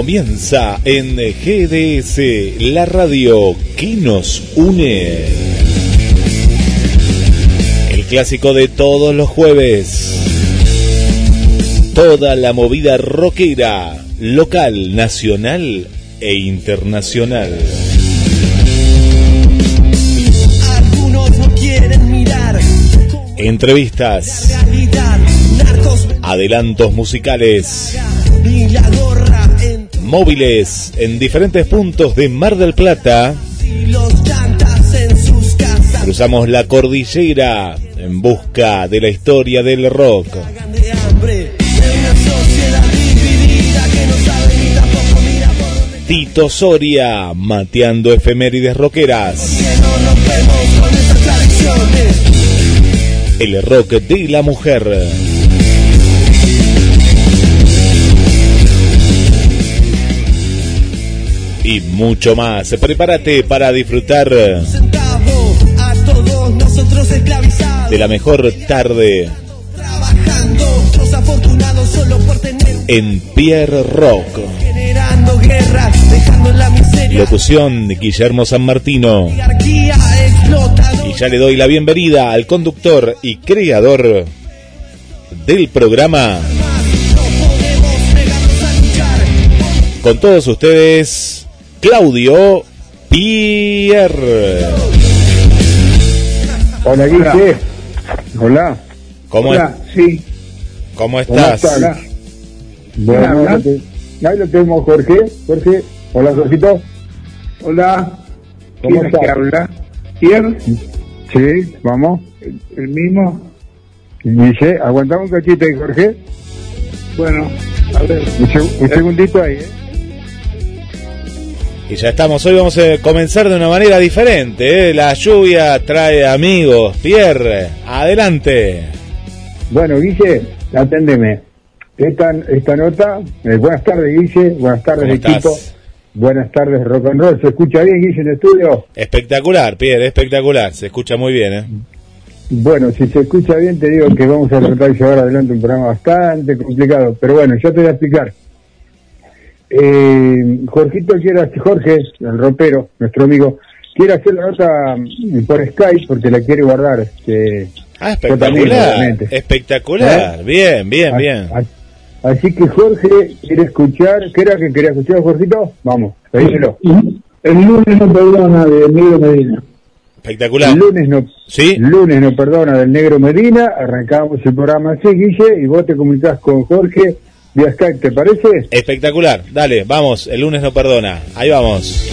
Comienza en GDS, la radio que nos une. El clásico de todos los jueves. Toda la movida rockera, local, nacional e internacional. Entrevistas, adelantos musicales, móviles en diferentes puntos de Mar del Plata. Cruzamos la cordillera en busca de la historia del rock. Tito Soria, mateando efemérides rockeras. El rock de la mujer. Y mucho más. Prepárate para disfrutar de la mejor tarde en Pierre Rock. Locución Guillermo San Martino. Y ya le doy la bienvenida al conductor y creador del programa. Con todos ustedes, Claudio Pierre. Hola, Guille. Hola. ¿Cómo, Hola, es- sí. cómo ¿Cómo estás? estás? Bueno, ahí lo tenemos, Jorge. Jorge. Hola, Jorgito. Hola. ¿Cómo ¿Quién es que estás? habla? ¿Quién? Sí, vamos. ¿El, el mismo? Guille, aguantamos un cachito ahí, Jorge. Bueno, a ver. Un, seg- un segundito ahí, ¿eh? Y ya estamos, hoy vamos a comenzar de una manera diferente. ¿eh? La lluvia trae amigos. Pierre, adelante. Bueno, Guille, aténdeme. Esta, esta nota, eh, buenas tardes, Guille. Buenas tardes, equipo. Buenas tardes, Rock and Roll. ¿Se escucha bien, Guille, en el estudio? Espectacular, Pierre, espectacular. Se escucha muy bien, ¿eh? Bueno, si se escucha bien, te digo que vamos a tratar de llevar adelante un programa bastante complicado. Pero bueno, yo te voy a explicar. Eh, Jorgito quiere, hacer- Jorge, el ropero, nuestro amigo, quiere hacer la nota mm, por Skype porque la quiere guardar. Este, Ah, también, espectacular. Espectacular. Bien, bien, bien. a- a- así que Jorge quiere escuchar. ¿Qué era que quería escuchar, Jorgito? Vamos, pedíselo. El lunes no perdona de Negro Medina. Espectacular. El lunes no, Sí. el lunes no perdona del Negro Medina. Arrancamos el programa así, Guille, y vos te comunicás con Jorge ¿te parece? Espectacular. Dale, vamos. El lunes no perdona. Ahí vamos.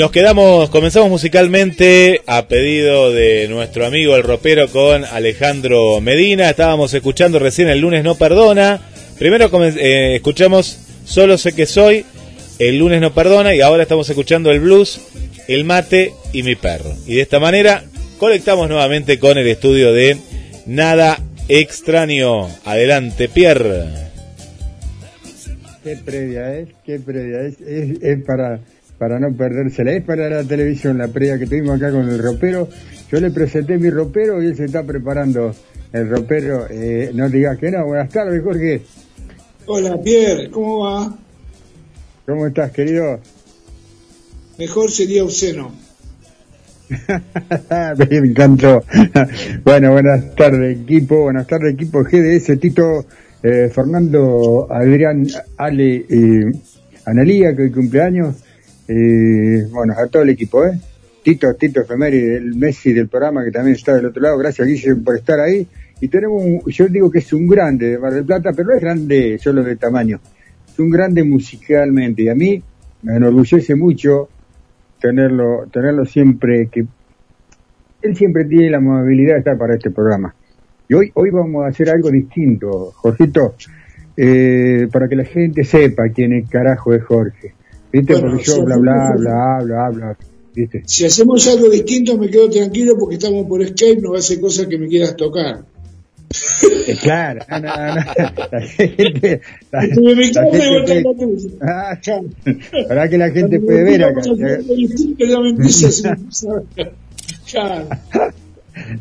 Nos quedamos, comenzamos musicalmente a pedido de nuestro amigo el ropero con Alejandro Medina. Estábamos escuchando recién el lunes no perdona. Primero eh, escuchamos Solo sé que soy, el lunes no perdona y ahora estamos escuchando el blues, el mate y mi perro. Y de esta manera conectamos nuevamente con el estudio de Nada Extraño. Adelante, Pierre. Qué previa es, qué previa es, es para, para no perdérsela, es para la televisión la previa que tuvimos acá con el ropero. Yo le presenté mi ropero y él se está preparando el ropero. Eh, no digas que no, buenas tardes Jorge, Hola Pierre, ¿cómo va? ¿cómo estás querido? Mejor sería obsceno. Me encantó. bueno, buenas tardes equipo, buenas tardes equipo GDS, Tito, eh, Fernando, Adrián, Ale, eh, Analía, que hoy cumpleaños, eh, bueno, a todo el equipo, ¿eh? Tito, Tito Femeri, el Messi del programa, que también está del otro lado, gracias Guille por estar ahí. Y tenemos, un, yo digo que es un grande de Mar del Plata, pero no es grande solo de tamaño, es un grande musicalmente. Y a mí me enorgullece mucho tenerlo, tenerlo siempre que él siempre tiene la amabilidad de estar para este programa. Y hoy, hoy vamos a hacer algo distinto, Jorgito, eh, para que la gente sepa quién es carajo es Jorge. ¿Viste? Bueno, Porque yo sí, bla, bla, bla, bla, bla, ¿viste? Si hacemos algo distinto me quedo tranquilo porque estamos por Skype, no va a ser cosa que me quieras tocar. Eh, claro, no, no, no. La gente, la, Si me la encanta, gente puede-. Ah, para que la gente puede ver acá. hacer hacer- Claro.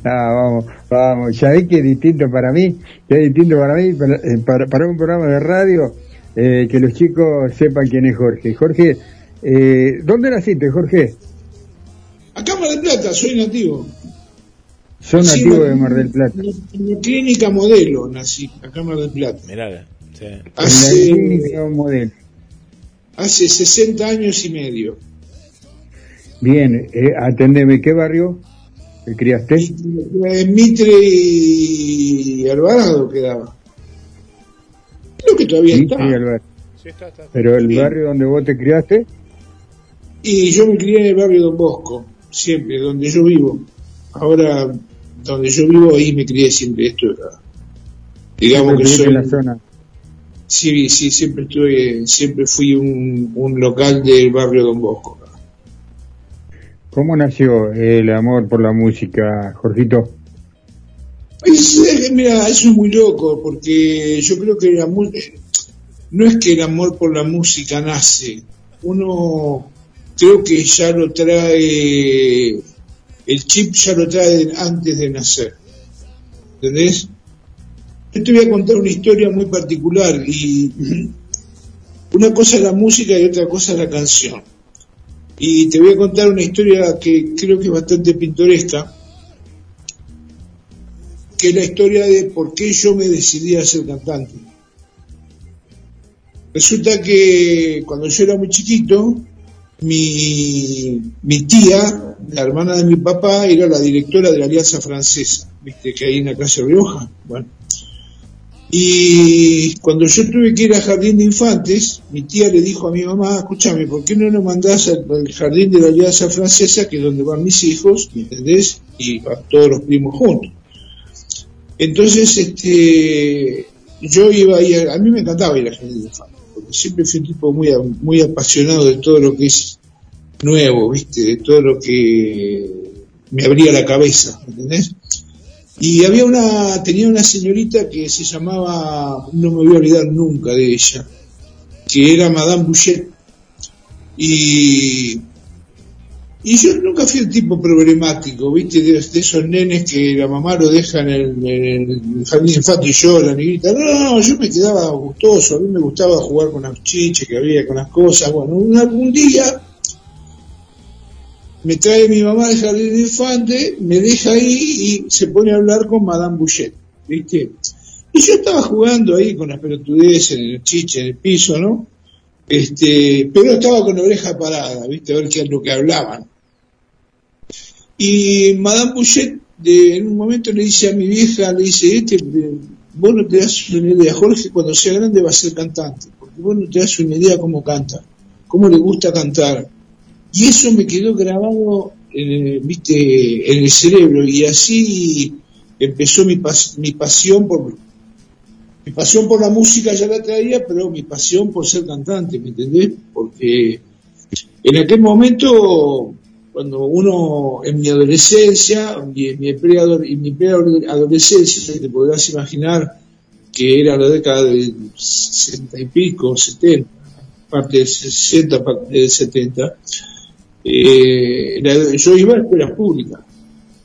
Ah, vamos, vamos. Ya ves que es distinto para mí, que es distinto para mí, para, eh, para, para un programa de radio, eh, que los chicos sepan quién es Jorge. Jorge, eh, ¿dónde naciste, Jorge? Acá en Mar del Plata, soy nativo. Son Sí, nativo en- de Mar del Plata. En la clínica modelo nací, acá en Mar del Plata. Mirá, sí. En la Hace, clínica modelo. hace 60 años y medio. Bien, eh, atendeme, ¿qué barrio te criaste? En Mitre y Alvarado quedaba. Creo que todavía Sí, está. sí, Alberto. Sí, está, está. Pero el barrio donde vos te criaste, Y yo me crié en el barrio Don Bosco, siempre, donde yo vivo. Ahora, donde yo vivo, ahí me crié siempre. Esto era- digamos que soy. en la zona. Sí, sí, siempre estuve, siempre fui un, un local del barrio Don Bosco. ¿Cómo nació el amor por la música, Jorgito? Es, mira, eso es muy loco, porque yo creo que la mu- no es que el amor por la música nace, uno creo que ya lo trae, el chip ya lo trae antes de nacer, ¿entendés? Yo te voy a contar una historia muy particular y una cosa es la música y otra cosa es la canción. Y te voy a contar una historia que creo que es bastante pintoresca, que es la historia de por qué yo me decidí a ser cantante. Resulta que cuando yo era muy chiquito, mi, mi tía, la hermana de mi papá, era la directora de la Alianza Francesa, viste que hay en la calle Rioja. Bueno. Y cuando yo tuve que ir al jardín de infantes, mi tía le dijo a mi mamá, escúchame, ¿por qué no nos mandás al, al jardín de la Alianza Francesa, que es donde van mis hijos, ¿me ¿entendés? Y van todos los primos juntos. Entonces, este, yo iba a a mí me encantaba ir a Jardín de Infantes, porque siempre fui un tipo muy, muy apasionado de todo lo que es nuevo, ¿viste? De todo lo que me abría la cabeza, ¿entendés? Y había una, tenía una señorita que se llamaba, no me voy a olvidar nunca de ella, que era Madame Bouchet. Y, y yo nunca fui el tipo problemático, ¿viste? De, esos nenes que la mamá lo deja en el, en el jardín infantil y lloran y gritan. No, no, no, yo me quedaba gustoso, a mí me gustaba jugar con las chiches que había, con las cosas. Bueno, un, algún día me trae mi mamá del jardín de infante, me deja ahí y se pone a hablar con Madame Bouchet, ¿viste? Y yo estaba jugando ahí con las pelotudeces en el chiche, en el piso, ¿no? Este, pero estaba con la oreja parada, ¿viste? A ver qué es lo que hablaban. Y Madame Bouchet, de, en un momento le dice a mi vieja, le dice, este, vos no te das una idea, Jorge cuando sea grande va a ser cantante, porque vos no te das una idea cómo canta, cómo le gusta cantar y eso me quedó grabado, eh, viste, en el cerebro y así empezó mi, mi pasión por mi pasión por la música ya la traía, pero mi pasión por ser cantante, ¿me entendés? Porque en aquel momento, cuando uno en mi adolescencia y en mi preadolescencia, te podrás imaginar que era la década del 60 y pico, 70, parte del 60, parte del 70, eh, yo iba a escuelas públicas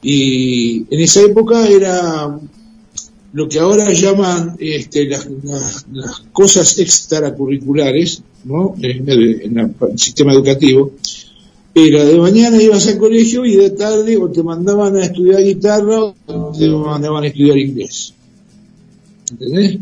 y en esa época era lo que ahora llaman este, las, cosas extracurriculares ¿no? en, el, en el sistema educativo era de mañana ibas al colegio y de tarde o te mandaban a estudiar guitarra o te mandaban a estudiar inglés ¿entendés?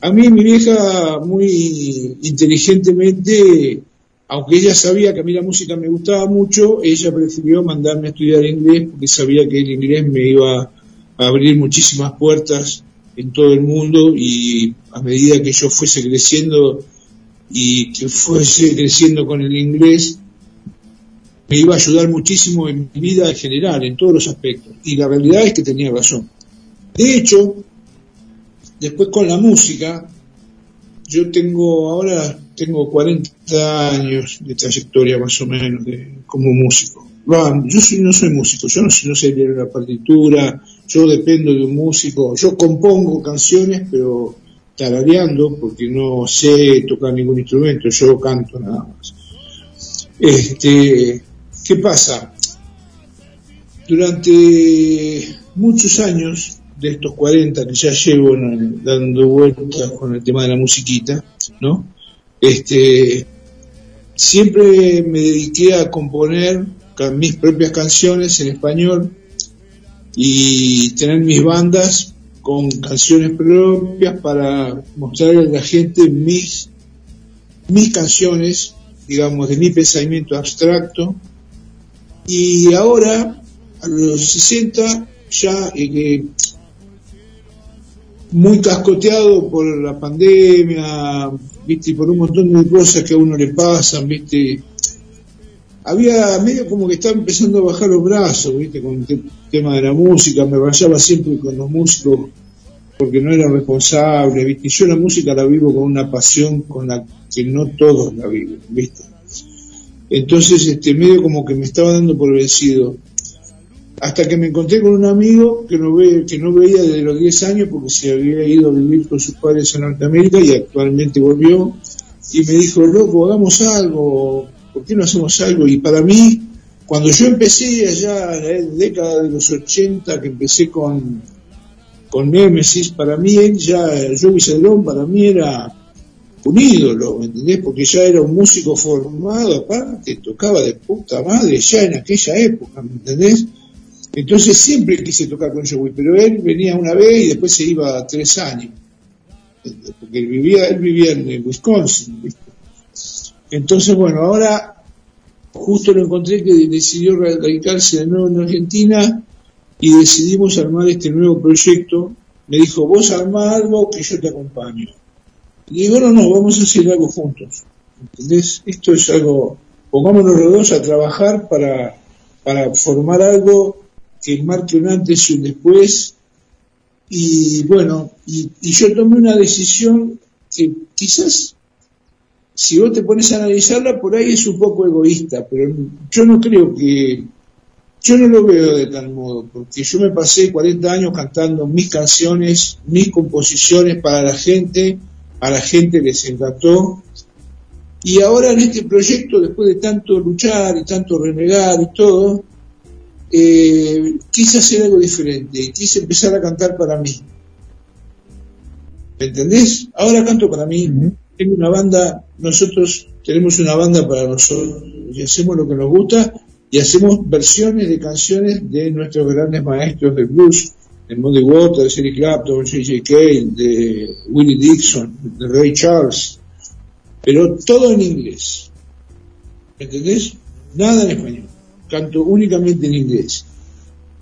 a mí mi vieja muy inteligentemente aunque ella sabía que a mí la música me gustaba mucho, ella prefirió mandarme a estudiar inglés porque sabía que el inglés me iba a abrir muchísimas puertas en todo el mundo y a medida que yo fuese creciendo y que fuese creciendo con el inglés, me iba a ayudar muchísimo en mi vida en general, en todos los aspectos. Y la realidad es que tenía razón. De hecho, después con la música, yo tengo ahora tengo 40 años de trayectoria más o menos de, como músico. yo soy, no soy músico, yo no, sé leer una partitura, yo dependo de un músico, yo compongo canciones pero tarareando porque no sé tocar ningún instrumento, yo canto nada más. Este, ¿qué pasa? Durante muchos años de estos 40 que ya llevo dando vueltas con el tema de la musiquita, ¿no? Este, siempre me dediqué a componer mis propias canciones en español y tener mis bandas con canciones propias para mostrarle a la gente mis, mis canciones, digamos, de mi pensamiento abstracto. Y ahora, a los 60, ya eh, muy cascoteado por la pandemia, viste, por un montón de cosas que a uno le pasan, viste. Había medio como que estaba empezando a bajar los brazos, viste, con tema de la música, me rayaba siempre con los músicos porque no era responsable, viste. Yo la música la vivo con una pasión con la que no todos la viven, viste. Entonces, este, medio como que me estaba dando por vencido hasta que me encontré con un amigo que no, ve, que no veía desde los 10 años porque se había ido a vivir con sus padres en Norteamérica y actualmente volvió y me dijo, loco, hagamos algo, ¿por qué no hacemos algo? Y para mí, cuando yo empecé allá en la década de los 80, que empecé con, con Nemesis, para mí él ya, Joey Cedrón, para mí era un ídolo, ¿me entendés? Porque ya era un músico formado, aparte, tocaba de puta madre ya en aquella época, ¿me entendés? Entonces siempre quise tocar con Joey, pero él venía una vez y después se iba a tres años. Porque él vivía, él vivía en Wisconsin. Entonces, bueno, ahora justo lo encontré que decidió radicarse de nuevo en Argentina y decidimos armar este nuevo proyecto. Me dijo, vos armá algo que yo te acompaño. Y digo, no, no, vamos a hacer algo juntos. ¿Entendés? Esto es algo, pongámonos los dos a trabajar para, para formar algo que marque un antes y un después Y bueno, y, y yo tomé una decisión que quizás si vos te pones a analizarla, por ahí es un poco egoísta, pero yo no creo que, yo no lo veo de tal modo, porque yo me pasé 40 años cantando mis canciones, mis composiciones para la gente, a la gente les encantó, y ahora en este proyecto, después de tanto luchar y tanto renegar y todo, eh, quise hacer algo diferente, quise empezar a cantar para mí. ¿Me entendés? Ahora canto para mí. Tengo una banda, nosotros tenemos una banda para nosotros y hacemos lo que nos gusta y hacemos versiones de canciones de nuestros grandes maestros del blues, de Muddy Waters, de Eric Clapton, J.J. Cale, de Willie Dixon, de Ray Charles, pero todo en inglés. ¿Me entendés? Nada en español. Canto únicamente en inglés.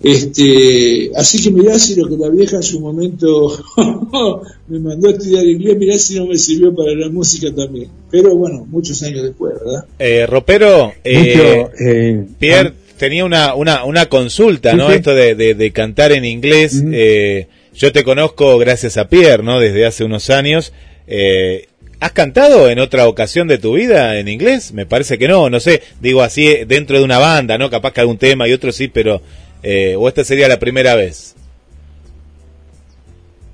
Este, así que mirá si lo que la vieja en su momento me mandó a estudiar inglés, mirá si no me sirvió para la música también. Pero bueno, muchos años después, ¿verdad? Eh, Ropero, eh, Mucho, eh, Pierre tenía una, una, una consulta, ¿no? sí. Esto de, de, de cantar en inglés. Eh, yo te conozco gracias a Pierre, ¿no? Desde hace unos años. Eh, ¿Has cantado en otra ocasión de tu vida en inglés? Me parece que no, no sé. Digo así, dentro de una banda, ¿no? Capaz que algún tema y otro sí, pero... Eh, ¿O esta sería la primera vez?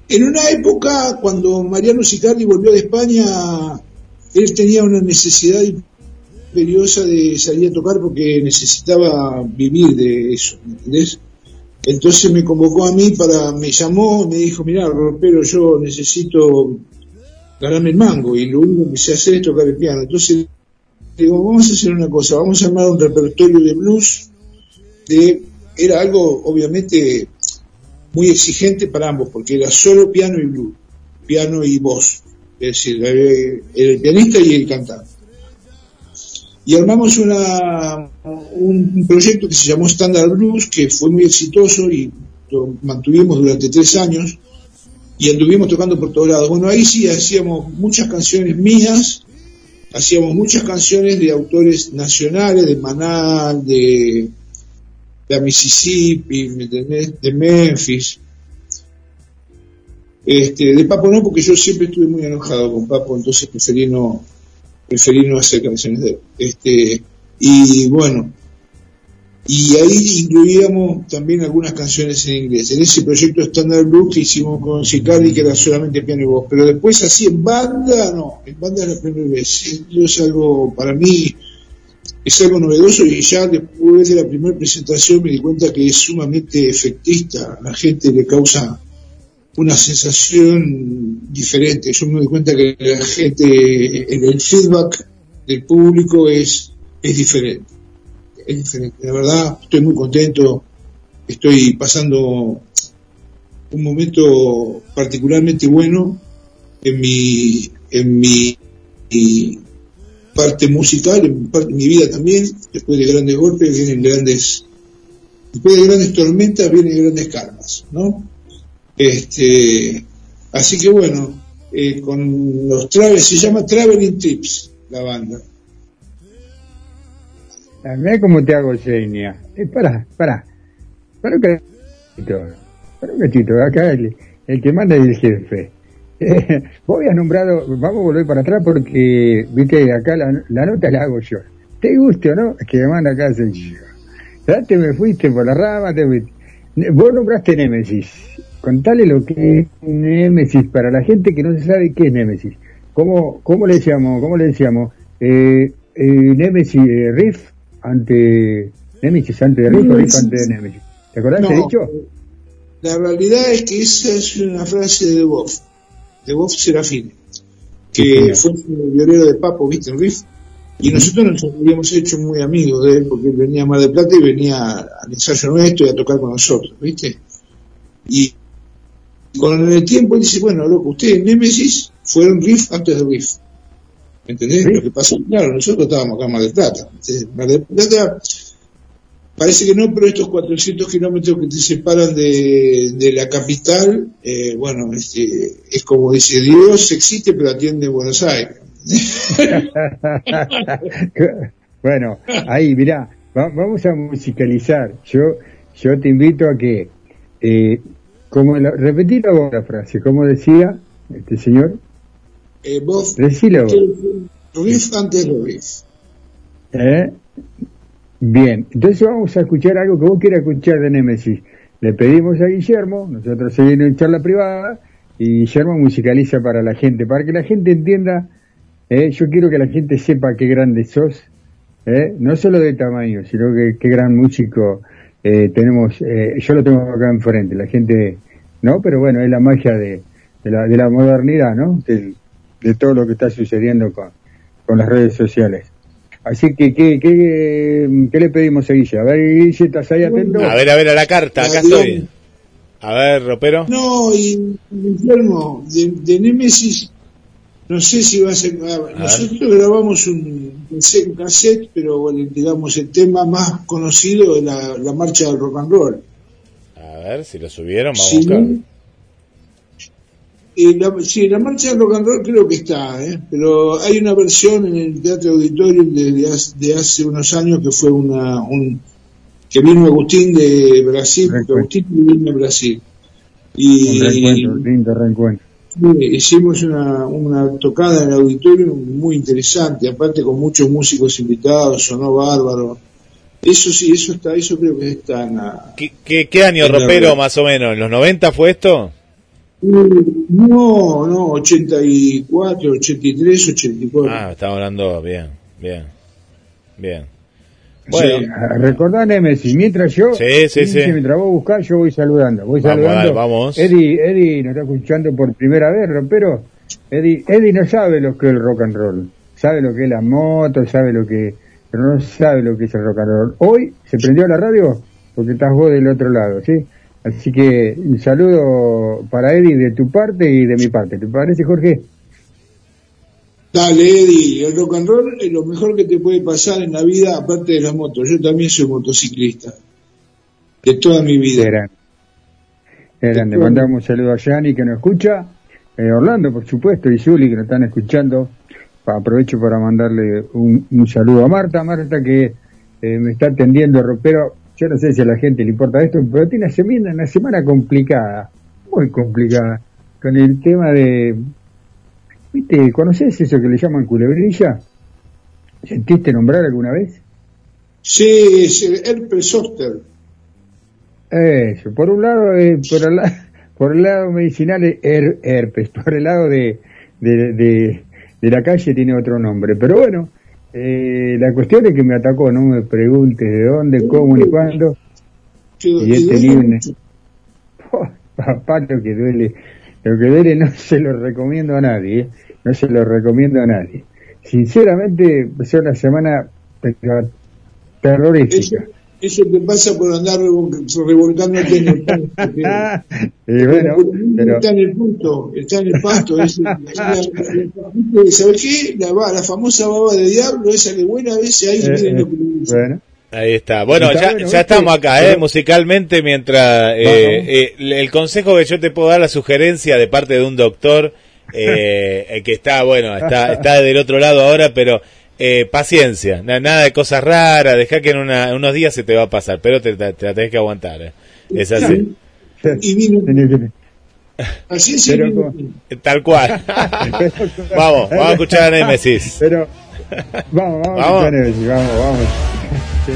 En una época, cuando Mariano Sicardi volvió de España, él tenía una necesidad imperiosa de salir a tocar porque necesitaba vivir de eso, ¿me entendés? Entonces me convocó a mí para, me llamó, me dijo, mira, Ropero, yo necesito ganarme el mango y lo único que sé hacer es tocar el piano. Entonces digo, vamos a hacer una cosa, vamos a armar un repertorio de blues, de, era algo obviamente muy exigente para ambos, porque era solo piano y blues, piano y voz, es decir, el pianista y el cantante. Y armamos una, un, un proyecto que se llamó Standard Blues, que fue muy exitoso y lo mantuvimos durante tres años y anduvimos tocando por todos lados. Bueno, ahí sí hacíamos muchas canciones mías, hacíamos muchas canciones de autores nacionales, de Manal, de, de Mississippi. De Memphis. Este, de Papo no, porque yo siempre estuve muy enojado con Papo, entonces preferí no, preferí no hacer canciones de él. Este, y bueno, y ahí incluíamos también algunas canciones en inglés. En ese proyecto Standard Blues que hicimos con Sicardi, que era solamente piano y voz. Pero después así en banda, no, en banda es la primera vez. Yo es algo, para mí, es algo novedoso y ya después de la primera presentación me di cuenta que es sumamente efectista. A la gente le causa una sensación diferente. Yo me doy cuenta que la gente, el, feedback del público es, es diferente. Es diferente. La verdad, estoy muy contento. Estoy pasando un momento particularmente bueno en mi, en mi parte musical, en parte, mi vida también. Después de grandes golpes vienen grandes, después de grandes tormentas vienen grandes calmas, ¿no? Este, así que bueno, eh, con los traves, se llama Traveling Trips la banda. Mira cómo te hago seña. Eh, pará, pará. Pará un cachito. Pará un cachito. Acá el, el que manda es el jefe. Eh, voy a nombrado, vamos a volver para atrás porque, viste, acá la, la nota la hago yo. ¿Te gusta o no? Es que me manda acá soy yo. Ya te me fuiste por la rama, te fuiste. Vos nombraste Némesis. Contale lo que es Némesis para la gente que no se sabe qué es Némesis. ¿Cómo, cómo le decíamos? ¿Cómo le decíamos? Eh, eh, Némesis eh, Riff ante Némesis antes de Riff o Riff antes de Némesis. ¿Te acordás de No, dicho? La realidad es que esa es una frase de Bob, de Bob Serafine, que Sí, fue el violero de Papo, viste, en Riff, y nosotros nos habíamos hecho muy amigos de él, porque él venía a Mar del Plata y venía al ensayo nuestro y a tocar con nosotros, viste. Y con el tiempo él dice, bueno, loco, ustedes Némesis fueron Riff antes de Riff. ¿Me entendés? Sí. Lo que pasa, claro, nosotros estábamos acá en Mar del Plata. Entonces, Mar del Plata Parece que no, pero estos 400 kilómetros que te separan de, de la capital, eh, bueno, este, es como dice Dios existe, pero atiende en Buenos Aires. bueno, ahí, mirá, va- vamos a musicalizar. Yo, yo te invito a que eh, como la, repetilo vos la frase, como decía este señor, Eh, vos, decilo vos. riff antes de riff. ¿Eh? Bien, entonces vamos a escuchar algo que vos quieras escuchar de Nemesis. Le pedimos a Guillermo, nosotros seguimos en charla privada, y Guillermo musicaliza para la gente, para que la gente entienda, ¿eh? yo quiero que la gente sepa qué grande sos, ¿eh? no solo de tamaño, sino que qué gran músico eh, tenemos, eh, yo lo tengo acá enfrente, la gente, ¿no? Pero bueno, es la magia de, la, de la modernidad, ¿no? De todo lo que está sucediendo con las redes sociales. Así que, ¿qué, qué, qué le pedimos a Guille? A ver, Guille, ¿estás ahí atento? A ver, a ver, a la carta, acá estoy. A ver, ropero. No, y enfermo, de, de Nemesis, no sé si va a ser. ah, Nosotros grabamos un, un cassette, pero bueno, digamos, el tema más conocido es la, la marcha del rock and roll. A ver si lo subieron, vamos Sí, a buscar. Y la, sí, la marcha del rock and roll creo que está, ¿eh? pero hay una versión en el Teatro Auditorium de, de hace, de hace unos años que fue una. Un, que vino Agustín de Brasil, porque Agustín vino de Brasil. Un Y, reencuentro, lindo reencuentro. Sí, hicimos una, una tocada en el auditorio muy interesante, aparte con muchos músicos invitados, sonó bárbaro. Eso sí, eso está, eso creo que está en la... ¿Qué, qué, qué año, En ropero, más o menos? ¿En los 90 fue esto? No, no, 84, 83, 84. Ah, estamos hablando bien, bien, bien. Bueno, Sí. Recordá, Nemesis, mientras yo, Sí, sí, sí. mientras vos buscás, yo voy saludando. Voy Vamos, saludando. dale, vamos. Eddie, Eddie nos está escuchando por primera vez, pero Eddie, Eddie no sabe lo que es el rock and roll. Sabe lo que es la moto, sabe lo que, pero no sabe lo que es el rock and roll. Hoy se prendió la radio porque estás vos del otro lado, ¿sí? Así que un saludo para Eddie de tu parte y de mi parte. ¿Te parece, Jorge? Dale, Eddie, el rock and roll es lo mejor que te puede pasar en la vida, aparte de la moto. Yo también soy motociclista, de toda mi vida. Grande. Grande. Mandamos un saludo a Yani que nos escucha, eh, Orlando, por supuesto, y Zuli que nos están escuchando. Aprovecho para mandarle un, un saludo a Marta, Marta que eh, me está atendiendo, ropero. Yo no sé si a la gente le importa esto, pero tiene una semana, una semana complicada, muy complicada, con el tema de, ¿viste? ¿Conoces eso que le llaman culebrilla? ¿Sentiste nombrar alguna vez? Sí, es el herpes zóster. Eso, por un lado, eh, por, el, por el lado medicinal es her- herpes, por el lado de, de, de- de la calle tiene otro nombre. Pero bueno, eh, la cuestión es que me atacó, no me preguntes de dónde, cómo ni cuándo. Y he tenido un... Oh, papá, lo que duele, lo que duele no se lo recomiendo a nadie, ¿eh? no se lo recomiendo a nadie. Sinceramente, fue una semana terrorífica. Eso te pasa por andar revol- revolcándote en el pasto. Y bueno, pero... Está en el pasto, está en el pasto. Es, ¿Sabes qué? La, la famosa baba de diablo, esa que buena, a veces ahí Eh, eh, lo que bueno. ahí está. Bueno, Está ya, bueno, ya estamos acá, ¿eh? Musicalmente, mientras... eh, eh, el consejo que yo te puedo dar, la sugerencia de parte de un doctor, eh, eh, que está, bueno, está, está del otro lado ahora, pero... Eh, paciencia, na- nada de cosas raras, deja que en, una- en unos días se te va a pasar, pero te, te- te la tenés que aguantar. eh. Es así. Y vino, así es Pero el como- Tal cual. vamos, vamos a escuchar a Nemesis. Pero, vamos, vamos, Vamos. a escuchar Nemesis, vamos, vamos. Sí.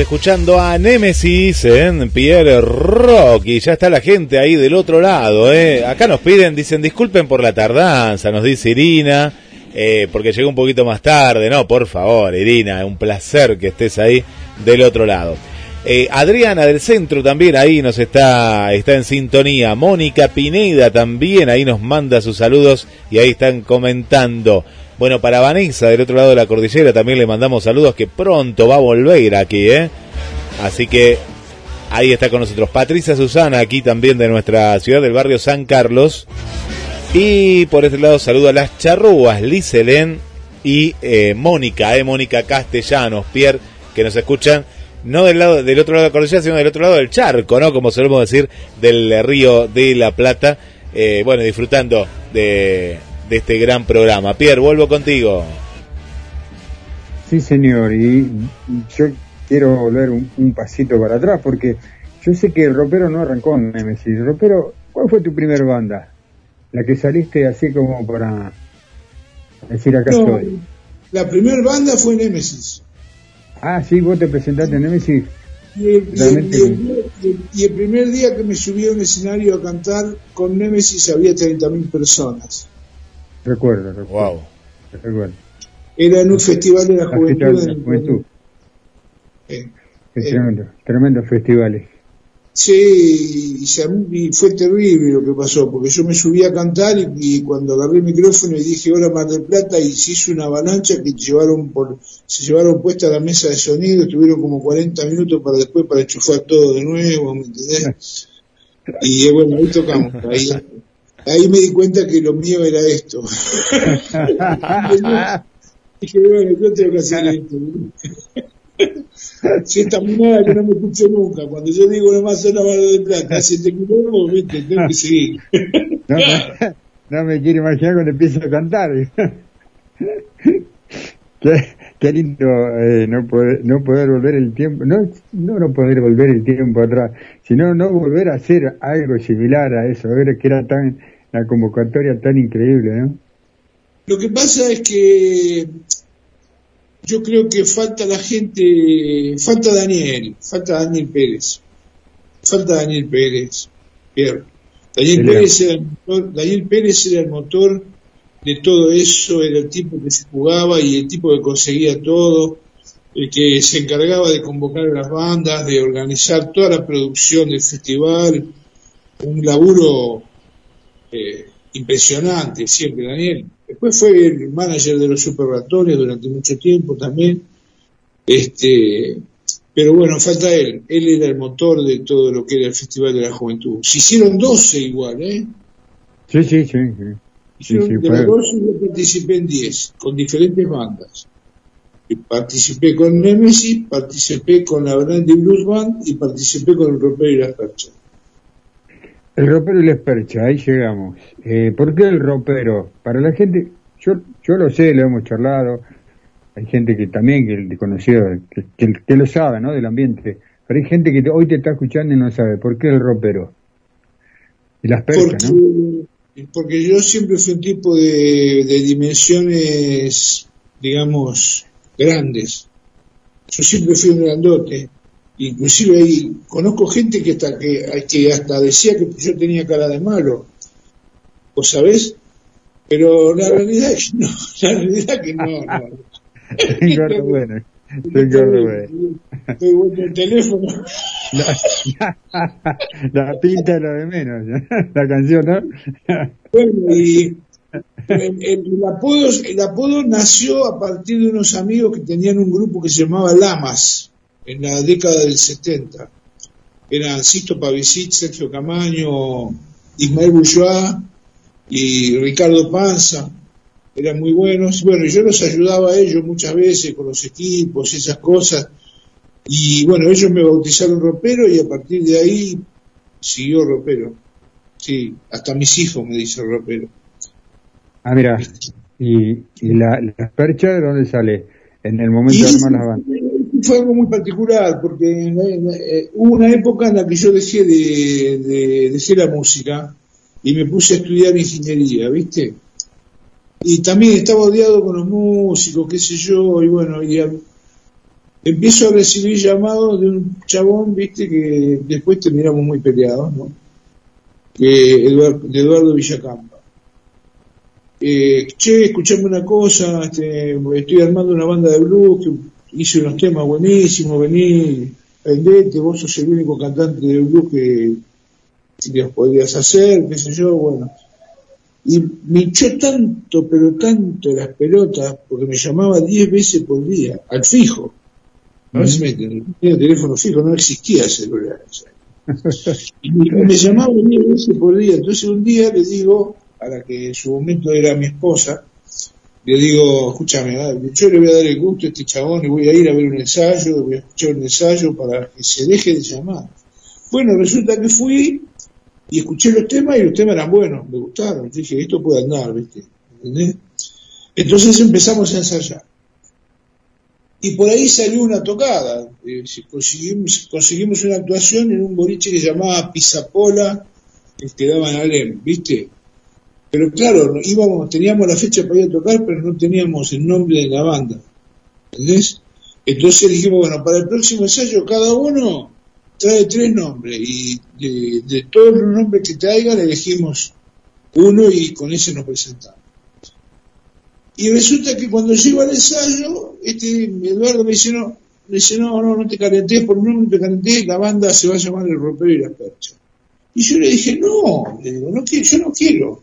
Escuchando a Nemesis en Pierre Rock y ya está la gente ahí del otro lado. ¿eh? Acá nos piden, dicen disculpen por la tardanza, nos dice Irina, eh, porque llegó un poquito más tarde. No, por favor, Irina, un placer que estés ahí del otro lado. Eh, Adriana del centro también ahí nos está, está en sintonía. Mónica Pineda también ahí nos manda sus saludos y ahí están comentando. Bueno, para Vanessa del otro lado de la cordillera también le mandamos saludos que pronto va a volver aquí, ¿eh? Así que ahí está con nosotros Patricia Susana aquí también de nuestra ciudad del barrio San Carlos. Y por este lado saludo a las charrúas, Liz y eh, Mónica, eh, Mónica Castellanos, Pierre, que nos escuchan no del lado del otro lado de la cordillera, sino del otro lado del charco, ¿no? Como solemos decir, del río de la Plata. Eh, bueno, disfrutando de, de este gran programa. Pierre, vuelvo contigo. Sí, señor, y yo quiero volver un, pasito para atrás porque yo sé que el ropero no arrancó en Nemesis. Ropero, ¿cuál fue tu primer banda? La que saliste así como para decir acá estoy. La primera banda fue Nemesis. Ah, sí, vos te presentaste en Nemesis. Y el, y el, primer día que me subí a un escenario a cantar con Nemesis había 30.000 personas. Recuerdo, recuerdo. Wow. Era en un festival de la juventud. Eh, tremendo, tremendos festivales. Sí, y, fue terrible lo que pasó, porque yo me subí a cantar y, cuando agarré el micrófono y dije hola Mar del Plata y se hizo una avalancha que llevaron por, se llevaron puesta la mesa de sonido, tuvieron como 40 minutos para después para enchufar todo de nuevo, ¿me entendés? Y eh, bueno, ahí tocamos, ahí, ahí me di cuenta que lo mío era esto. dije, bueno, yo tengo que hacer esto. si esta moneda que no me escucho nunca, cuando yo digo nomás una mano de plata, si te kilómetros, viste, tengo que seguir. no, me, no me quiero imaginar cuando empiezo a cantar. qué, qué lindo eh, no, poder, no poder volver el tiempo, no, no no poder volver el tiempo atrás, sino no volver a hacer algo similar a eso, a ver que era tan la convocatoria tan increíble, ¿no? Lo que pasa es que yo creo que falta la gente, falta Daniel, falta Daniel Pérez, falta Daniel Pérez, Daniel Pérez, era el motor, Daniel Pérez era el motor de todo eso, era el tipo que se jugaba y el tipo que conseguía todo, el que se encargaba de convocar a las bandas, de organizar toda la producción del festival, un laburo eh, impresionante siempre, Daniel. Después fue el manager de los superratorios durante mucho tiempo también. Este, pero bueno, falta él. Él era el motor de todo lo que era el Festival de la Juventud. Se hicieron 12 igual, ¿eh? Sí, sí, sí. sí. De los 12 yo participé en 10, con diferentes bandas. participé con Nemesis, participé con la Brandy Blues Band y participé con el Ropero y las Perchas. El ropero y la espercha, ahí llegamos. Eh, ¿Por qué el ropero? Para la gente, yo, yo lo sé, lo hemos charlado, hay gente que también, que conocido, que, que, lo sabe, ¿no? Del ambiente. Pero hay gente que hoy te está escuchando y no sabe. ¿Por qué el ropero? Y las perchas, ¿no? Porque yo siempre fui un tipo de, de dimensiones, digamos, grandes. Yo siempre fui un grandote inclusive ahí conozco gente que hasta que, que hasta decía que yo tenía cara de malo ¿vos sabés? pero la realidad es que no la realidad es que no, no. bueno estoy bueno estoy bueno el teléfono la, la, pinta es lo de menos la canción ¿no? bueno y el, apodo, el apodo nació a partir de unos amigos que tenían un grupo que se llamaba Lamas en la década del 70. Eran Sisto Pavicic, Sergio Camaño, Ismael Bourgeois y Ricardo Panza. Eran muy buenos. Bueno, yo los ayudaba a ellos muchas veces con los equipos y esas cosas. Y bueno, ellos me bautizaron ropero y a partir de ahí siguió ropero. Sí, hasta mis hijos me dicen ropero. Ah, mira, ¿y, y la, la percha de dónde sale? En el momento de armar las bandas fue algo muy particular, porque eh, hubo una época en la que yo dejé de, de, la música y me puse a estudiar ingeniería, ¿viste? Y también estaba odiado con los músicos, qué sé yo, y bueno, y, empiezo a recibir llamados de un chabón, viste, que después terminamos muy peleados, ¿no? Que Eduardo, de Eduardo Villacampa. Eh, che, escuchame una cosa, este, estoy armando una banda de blues, que hice unos temas buenísimos, vení, vendete, vos sos el único cantante de blues que, que los podrías hacer, qué sé yo, bueno. Y me echó tanto, pero tanto las pelotas, porque me llamaba 10 veces por día, al fijo. No se me tenía teléfono fijo, no existía celular. Y me, llamaba 10 veces por día. Entonces un día le digo, a la que en su momento era mi esposa, le digo, escúchame, yo le voy a dar el gusto a este chabón y voy a ir a ver un ensayo, voy a escuchar un ensayo para que se deje de llamar. Bueno, resulta que fui y escuché los temas y los temas eran buenos, me gustaron. Dije, esto puede andar, ¿viste? ¿Entendés? Entonces empezamos a ensayar. Y por ahí salió una tocada. Eh, conseguimos, una actuación en un boliche que llamaba Pisapola, que quedaba en Alem, ¿viste? Pero claro, íbamos, teníamos la fecha para ir a tocar, pero no teníamos el nombre de la banda. ¿Entendés? Entonces dijimos, bueno, para el próximo ensayo cada uno trae tres nombres y de, de todos los nombres que traigan elegimos uno y con ese nos presentamos. Y resulta que cuando llego al ensayo, este Eduardo me dice, no, me dice, no, no, no te calentés, por no te calentés, la banda se va a llamar El Ropero y la Percha. Y yo le dije, no, le digo, no quiero, yo no quiero.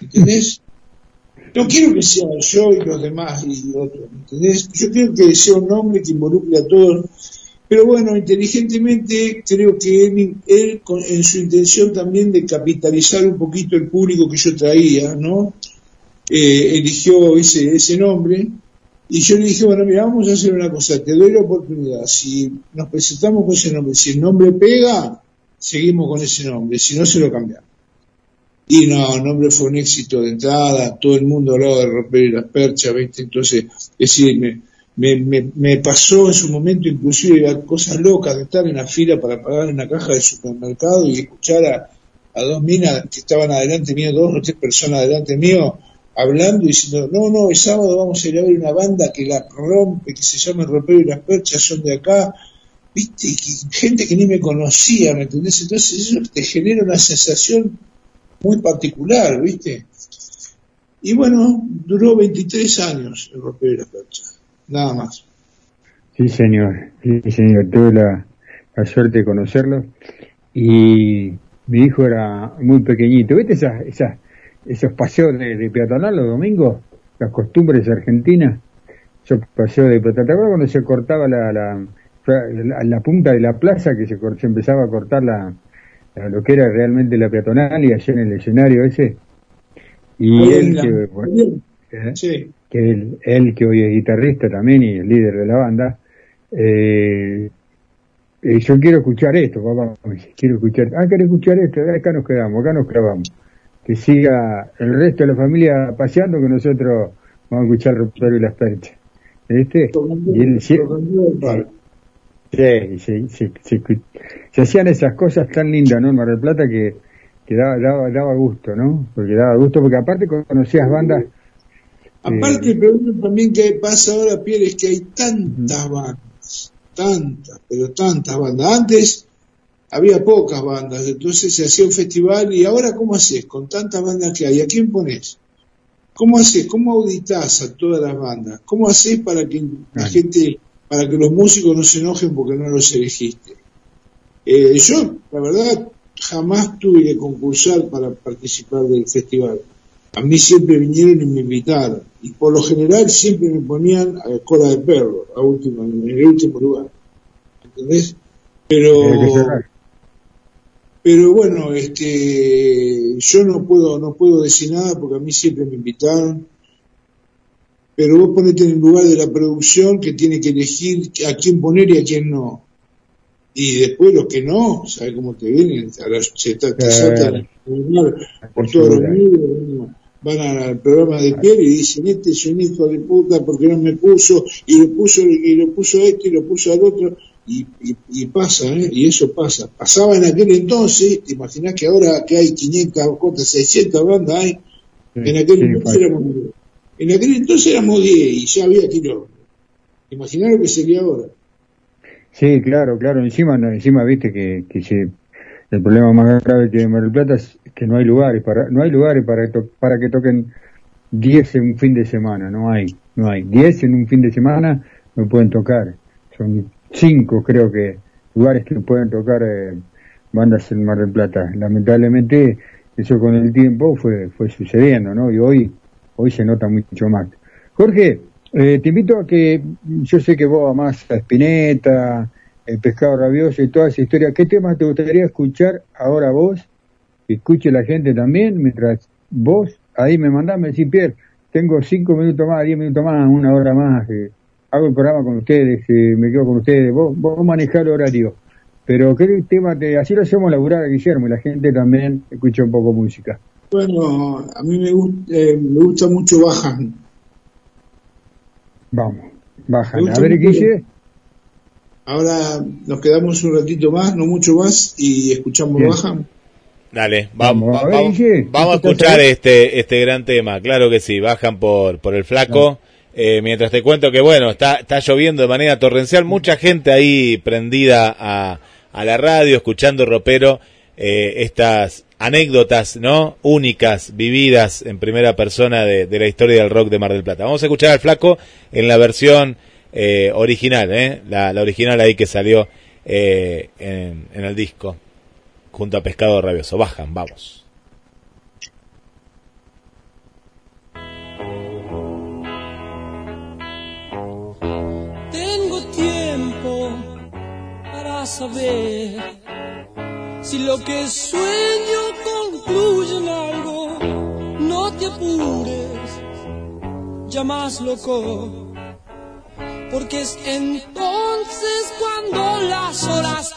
¿Entendés? No quiero que sea yo y los demás y otros, ¿entendés? Yo quiero que sea un nombre que involucre a todos. Pero bueno, inteligentemente creo que él, él con- en su intención también de capitalizar un poquito el público que yo traía, ¿no? Eh, eligió ese, ese nombre y yo le dije, bueno, mira, vamos a hacer una cosa, te doy la oportunidad, si nos presentamos con ese nombre, si el nombre pega, seguimos con ese nombre, si no se lo cambiamos. Y no, el nombre fue un éxito de entrada, todo el mundo hablaba de romper las perchas, ¿viste? Entonces, es decir, me, me, me, me pasó en su momento inclusive a cosas locas de estar en la fila para pagar una caja de supermercado y escuchar a, a dos minas que estaban adelante mío, dos o tres personas adelante mío, hablando y diciendo, no, no, el sábado vamos a ir a ver una banda que la rompe, que se llama El Ropero y las Perchas, son de acá, viste, que- gente que ni me conocía, ¿me entendés? Entonces eso te genera una sensación muy particular, ¿viste? Y bueno, duró 23 años el Ropero y las Perchas, nada más. Sí, señor. Sí, señor. Tuve la, la suerte de conocerlo. Y mi hijo era muy pequeñito. ¿Viste esas, esas, esos paseos de, de peatonal los domingos? Las costumbres argentinas. Esos paseos de peatonal. ¿Te acuerdas cuando se cortaba la, la, la, la punta de la plaza que se, se empezaba a cortar la, la- lo que era realmente la peatonal y allá en el escenario ese? Y él que, bueno, ¿eh? Sí, que él, él que hoy es guitarrista también y el líder de la banda, eh, eh, yo quiero escuchar esto, papá, quiero escuchar, ah, quiero escuchar esto, acá nos quedamos, acá nos clavamos, que siga el resto de la familia paseando, que nosotros vamos a escuchar Ropero y las perchas, ¿viste? Y él el palo. Sí, se, hacían esas cosas tan lindas, ¿no? En Mar del Plata que, que daba, daba, daba gusto, ¿no? Porque daba gusto, porque aparte conocías bandas Aparte, el problema también que pasa ahora, Pierre, es que hay tantas bandas, tantas, pero tantas bandas. Antes había pocas bandas, entonces se hacía un festival y ahora ¿cómo haces con tantas bandas que hay? ¿A quién pones? ¿Cómo haces? ¿Cómo auditas a todas las bandas? ¿Cómo haces para que la gente, para que los músicos no se enojen porque no los elegiste? Eh, yo, la verdad, jamás tuve que concursar para participar del festival. A mí siempre vinieron y me invitaron. Y por lo general siempre me ponían a cola de perro, a último, en el último lugar. ¿Entendés? Pero. Pero bueno, este, yo no puedo, no puedo decir nada porque a mí siempre me invitaron. Pero vos ponete en el lugar de la producción que tiene que elegir a quién poner y a quién no. Y después los que no, ¿sabes cómo te vienen? A las- se Claro. saltan por todos los medios, van al programa de piel y dicen, este es un hijo de puta porque no me puso, y lo puso, y lo puso a este y lo puso al otro, y, y, y pasa, ¿eh? y eso pasa. Pasaba en aquel entonces, te imaginás que ahora que hay 500, ¿cuántas? 600 bandas hay, Sí, en aquel sí, entonces éramos 10. En aquel entonces éramos 10 y ya había kilómetros. Imaginá lo que sería ahora. Sí, claro, claro. Encima, no, encima viste que, que se- el problema más grave que hay en Mar del Plata es que no hay lugares para, no hay lugares para, to- para que toquen 10 en un fin de semana. No hay, no hay. 10 en un fin de semana no pueden tocar. Son cinco, creo que, lugares que pueden tocar eh, bandas en Mar del Plata. Lamentablemente, eso con el tiempo fue, fue sucediendo, ¿no? Y hoy, hoy se nota mucho más. Jorge, eh, te invito a que, yo sé que vos amás a Spinetta, el pescado rabioso y toda esa historia. ¿Qué temas te gustaría escuchar ahora vos? Escuche la gente también, mientras vos ahí me mandás, me decís, Pierre, tengo cinco minutos más, diez minutos más, una hora más, que hago el programa con ustedes, que me quedo con ustedes, vos, vos manejás el horario. Pero qué tema te, así lo hacemos laburar a Guillermo y la gente también escucha un poco música. Bueno, a mí me, gust- eh, me gusta mucho Bajan. Vamos, bajan. A gusta ver. Guille. Ahora nos quedamos un ratito más, no mucho más, y escuchamos Bien. Bajan. Dale, Vamos, vamos, a ver, vamos, Guille, vamos a ¿qué tal escuchar este, este gran tema, claro que sí, bajan por, por el flaco. Eh, mientras te cuento que bueno, está, está lloviendo de manera torrencial, mucha gente ahí prendida a, a la radio, escuchando ropero, eh, estas anécdotas, ¿no? Únicas, vividas en primera persona de, de la historia del rock de Mar del Plata. Vamos a escuchar al flaco en la versión eh, original, ¿eh? La, la original ahí que salió eh, en, en el disco junto a Pescado Rabioso. Bajan, vamos. Si lo que sueño concluye en algo. No te apures, ya más loco, porque es entonces cuando las horas.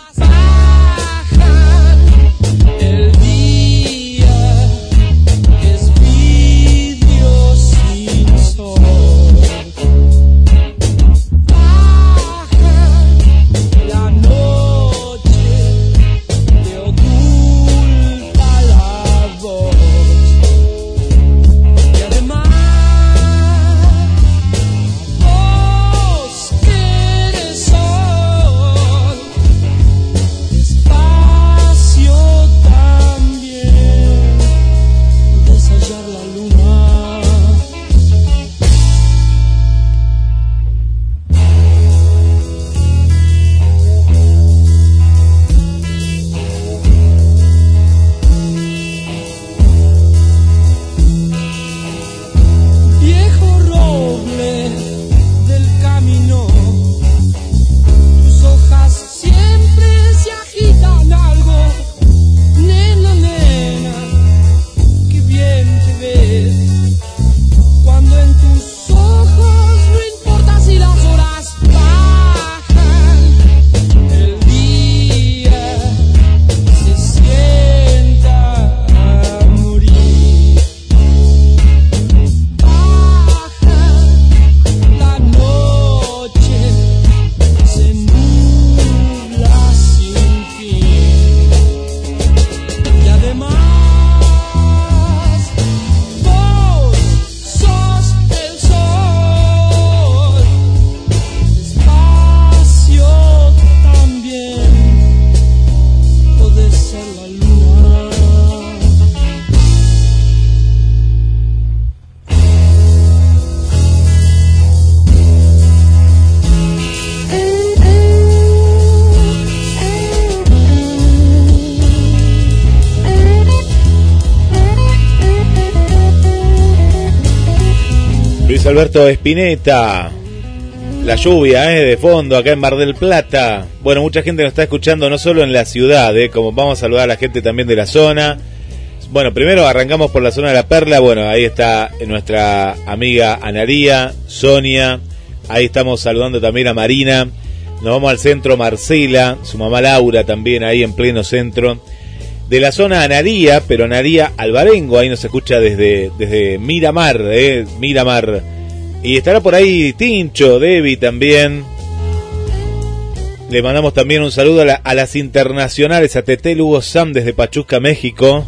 Alberto Espineta. La lluvia, ¿eh? De fondo, acá en Mar del Plata. Bueno, mucha gente nos está escuchando no solo en la ciudad, ¿eh? Como vamos a saludar a la gente también de la zona. Bueno, primero arrancamos por la zona de La Perla. Bueno, ahí está nuestra amiga Analía, Sonia. Ahí estamos saludando también a Marina. Nos vamos al centro Marcela, su mamá Laura también ahí en pleno centro. De la zona Anaría, pero Anaría Albarengo, ahí nos escucha desde, desde Miramar, eh, Miramar. Y estará por ahí Tincho, Debbie también. Le mandamos también un saludo a, la- a las internacionales, a Tete Lugo Sam desde Pachuca, México.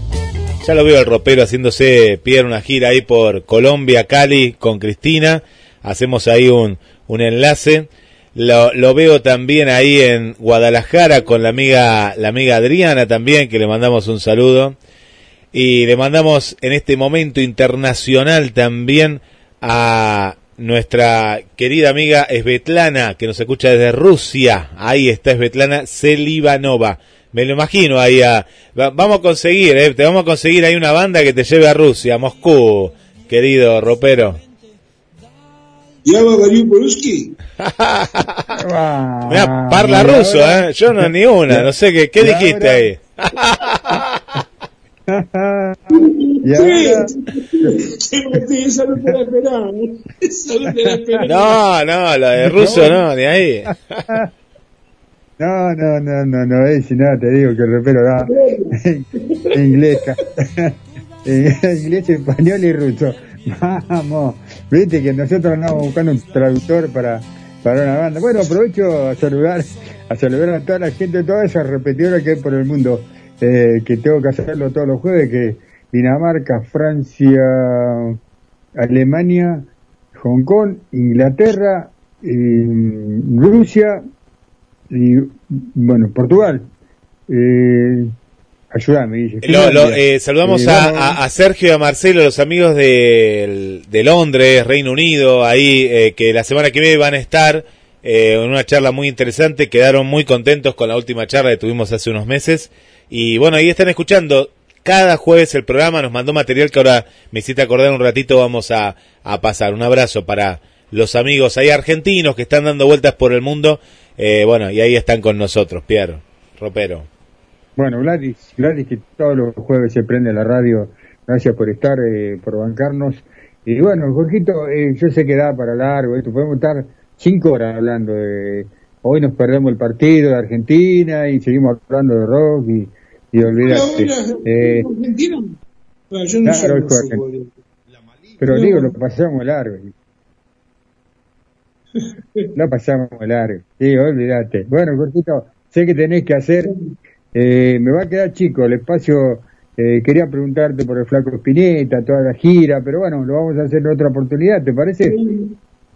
Ya lo veo al ropero haciéndose Pierre una gira ahí por Colombia, Cali, con Cristina. Hacemos ahí un, un enlace. Lo, lo veo también ahí en Guadalajara con la amiga, la amiga Adriana también, que le mandamos un saludo. Y le mandamos en este momento internacional también a nuestra querida amiga Svetlana, que nos escucha desde Rusia. Ahí está Svetlana Selivanova. Me lo imagino ahí a... va- Vamos a conseguir, eh, te vamos a conseguir ahí una banda que te lleve a Rusia, a Moscú, querido ropero. ¿Llama Mario Poluski? Ah, Mirá, parla ruso, ¿eh? Yo no ni una, no sé qué, dijiste ahí. y ahora, Sí, esa no te la esperaba. Esa no te la esperaba. No, no, la de ruso no, ni ahí. no, no, no, no, no, eh, si nada te digo que el repero da inglés, ca- inglés, español y ruso. Vamos, viste que nosotros andamos buscando un traductor para, para una banda. Bueno, aprovecho a saludar, a saludar a toda la gente, todas esas repetidoras que hay por el mundo, eh, que tengo que hacerlo todos los jueves, que Dinamarca, Francia, Alemania, Hong Kong, Inglaterra, eh, Rusia y bueno, Portugal. Eh, ayúdame, Guille. Lo- eh, saludamos Eh, a, bueno, a- a Sergio y a Marcelo, los amigos de, de Londres, Reino Unido, ahí eh, que la semana que viene van a estar eh, en una charla muy interesante. Quedaron muy contentos con la última charla que tuvimos hace unos meses. Y bueno, ahí están escuchando cada jueves el programa. Nos mandó material que ahora me hiciste acordar un ratito. Vamos a, pasar. Un abrazo para los amigos ahí argentinos que están dando vueltas por el mundo. Eh, bueno, y ahí están con nosotros, Pierre, Ropero. Bueno, Gladys, Gladys que todos los jueves se prende la radio. Gracias por estar, eh, por bancarnos. Y bueno, Jorgito, eh, yo sé que da para largo esto. Podemos estar cinco horas hablando de... Hoy nos perdemos el partido de Argentina y seguimos hablando de rock y, y olvidate. ¿Ahora Eh, yo no claro, fútbol. pero digo, lo pasamos largo. Lo pasamos largo. Sí, olvídate. Bueno, Jorgito, sé que tenés que hacer. Eh, me va a quedar chico el espacio. eh, quería preguntarte por el Flaco Espineta, toda la gira, pero bueno, lo vamos a hacer en otra oportunidad, ¿te parece?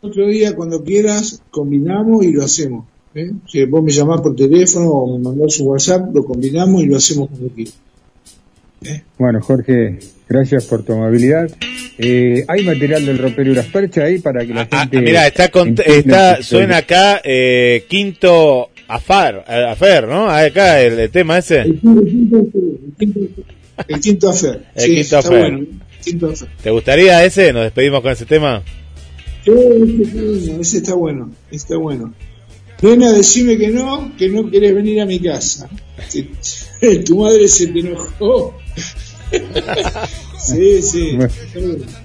Otro día, cuando quieras, combinamos y lo hacemos. ¿Eh? Si vos me llamás por teléfono o me mandás un WhatsApp, lo combinamos y lo hacemos cuando quieras. Bueno, Jorge, gracias por tu amabilidad. Eh, ¿Hay material del ropero y las perchas ahí para que la Ah, gente... mira, está, con- está que- suena acá eh, quinto afar, eh, afer, ¿no? Acá el, el tema ese. El quinto, el quinto, el quinto afer. El Sí, quinto está afer. bueno. el Quinto afer. ¿Te gustaría ese? Nos despedimos con ese tema. Sí, ese está bueno, ese está bueno, bueno. Nena, decime que no, que no querés venir a mi casa. Que tu madre se te enojó. sí, sí.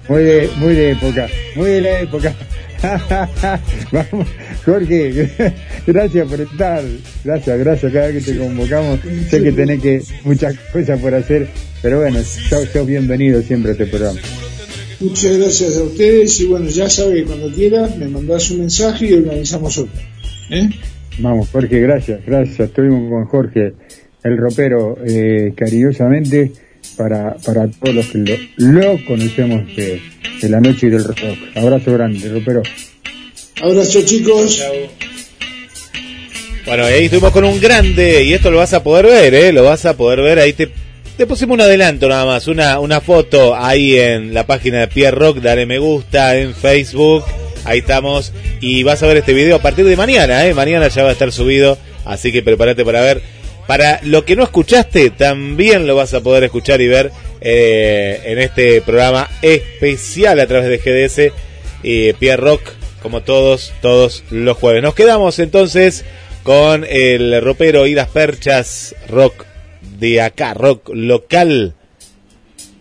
Muy de, muy de época, muy de la época. Vamos, Jorge, gracias por estar, gracias, gracias cada vez que te convocamos. Sé que tenés que muchas cosas por hacer, pero bueno, sos, sos bienvenido siempre a este programa. Muchas gracias a ustedes y bueno, ya sabes, cuando quieras me mandás un mensaje y organizamos otro. ¿Eh? Vamos, Jorge, gracias, gracias. Estuvimos con Jorge, el ropero, eh, cariñosamente para, para todos los que lo, lo conocemos de, de la noche y del rock. Abrazo grande, ropero. Abrazo chicos. Bueno, y ahí estuvimos con un grande, y esto lo vas a poder ver, ¿eh? Lo vas a poder ver, ahí te, te pusimos un adelanto nada más, una, una foto ahí en la página de Pierre Rock, dale me gusta en Facebook, ahí estamos, y vas a ver este video a partir de mañana, ¿eh? Mañana ya va a estar subido, así que prepárate para ver. Para lo que no escuchaste, también lo vas a poder escuchar y ver eh, en este programa especial a través de GDS y Pierre Rock, como todos, todos los jueves. Nos quedamos entonces con el ropero y las perchas rock de acá, rock local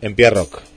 en Pierre Rock.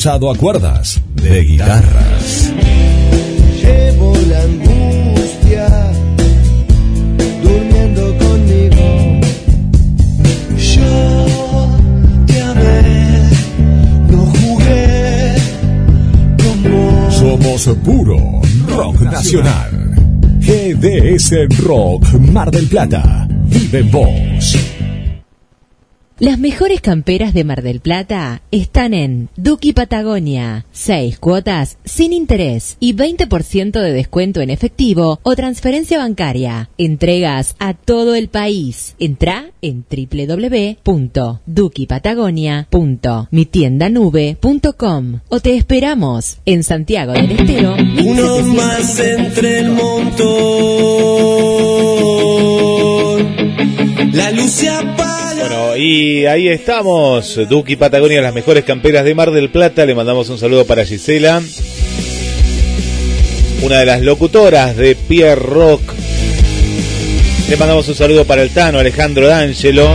Impulsado a cuerdas de guitarras. Llevo la angustia durmiendo conmigo. Yo te amé, no jugué como Somos puro rock nacional. GDS Rock Mar del Plata. Vive en. Las mejores camperas de Mar del Plata están en Duki Patagonia. 6 cuotas sin interés y 20% de descuento en efectivo o transferencia bancaria. Entregas a todo el país. Entra en www.dukipatagonia.mitiendanube.com o te esperamos en Santiago del Estero. uno más entre el montón. La luz se apaga. Bueno, y ahí estamos, Duki Patagonia, las mejores camperas de Mar del Plata. Le mandamos un saludo para Gisela, una de las locutoras de Pierre Rock. Le mandamos un saludo para el Tano, Alejandro D'Angelo.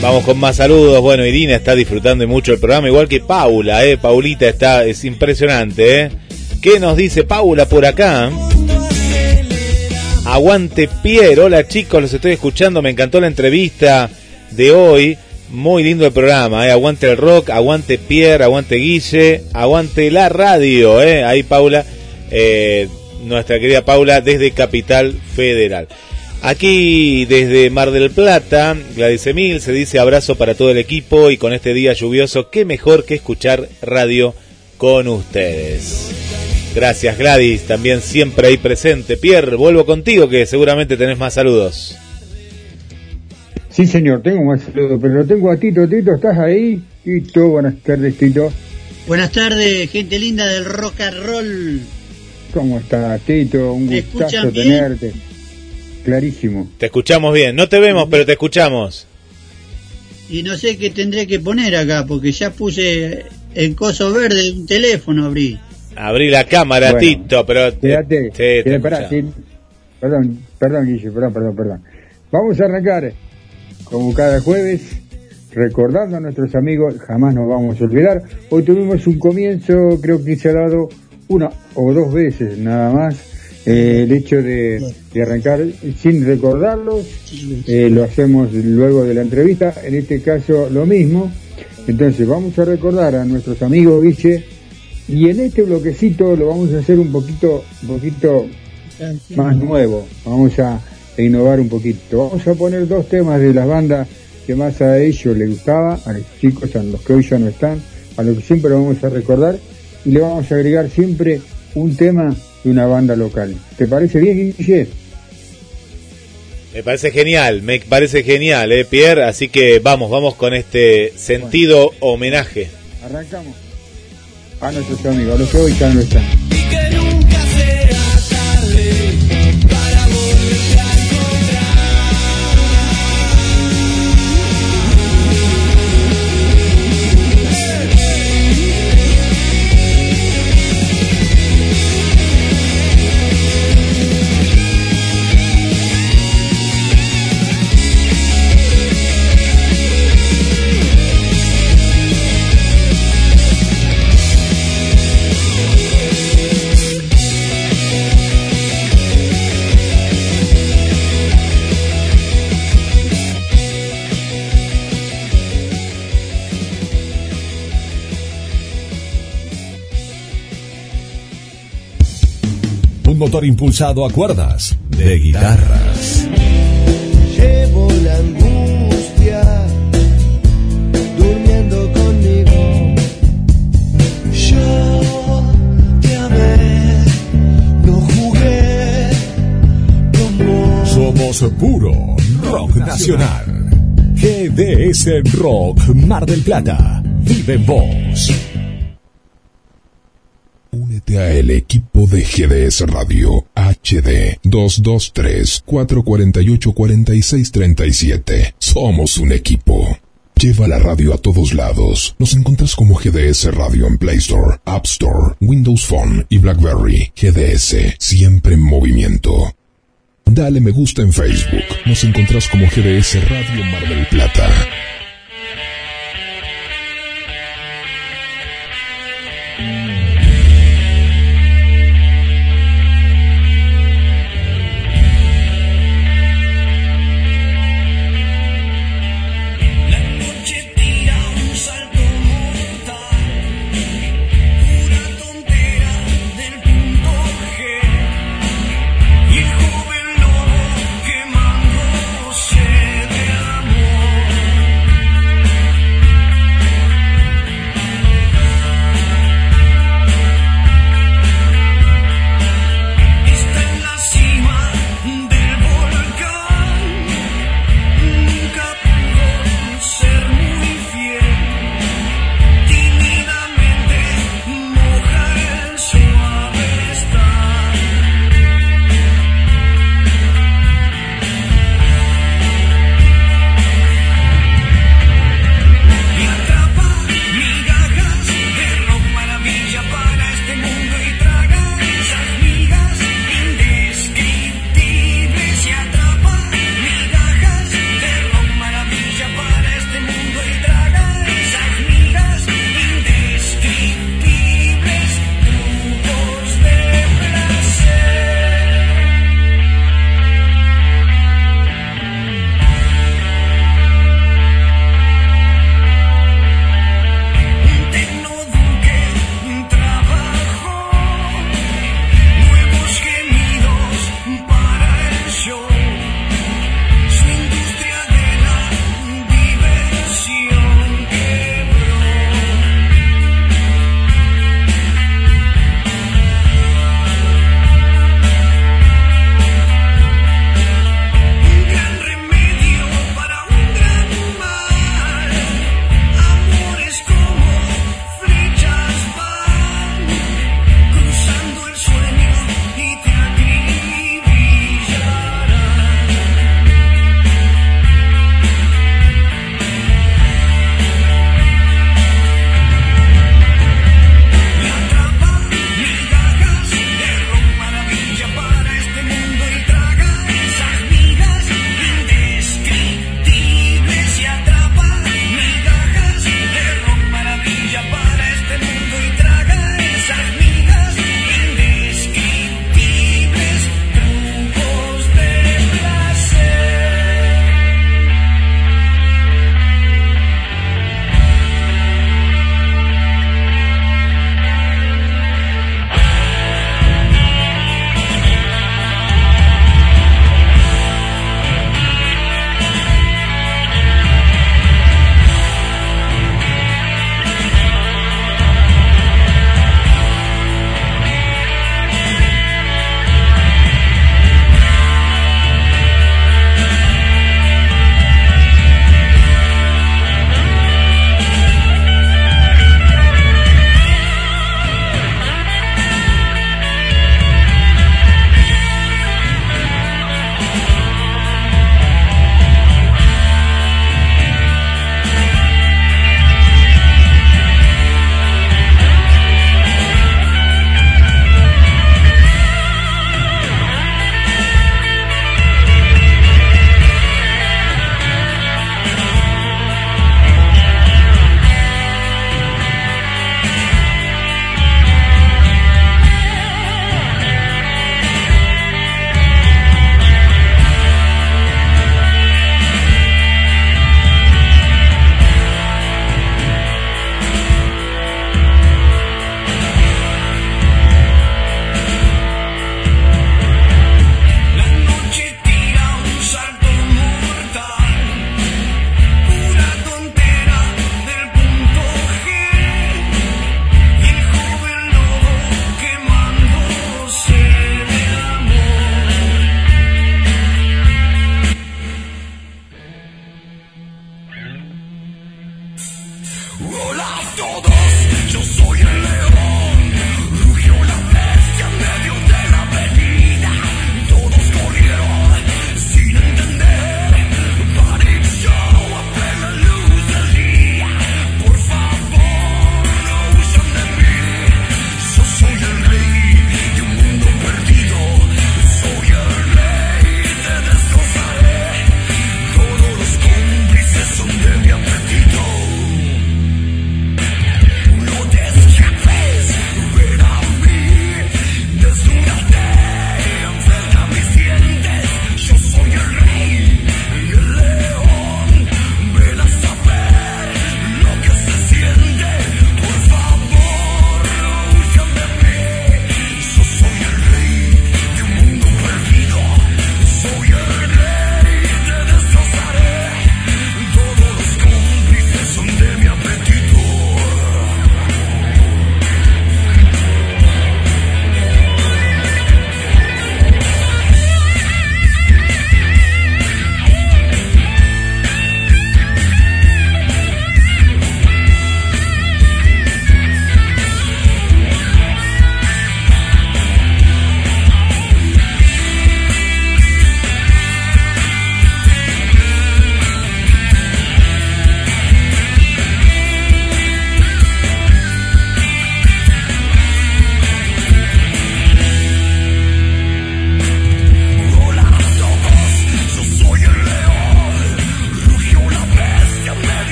Vamos con más saludos. Bueno, Irina está disfrutando mucho el programa, igual que Paula, ¿eh? Paulita está, es impresionante, ¿eh? ¿Qué nos dice Paula por acá? Aguante Pierre, hola chicos, los estoy escuchando, me encantó la entrevista de hoy, muy lindo el programa, ¿eh? aguante el rock, aguante Pierre, aguante Guille, aguante la radio, ¿eh? ahí Paula, eh, nuestra querida Paula desde Capital Federal. Aquí desde Mar del Plata, Gladys Emil se dice abrazo para todo el equipo y con este día lluvioso, qué mejor que escuchar radio con ustedes. Gracias Gladys, también siempre ahí presente. Pierre, vuelvo contigo que seguramente tenés más saludos. Sí, señor, tengo más saludos, pero lo tengo a Tito. Tito, ¿estás ahí? Tito, buenas tardes, Tito. Buenas tardes, gente linda del rock and roll. ¿Cómo estás, Tito? Un ¿Me gustazo bien? tenerte. Clarísimo. Te escuchamos bien, no te vemos, pero te escuchamos. Y no sé qué tendré que poner acá, porque ya puse el coso verde de un teléfono, abrí. Abrí la cámara, Bueno, Tito, pero... Quédate, te pará. Perdón, perdón, Guille, perdón, perdón, perdón. Vamos a arrancar, como cada jueves, recordando a nuestros amigos, jamás nos vamos a olvidar. Hoy tuvimos un comienzo, creo que se ha dado una o dos veces nada más, eh, el hecho de, de arrancar sin recordarlos, eh, lo hacemos luego de la entrevista, en este caso lo mismo. Entonces vamos a recordar a nuestros amigos, Guille, y en este bloquecito lo vamos a hacer un poquito, un poquito más nuevo. Vamos a innovar un poquito. Vamos a poner dos temas de las bandas que más a ellos les gustaba, a los chicos, a los que hoy ya no están, a los que siempre vamos a recordar, y le vamos a agregar siempre un tema de una banda local. ¿Te parece bien, Guille? Me parece genial, me parece genial, eh, Pierre. Así que vamos, vamos con este sentido homenaje. Arrancamos. A nuestros amigos, a los que hoy ya no están. Motor impulsado a cuerdas de guitarras. Llevo la angustia durmiendo conmigo. Yo te amé, no jugué como Somos puro rock nacional. GDS Rock Mar del Plata. Vive en vos. El equipo de GDS Radio HD 223-448-4637. Somos un equipo. Lleva la radio a todos lados. Nos encuentras como GDS Radio en Play Store, App Store, Windows Phone y BlackBerry. GDS, siempre en movimiento. Dale me gusta en Facebook. Nos encontrás como GDS Radio Mar del Plata. La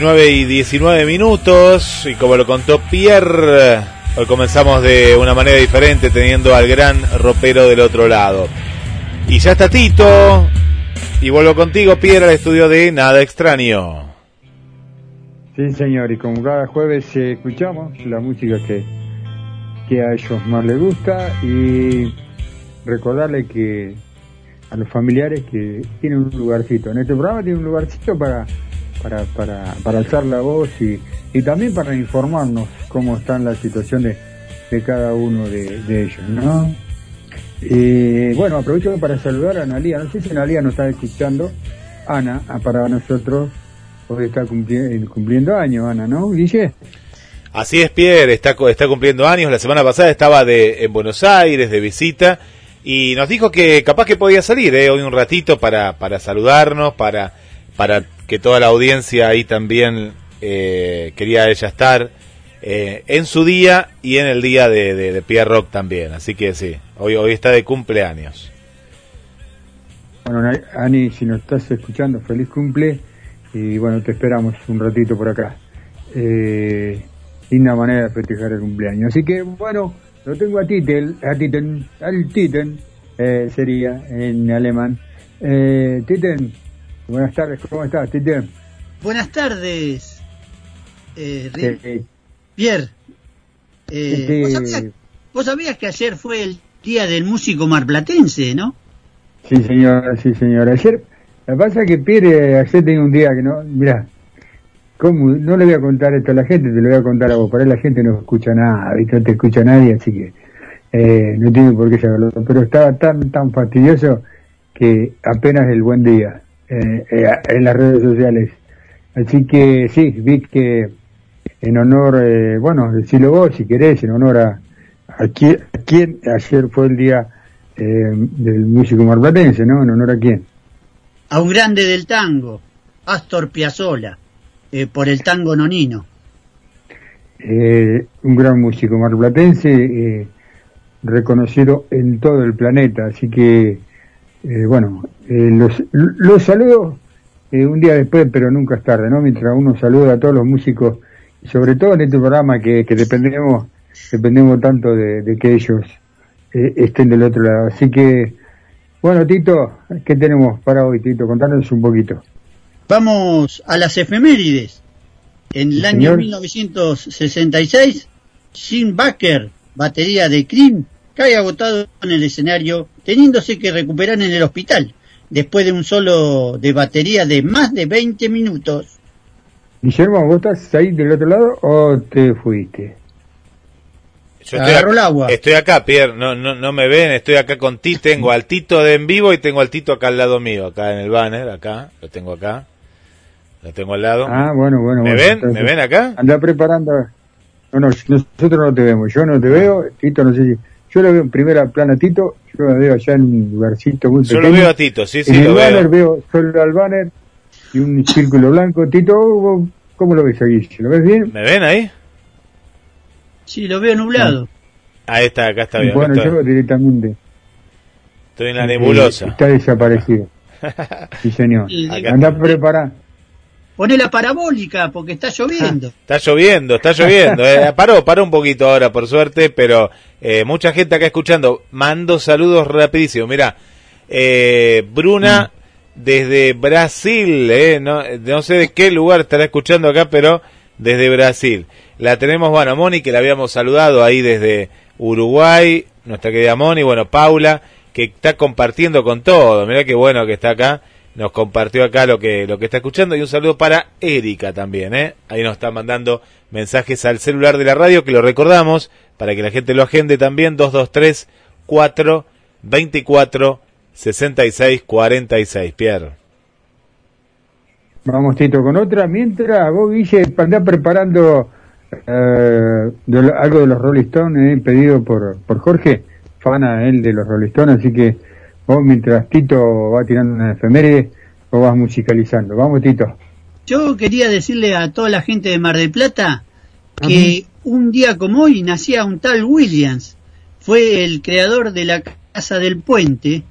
19 y 19 minutos y como lo contó Pierre, hoy comenzamos de una manera diferente teniendo al gran ropero del otro lado. Y ya está Tito y vuelvo contigo Pierre al estudio de Nada Extraño. Sí, señor, y como cada jueves eh, escuchamos la música que, que a ellos más les gusta y recordarle que a los familiares que tienen un lugarcito. En este programa tiene un lugarcito para, para, para, para alzar la voz y, y también para informarnos cómo están las situaciones de cada uno de, ellos, ¿no? Y bueno, aprovecho para saludar a Analia. No sé si Analia nos está escuchando. Ana, ah, para nosotros, hoy está cumpli- cumpliendo años, Ana, ¿no, Guille? Así es Pierre, está, está cumpliendo años, la semana pasada estaba de, en Buenos Aires de visita y nos dijo que capaz que podía salir eh, hoy un ratito para, para saludarnos, para, para que toda la audiencia ahí también eh, quería ella estar eh, en su día y en el día de, de, de Pierre Rock también. Así que sí, hoy, hoy está de cumpleaños. Bueno, Ani, si nos estás escuchando, feliz cumple y bueno, te esperamos un ratito por acá. Eh, linda manera de festejar el cumpleaños. Así que bueno, lo tengo a Titel, a Titen, al Titen, eh, sería en alemán. Eh, Titen, buenas tardes, ¿cómo estás, Titen? Buenas tardes, eh, Ri- Eh, Pierre. Eh, Este- ¿vos, sabías, vos sabías que ayer fue el día del músico marplatense, ¿no? Sí, señor, sí, señor. Ayer, la pasa es que Pierre, ayer tenía un día que no, mira, ¿cómo? No le voy a contar esto a la gente, te lo voy a contar a vos. Para la gente no escucha nada, ¿viste? no te escucha nadie, así que eh, no tiene por qué saberlo. Pero estaba tan, tan fastidioso que apenas el buen día eh, eh, en las redes sociales. Así que sí, vi que en honor, eh, bueno, decilo vos si querés, en honor a, a, quién, a quién ayer fue el día eh, del músico marplatense, ¿no? En honor a quién. A un grande del tango, Astor Piazzolla, eh, por el tango nonino. Eh, un gran músico marplatense, eh, reconocido en todo el planeta, así que, eh, bueno, eh, los, los saludo eh, un día después, pero nunca es tarde, ¿no? Mientras uno saluda a todos los músicos, y sobre todo en este programa que, que dependemos, dependemos tanto de, de que ellos eh, estén del otro lado. Así que, bueno, Tito, ¿qué tenemos para hoy, Tito? Contanos un poquito. Vamos a las efemérides. En el año señor. 1966, Jim Baker, batería de Cream, cae agotado en el escenario, teniéndose que recuperar en el hospital, después de un solo de batería de más de 20 minutos. Guillermo, ¿vos estás ahí del otro lado o te fuiste? Yo Agarró ac- el agua. Estoy acá, Pierre, no, no, no me ven, estoy acá con ti, tengo al Tito de en vivo y tengo al Tito acá al lado mío, acá en el banner, acá, lo tengo acá, lo tengo al lado. Ah, bueno, bueno. ¿Me bueno, ven? entonces, ¿Me ven acá? Anda preparando. No, no, nosotros no te vemos. Yo no te veo. Tito, no sé si. Yo lo veo en primera plana, Tito. Yo lo veo allá en un lugarcito muy Yo lo veo a Tito, sí, sí, en el lo banner veo. veo solo al banner y un círculo blanco. Tito, ¿vos ¿cómo lo ves ahí? ¿Lo ves bien? ¿Me ven ahí? Sí, lo veo nublado. Ahí está, acá está bien. bueno, acá yo estoy, directamente. estoy en la eh, nebulosa. está desaparecido. Sí, señor. Anda preparando. Poné la parabólica porque está lloviendo. Está lloviendo, está lloviendo. eh. Paró, paró un poquito ahora, por suerte, pero eh, mucha gente acá escuchando. Mando saludos rapidísimo. Mira, eh, Bruna desde Brasil, eh, no, no sé de qué lugar estará escuchando acá, pero desde Brasil. La tenemos, bueno, Moni, que la habíamos saludado ahí desde Uruguay, nuestra querida Moni, bueno, Paula, que está compartiendo con todo. Mira qué bueno que está acá. Nos compartió acá lo que, lo que está escuchando y un saludo para Erika también, ¿eh? Ahí nos está mandando mensajes al celular de la radio que lo recordamos para que la gente lo agende también 223 4 24 66 46, Pierre. Vamos, Tito, con otra. Mientras vos, Guille, andás preparando eh, algo de los Rolling Stones, eh, pedido por, por Jorge, fana él de los Rolling Stones, así que vos, mientras Tito va tirando una efeméride, vos vas musicalizando. Vamos, Tito. Yo quería decirle a toda la gente de Mar del Plata que un día como hoy nacía un tal Williams. Fue el creador de la Casa del Puente,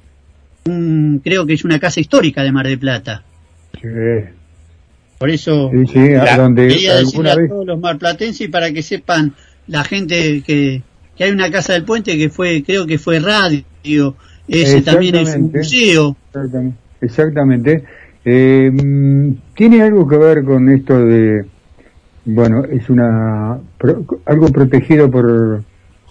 un- creo que es una casa histórica de Mar del Plata. Sí. Por eso Sí, sí, a La- donde quería decirle a todos los marplatenses para que sepan la gente que, que hay una casa del puente que fue, creo que fue radio, ese también es un Exactamente. museo. Exactamente. Exactamente. Eh, mm, tiene algo que ver con esto de, bueno, es una pro- algo protegido por,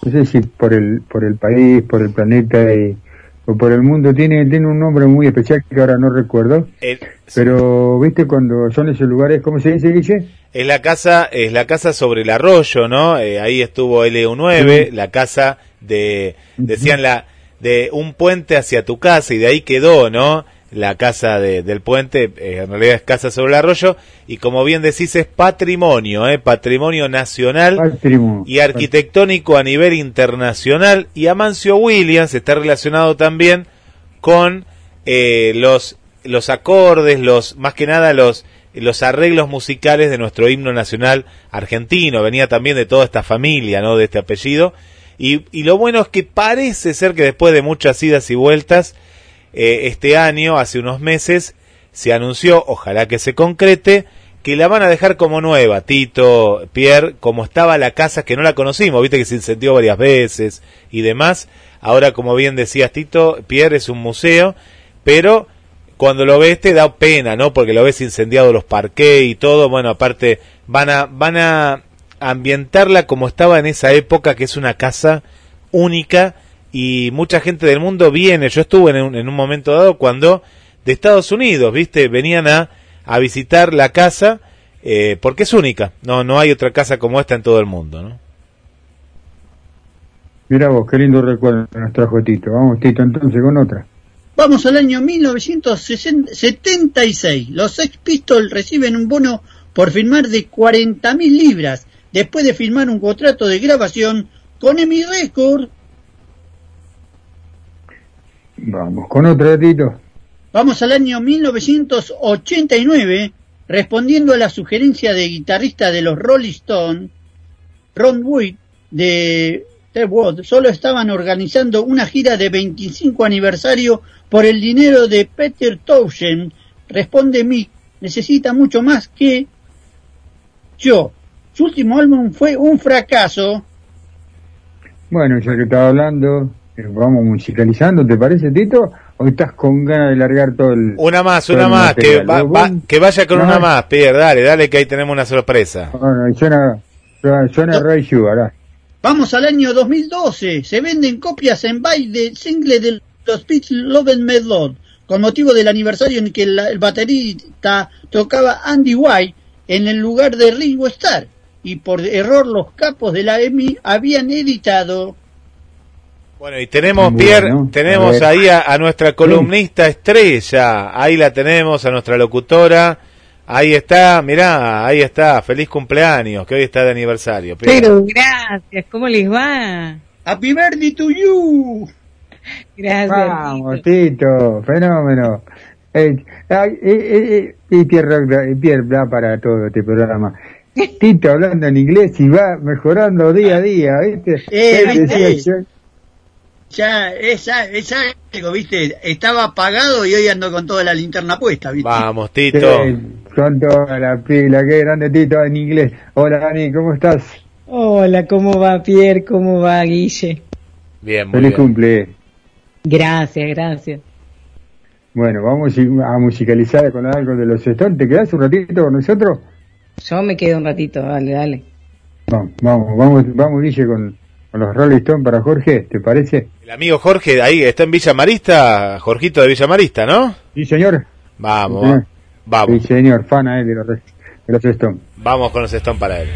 no sé si por el por el país, por el planeta y, o por el mundo. Tiene tiene un nombre muy especial que ahora no recuerdo. El- Pero viste cuando son esos lugares, ¿cómo se dice, Guille? Es la casa, es la casa sobre el arroyo, ¿no? Eh, ahí estuvo LU9, la casa de, decían la, de un puente hacia tu casa y de ahí quedó, ¿no? La casa de- del puente, eh, en realidad es casa sobre el arroyo y como bien decís es patrimonio, ¿eh? Patrimonio nacional Patrimonio. y arquitectónico a nivel internacional y Amancio Williams está relacionado también con eh, los los acordes, los más que nada los los arreglos musicales de nuestro himno nacional argentino, venía también de toda esta familia, ¿no? De este apellido. Y, lo bueno es que parece ser que después de muchas idas y vueltas, eh, este año, hace unos meses, se anunció, ojalá que se concrete, que la van a dejar como nueva, Tito, Pierre, como estaba la casa, que no la conocimos, viste que se incendió varias veces y demás. Ahora, como bien decías, Tito, Pierre es un museo, pero cuando lo ves te da pena, ¿no? Porque lo ves incendiado los parques y todo. Bueno, aparte, van a, van a ambientarla como estaba en esa época, que es una casa única y mucha gente del mundo viene. Yo estuve en un, en un momento dado cuando de Estados Unidos, ¿viste? Venían a, a visitar la casa eh, porque es única. No, no hay otra casa como esta en todo el mundo, ¿no? Mira vos, qué lindo recuerdo nos trajo Tito. Vamos, Tito, entonces con otra. Vamos al año 1976. Los Sex Pistols reciben un bono por firmar de 40.000 libras después de firmar un contrato de grabación con EMI Record. Vamos, con otra, Tito. Vamos al año 1989, respondiendo a la sugerencia de guitarrista de los Rolling Stones, Ron Wood, de The Wood, solo estaban organizando una gira de 25 aniversario por el dinero de Peter Townshend. Responde Mick, necesita mucho más que yo. Su último álbum fue un fracaso. Bueno, ya que estaba hablando, eh, vamos musicalizando, ¿te parece, Tito? ¿O estás con ganas de largar todo el... Una más, una más, que, va- que vaya con No, una más, Pierre, dale, dale, que ahí tenemos una sorpresa. Bueno, suena, suena, suena Ray. Vamos al año 2012. Se venden copias en baile del single de los Beats Love and Medlord con motivo del aniversario en que el, el baterista tocaba Andy White en el lugar de Ringo Starr y por error los capos de la EMI habían editado Bueno, y tenemos, Pierre, tenemos ahí a, a nuestra columnista estrella, ahí la tenemos, a nuestra locutora, ahí está, mirá, ahí está, feliz cumpleaños, que hoy está de aniversario. Pierre. Pero gracias, ¿cómo les va? Happy birthday to you. Gracias. Vamos, Tito, fenómeno. Eh, eh, eh, eh, y Pierre, para todo este programa. Tito hablando en inglés y va mejorando día a día, ¿viste? Eh, ¿viste? Ya, es, es algo, viste, estaba apagado y hoy ando con toda la linterna puesta, viste. Vamos, Tito. Sí, con toda la pila, qué grande Tito en inglés. Hola Dani, ¿cómo estás? Hola, ¿cómo va Pierre? ¿Cómo va Guille? Bien, muy Feliz bien. cumple. Gracias, gracias. Bueno, vamos a musicalizar con algo de los Stones. ¿Te quedás un ratito con nosotros? Yo me quedo un ratito, dale, dale. Vamos, vamos, vamos, vamos Guille con, con los Rolling Stones para Jorge, ¿te parece? El amigo Jorge, ahí está en Villa Marista, Jorgito de Villa Marista, ¿no? Sí, señor. Vamos, Sí, señor. vamos, Sí, señor, fan a él de los, de los Stones. vamos con los Stone para él.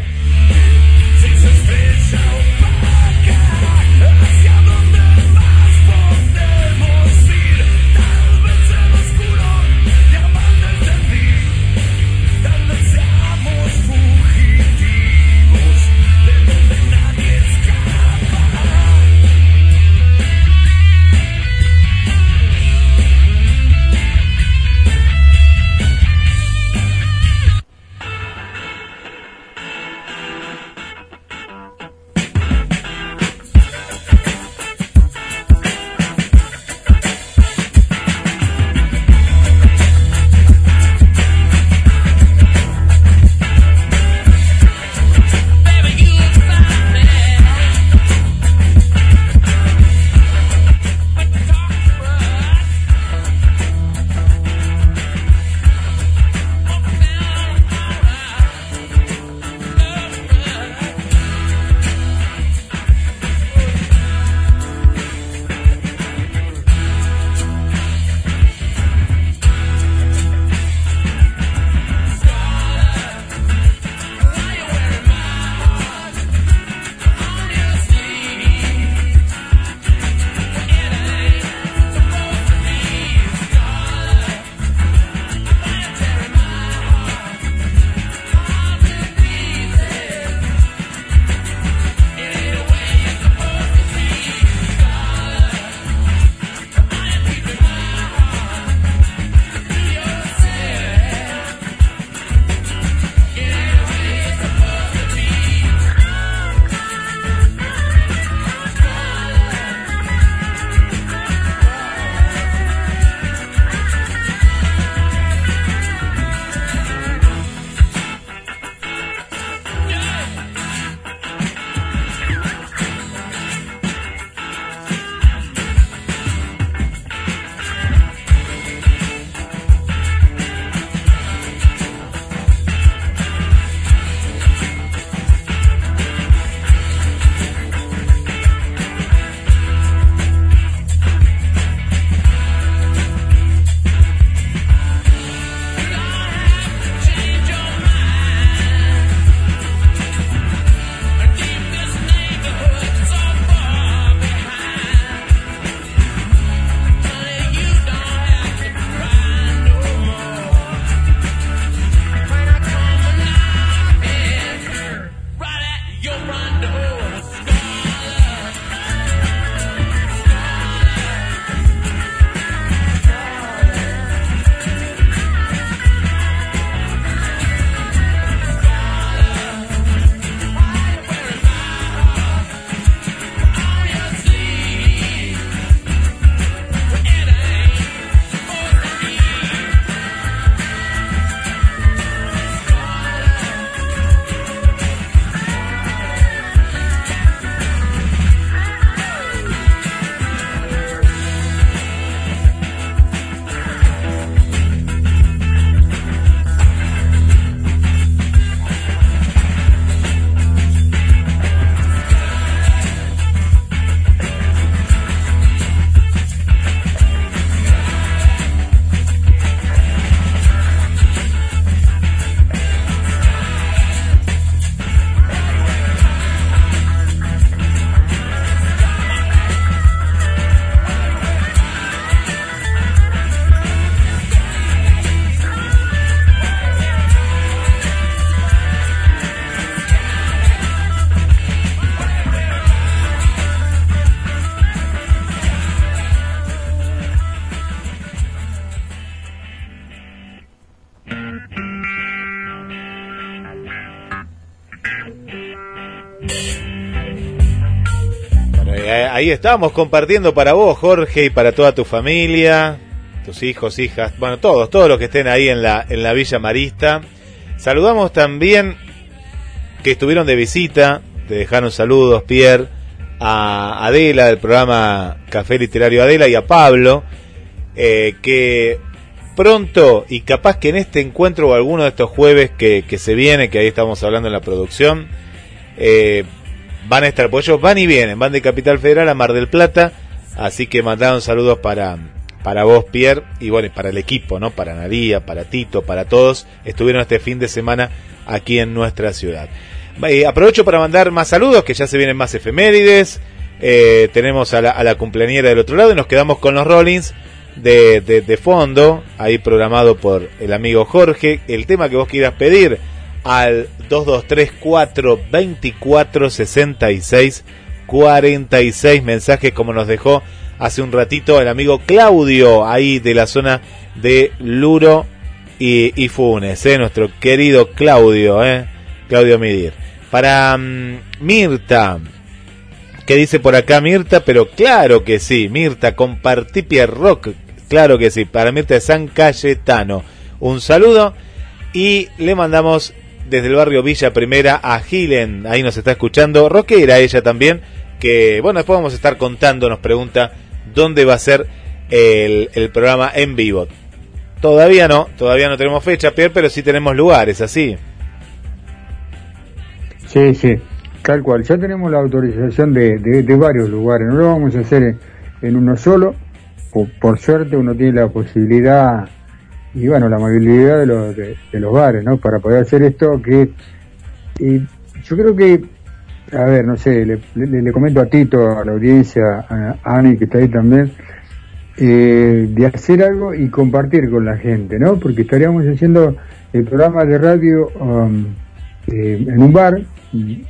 Ahí estamos compartiendo para vos, Jorge, y para toda tu familia, tus hijos, hijas, bueno, todos, todos los que estén ahí en la, en la Villa Marista. Saludamos también que estuvieron de visita, te dejaron saludos, Pierre, a Adela del programa Café Literario Adela y a Pablo, eh, que pronto y capaz que en este encuentro o alguno de estos jueves que, que se viene, que ahí estamos hablando en la producción, eh, van a estar, pues ellos van y vienen, van de Capital Federal a Mar del Plata, así que mandaron saludos para, para vos, Pierre, y bueno, para el equipo, ¿no? Para Nadia, para Tito, para todos, estuvieron este fin de semana aquí en nuestra ciudad. Aprovecho para mandar más saludos, que ya se vienen más efemérides, eh, tenemos a la, a la cumpleañera del otro lado y nos quedamos con los Rollins de, de, de fondo, ahí programado por el amigo Jorge, el tema que vos quieras pedir al 2234 24 66 46 mensajes como nos dejó hace un ratito el amigo Claudio ahí de la zona de Luro y, Funes, ¿eh? nuestro querido Claudio, ¿eh? Claudio Midir. Para mm, Mirta, ¿qué dice por acá Mirta? Pero claro que sí, Mirta, compartí Pierre Rock, claro que sí, para Mirta de San Cayetano. Un saludo y le mandamos desde el barrio Villa Primera a Gilen, ahí nos está escuchando, rockera ella también, que bueno, después vamos a estar contando, nos pregunta dónde va a ser el, programa en vivo. Todavía no, todavía no tenemos fecha, Pierre, pero sí tenemos lugares, así. Sí, sí, tal cual. Ya tenemos la autorización de, varios lugares. No lo vamos a hacer en, en uno solo. Por, por, suerte uno tiene la posibilidad y bueno, la movilidad de los, de, los bares, ¿no? Para poder hacer esto que... Y yo creo que, a ver, no sé, le, comento a Tito, a la audiencia, a, Ani que está ahí también, eh, de hacer algo y compartir con la gente, ¿no? Porque estaríamos haciendo el programa de radio um, eh, en un bar, en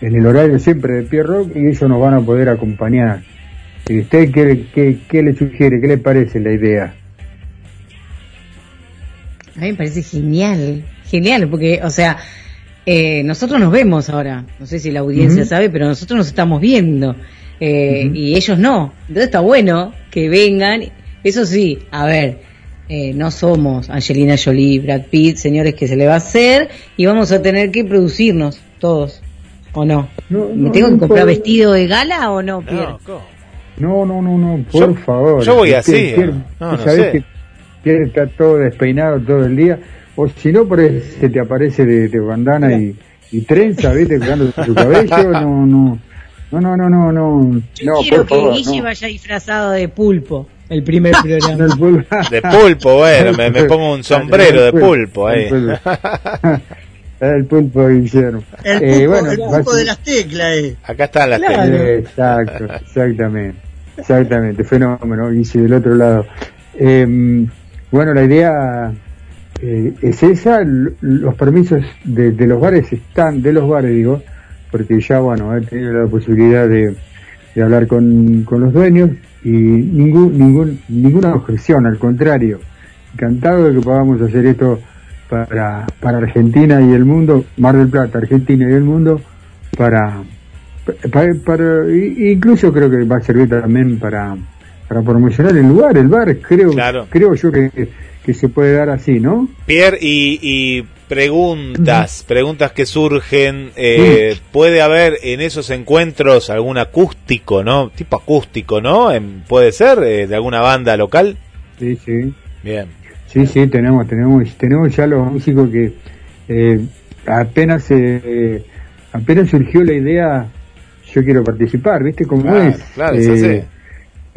el horario siempre de Pierre Rock, y ellos nos van a poder acompañar. ¿Y usted qué, qué, qué le sugiere? ¿Qué le parece la idea? A mí me parece genial, genial, porque, o sea, eh, nosotros nos vemos ahora, no sé si la audiencia uh -huh. sabe, pero nosotros nos estamos viendo, eh, uh -huh. y ellos no. Entonces está bueno que vengan, eso sí, a ver, eh, no somos Angelina Jolie, Brad Pitt, señores, que se le va a hacer, y vamos a tener que producirnos todos, ¿o no? no ¿Me tengo que comprar vestido de gala o no, Pierre? No, no, no, no, por yo, favor. Yo voy así. Pierre, no, no sé. Que quiere estar todo despeinado todo el día, o si no, por ahí se te aparece de, de bandana y, y, trenza, ¿viste? Cuidando su cabello, no, no. No, no, no, no, no. Yo no, quiero por que favor, Guille no. vaya disfrazado de pulpo. El primer programa. El pulpo. De pulpo, bueno, me, me pongo un sombrero de pulpo ahí. El pulpo Guillermo. El pulpo, eh, bueno, el pulpo de las teclas, eh. Acá están las claro. teclas. Exacto, exactamente. Exactamente, fenómeno, Guille, del otro lado. Eh, bueno, la idea eh, es esa, los permisos de, de, los bares están, de los bares digo, porque ya, bueno, he tenido la posibilidad de, hablar con, los dueños y ningún, ningún, ninguna objeción, al contrario, encantado de que podamos hacer esto para, Argentina y el mundo, Mar del Plata, Argentina y el mundo, para, para incluso creo que va a servir también para para promocionar el lugar, el bar, creo, claro. creo yo que, que, se puede dar así, ¿no? Pierre, y, y preguntas, preguntas que surgen, eh, sí. ¿puede haber en esos encuentros algún acústico, ¿no? Tipo acústico, ¿no? ¿Puede ser eh, de alguna banda local? Sí, sí. Bien. Sí, sí, tenemos, tenemos, tenemos ya los músicos que eh, apenas eh, apenas surgió la idea, yo quiero participar, ¿viste cómo claro, es? Claro, es así.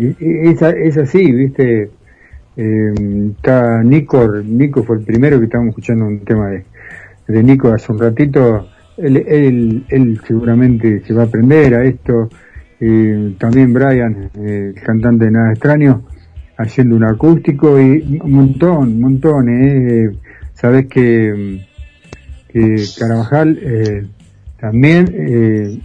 Es, es así, ¿viste? Eh, está Nico, Nico fue el primero que estábamos escuchando un tema de, de Nico hace un ratito. Él, seguramente se va a aprender a esto. Eh, también Brian, eh, cantante de Nada Extraño, haciendo un acústico y un montón, un montón. Eh. Sabes que, que Carabajal eh, también eh,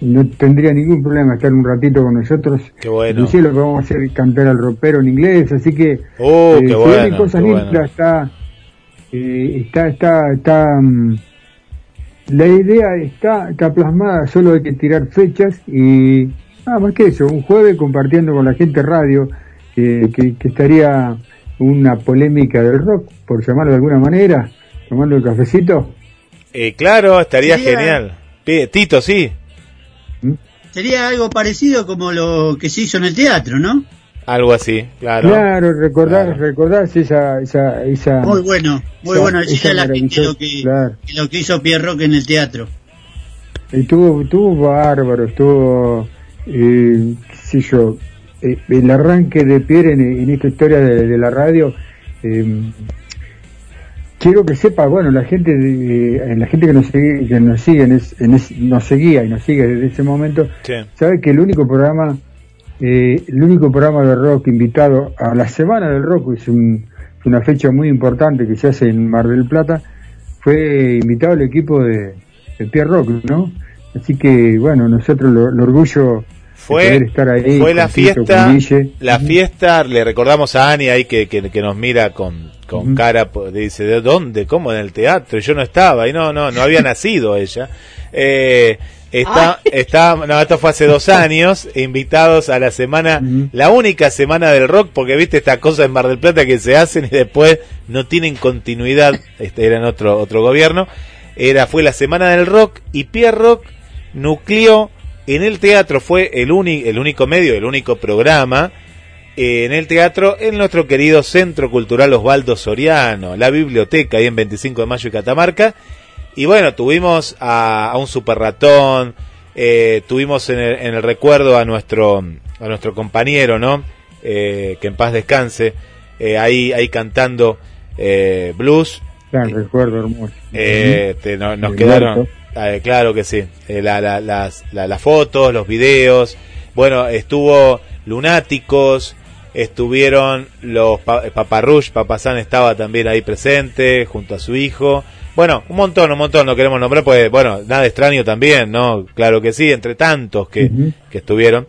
no tendría ningún problema estar un ratito con nosotros. Qué bueno. Lo que vamos a hacer cantar al ropero en inglés, así que oh, eh, qué bueno, cosas qué lindas, bueno. está, eh, está, está, está, um, la idea está, está plasmada, solo hay que tirar fechas y nada más que eso, un jueves compartiendo con la gente radio, que, que, que estaría una polémica del rock, por llamarlo de alguna manera, tomando el cafecito. Eh, claro, estaría genial. Pi- Tito, sí. Sería algo parecido como lo que se hizo en el teatro, ¿no? Algo así, claro. Claro, recordar, recordarse esa, esa, esa, Muy bueno, muy esa- bueno decirle a la gente lo que, claro. que lo que hizo Pierrock en el teatro. Estuvo, estuvo bárbaro, estuvo, eh, qué sé yo, eh, el arranque de Pierre en, en esta historia de, de la radio. eh, quiero que sepa, bueno, la gente, eh, la gente que nos sigue, que nos sigue, en es- en es- nos seguía y nos sigue desde ese momento, Sí. sabe que el único programa, eh, el único programa de rock invitado a la semana del rock es, un- es una fecha muy importante que se hace en Mar del Plata, fue invitado el equipo de, de Pierre Rock, ¿no? Así que, bueno, nosotros lo, el orgullo Fue, poder estar ahí. fue la fiesta, la fiesta, le recordamos a Ani ahí que, que, que nos mira con, con cara, dice, ¿de dónde? ¿Cómo? En el teatro, yo no estaba, y no, no, no había nacido ella. Eh, está, está, no, esto fue hace dos años, invitados a la semana, la única semana del rock, porque viste esta cosa en Mar del Plata que se hacen y después no tienen continuidad, este era en otro, otro gobierno, era, fue la semana del rock, y Pierre Rock nucleó en el teatro fue el, uni- el único medio, el único programa eh, en el teatro en nuestro querido Centro Cultural Osvaldo Soriano, la biblioteca ahí en 25 de Mayo y Catamarca. Y bueno, tuvimos a, a un super ratón, eh, tuvimos en el, en el recuerdo a nuestro, a nuestro compañero, ¿no? Eh, que en paz descanse, eh, ahí, ahí cantando eh, blues. Recuerdo hermoso. Eh, te- no- nos quedaron. Eh, claro que sí, Eh, la- la- las, la- las fotos, los videos, bueno, estuvo Lunáticos, estuvieron los pa Paparrush, Papazán estaba también ahí presente, junto a su hijo, bueno, un montón, un montón, no queremos nombrar, pues bueno, nada extraño también, ¿no? Claro que sí, entre tantos que, que estuvieron,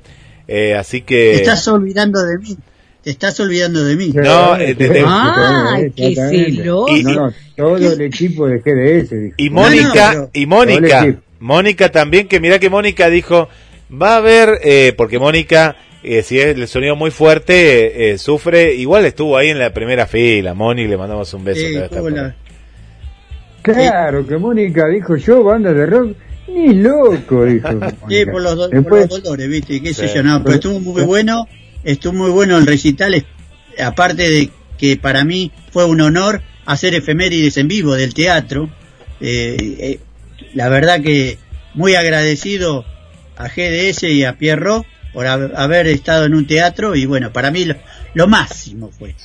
Eh, así que... Te estás olvidando de mí. Te estás olvidando de mí. No, eh, de- de- Ay, qué celoso. Y- No, no, todo el equipo de GDS. Y Mónica, y Mónica. Mónica también, que mira que Mónica dijo, va a haber, eh, porque Mónica, eh, si es el sonido muy fuerte, eh, eh, sufre, igual estuvo ahí en la primera fila, Moni, le mandamos un beso. Eh, por. Claro, que Mónica dijo yo, banda de rock, ni loco, dijo. Sí, Mónica. por los, do- por Después, los dolores, ¿viste? ¿Qué sé Sí. yo? No, pero estuvo muy bueno. Estuvo muy bueno el recital. Aparte de que para mí fue un honor hacer efemérides en vivo del teatro. Eh, eh, la verdad que muy agradecido a GDS y a Pierro por hab- haber estado en un teatro. Y bueno, para mí lo, lo máximo fue.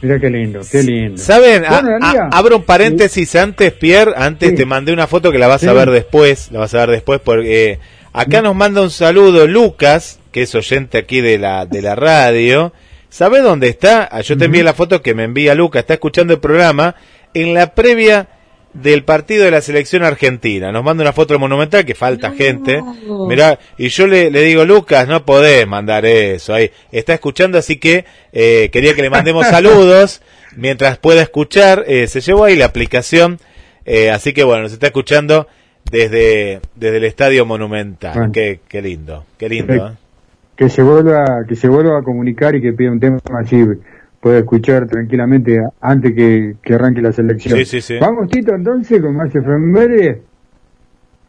mira qué lindo, qué lindo. ¿Saben? Bueno, a- abro un paréntesis antes, Pierre, antes Sí. te mandé una foto que la vas a ver después, la vas a ver después porque eh, acá nos manda un saludo Lucas, que es oyente aquí de la, de la radio. ¿Sabe dónde está? Ah, Yo te envié la foto que me envía Lucas, está escuchando el programa en la previa del partido de la selección argentina. Nos manda una foto del Monumental, que falta gente. Mirá, y yo le, le digo, Lucas, no podés mandar eso ahí. Está escuchando, así que eh, quería que le mandemos saludos. Mientras pueda escuchar, eh, se llevó ahí la aplicación. eh, así que bueno, nos está escuchando desde, desde el Estadio Monumental. Bueno. Qué, qué lindo, qué lindo. Que se vuelva, que se vuelva a comunicar y que pida un tema así, puede escuchar tranquilamente antes que, que arranque la selección. Sí, sí, sí. Vamos, Tito, entonces, con más efemérides.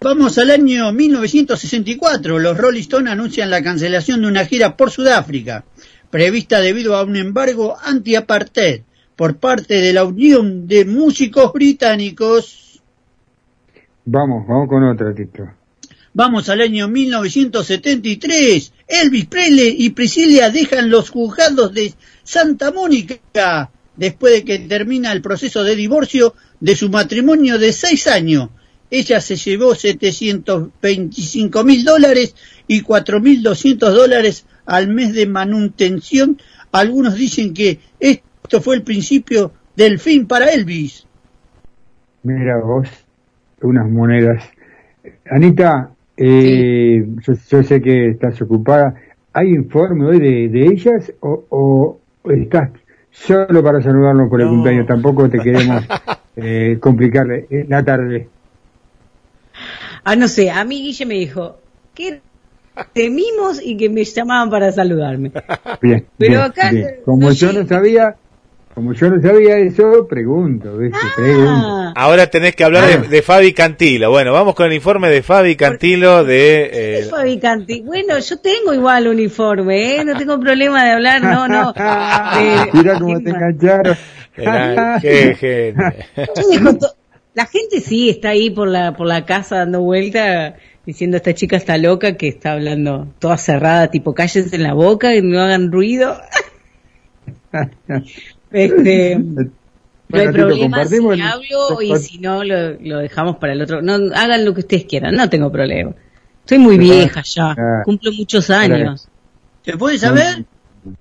Vamos al año 1964. Los Rolling Stones anuncian la cancelación de una gira por Sudáfrica, prevista debido a un embargo anti-apartheid por parte de la Unión de Músicos Británicos. Vamos, vamos con otra, Tito. Vamos al año 1973. Elvis Presley y Priscilla dejan los juzgados de Santa Mónica después de que termina el proceso de divorcio de su matrimonio de seis años. Ella se llevó 725 mil dólares y 4.200 dólares al mes de manutención. Algunos dicen que esto fue el principio del fin para Elvis. Mira vos, unas monedas. Anita, eh, yo, yo sé que estás ocupada. ¿Hay informe hoy de, de ellas o, o estás solo para saludarnos por el No. cumpleaños? Tampoco te queremos eh, complicarle eh, la tarde. Ah, no sé, a mí Guille me dijo que temimos y que me llamaban para saludarme. Bien, Pero bien, acá, bien. Como no yo no sabía, como yo no sabía eso, pregunto, ¿viste? Pregunto. Ah, Ahora tenés que hablar Ah. de, de Fabi Cantilo. Bueno, vamos con el informe de Fabi Cantilo de... ¿qué eh, Fabi Canti? Bueno, yo tengo igual uniforme, ¿eh? No tengo problema de hablar, no, no. Eh, Mira cómo te engancharon. Qué to- la gente sí está ahí por la por la casa dando vuelta diciendo esta chica está loca que está hablando toda cerrada tipo cállense en la boca y no hagan ruido este no hay Bueno, problema si el- hablo y si no lo, lo dejamos para el otro no hagan lo que ustedes quieran no tengo problema soy muy vieja ya cumplo muchos años ¿Se puede saber?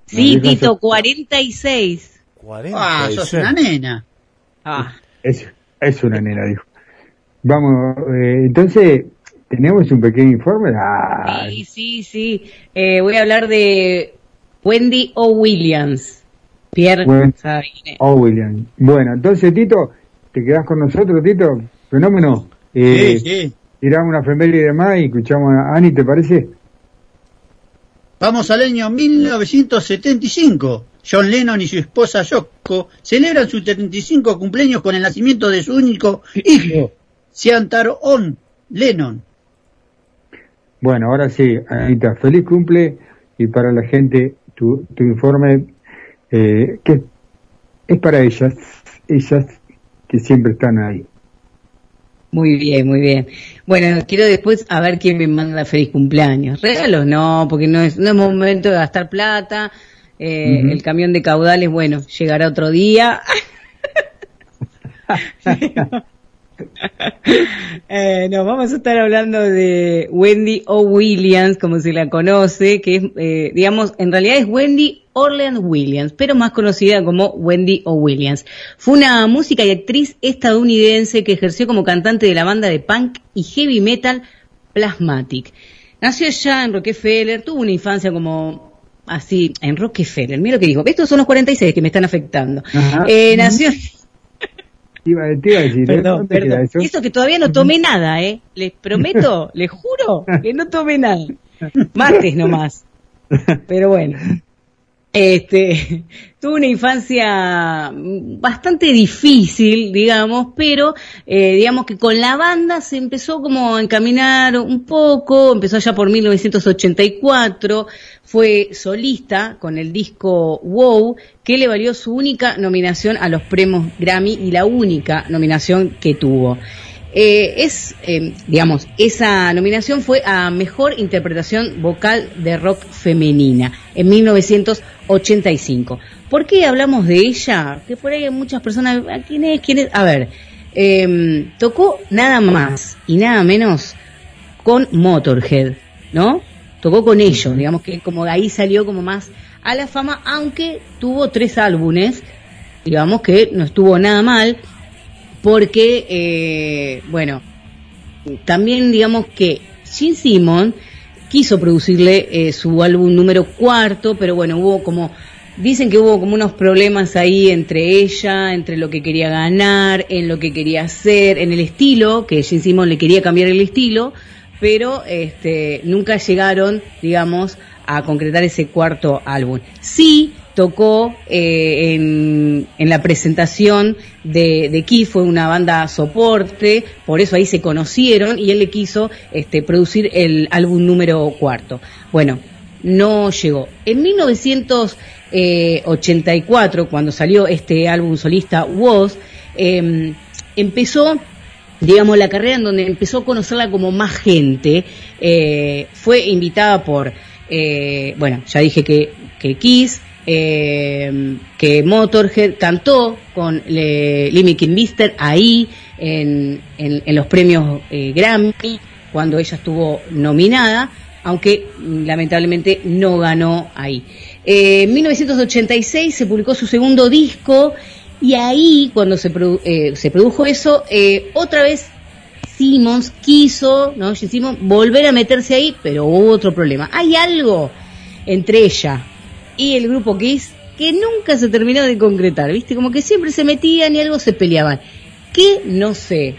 sí Tito eso- 46 Ah, sos una nena. ah Es, es una nena, dijo. Vamos, eh, entonces, tenemos un pequeño informe. Ah, Sí, sí, sí. Eh, voy a hablar de Wendy O. Williams. Pierre Bueno. Sabine. oh, William. Bueno, entonces, Tito, te quedás con nosotros, Tito. Fenómeno. Eh, Sí, sí. Tiramos una efeméride más y escuchamos a Ani, ¿te parece? Vamos al año 1975. John Lennon y su esposa Yoko celebran su 35 cumpleaños con el nacimiento de su único hijo, Siantar On Lennon. Bueno, ahora sí, Anita, feliz cumple y para la gente tu, tu informe eh, que es para ellas, ellas que siempre están ahí. Muy bien, muy bien. Bueno, quiero después a ver quién me manda feliz cumpleaños. Regalos no, porque no es, no es momento de gastar plata. Eh. El camión de caudales, bueno, llegará otro día. Eh, no, vamos a estar hablando de Wendy O. Williams, como se la conoce, que es, eh, digamos, en realidad es Wendy Orleans Williams, pero más conocida como Wendy O. Williams. Fue una música y actriz estadounidense que ejerció como cantante de la banda de punk y heavy metal Plasmatic. Nació ya en Rockefeller, tuvo una infancia como así, en Rockefeller, mira lo que dijo, estos son los 46 que me están afectando. Eh, nació... Iba, te iba a decir, ¿eh? Perdón, ¿dónde queda perdón. eso? Que todavía no tomé nada, ¿eh? Les prometo, les juro que no tomé nada. Mates nomás. Pero bueno. Este, tuvo una infancia bastante difícil, digamos, pero eh, digamos que con la banda se empezó como a encaminar un poco, empezó ya por 1984, fue solista con el disco Wow, que le valió su única nominación a los premios Grammy y la única nominación que tuvo. Eh, es, eh, digamos, esa nominación fue a Mejor Interpretación Vocal de Rock Femenina en 1985. ¿Por qué hablamos de ella? Que por ahí hay muchas personas, ¿a ¿quién es? ¿Quién es? A ver, eh, tocó nada más y nada menos con Motorhead, ¿no? Tocó con ellos, digamos que como de ahí salió como más a la fama, aunque tuvo tres álbumes, digamos que no estuvo nada mal, porque, eh, bueno, también digamos que Gene Simon quiso producirle eh, su álbum número cuarto, pero bueno, hubo como, dicen que hubo como unos problemas ahí entre ella, entre lo que quería ganar, en lo que quería hacer, en el estilo, que Gene Simon le quería cambiar el estilo, pero este, nunca llegaron, digamos, a concretar ese cuarto álbum. Sí tocó eh, en, la presentación de, de Keith, fue una banda soporte, por eso ahí se conocieron y él le quiso este, producir el álbum número cuarto. Bueno, no llegó. En 1984, cuando salió este álbum solista Was, eh, empezó digamos, la carrera en donde empezó a conocerla como más gente. Eh, fue invitada por, eh, bueno, ya dije que, que Kiss, eh, que Motorhead cantó con le, Limmy Kimbister ahí en, en, en los premios Grammy cuando ella estuvo nominada, aunque mm, lamentablemente no ganó ahí. En 1986 se publicó su segundo disco y ahí, cuando se, produ- eh, se produjo eso, eh, otra vez Simmons quiso, ¿no? Simmons, volver a meterse ahí, pero hubo otro problema. Hay algo entre ella y el grupo Kiss que nunca se terminó de concretar, ¿viste? Como que siempre se metían y algo se peleaban. ¿Qué? No sé.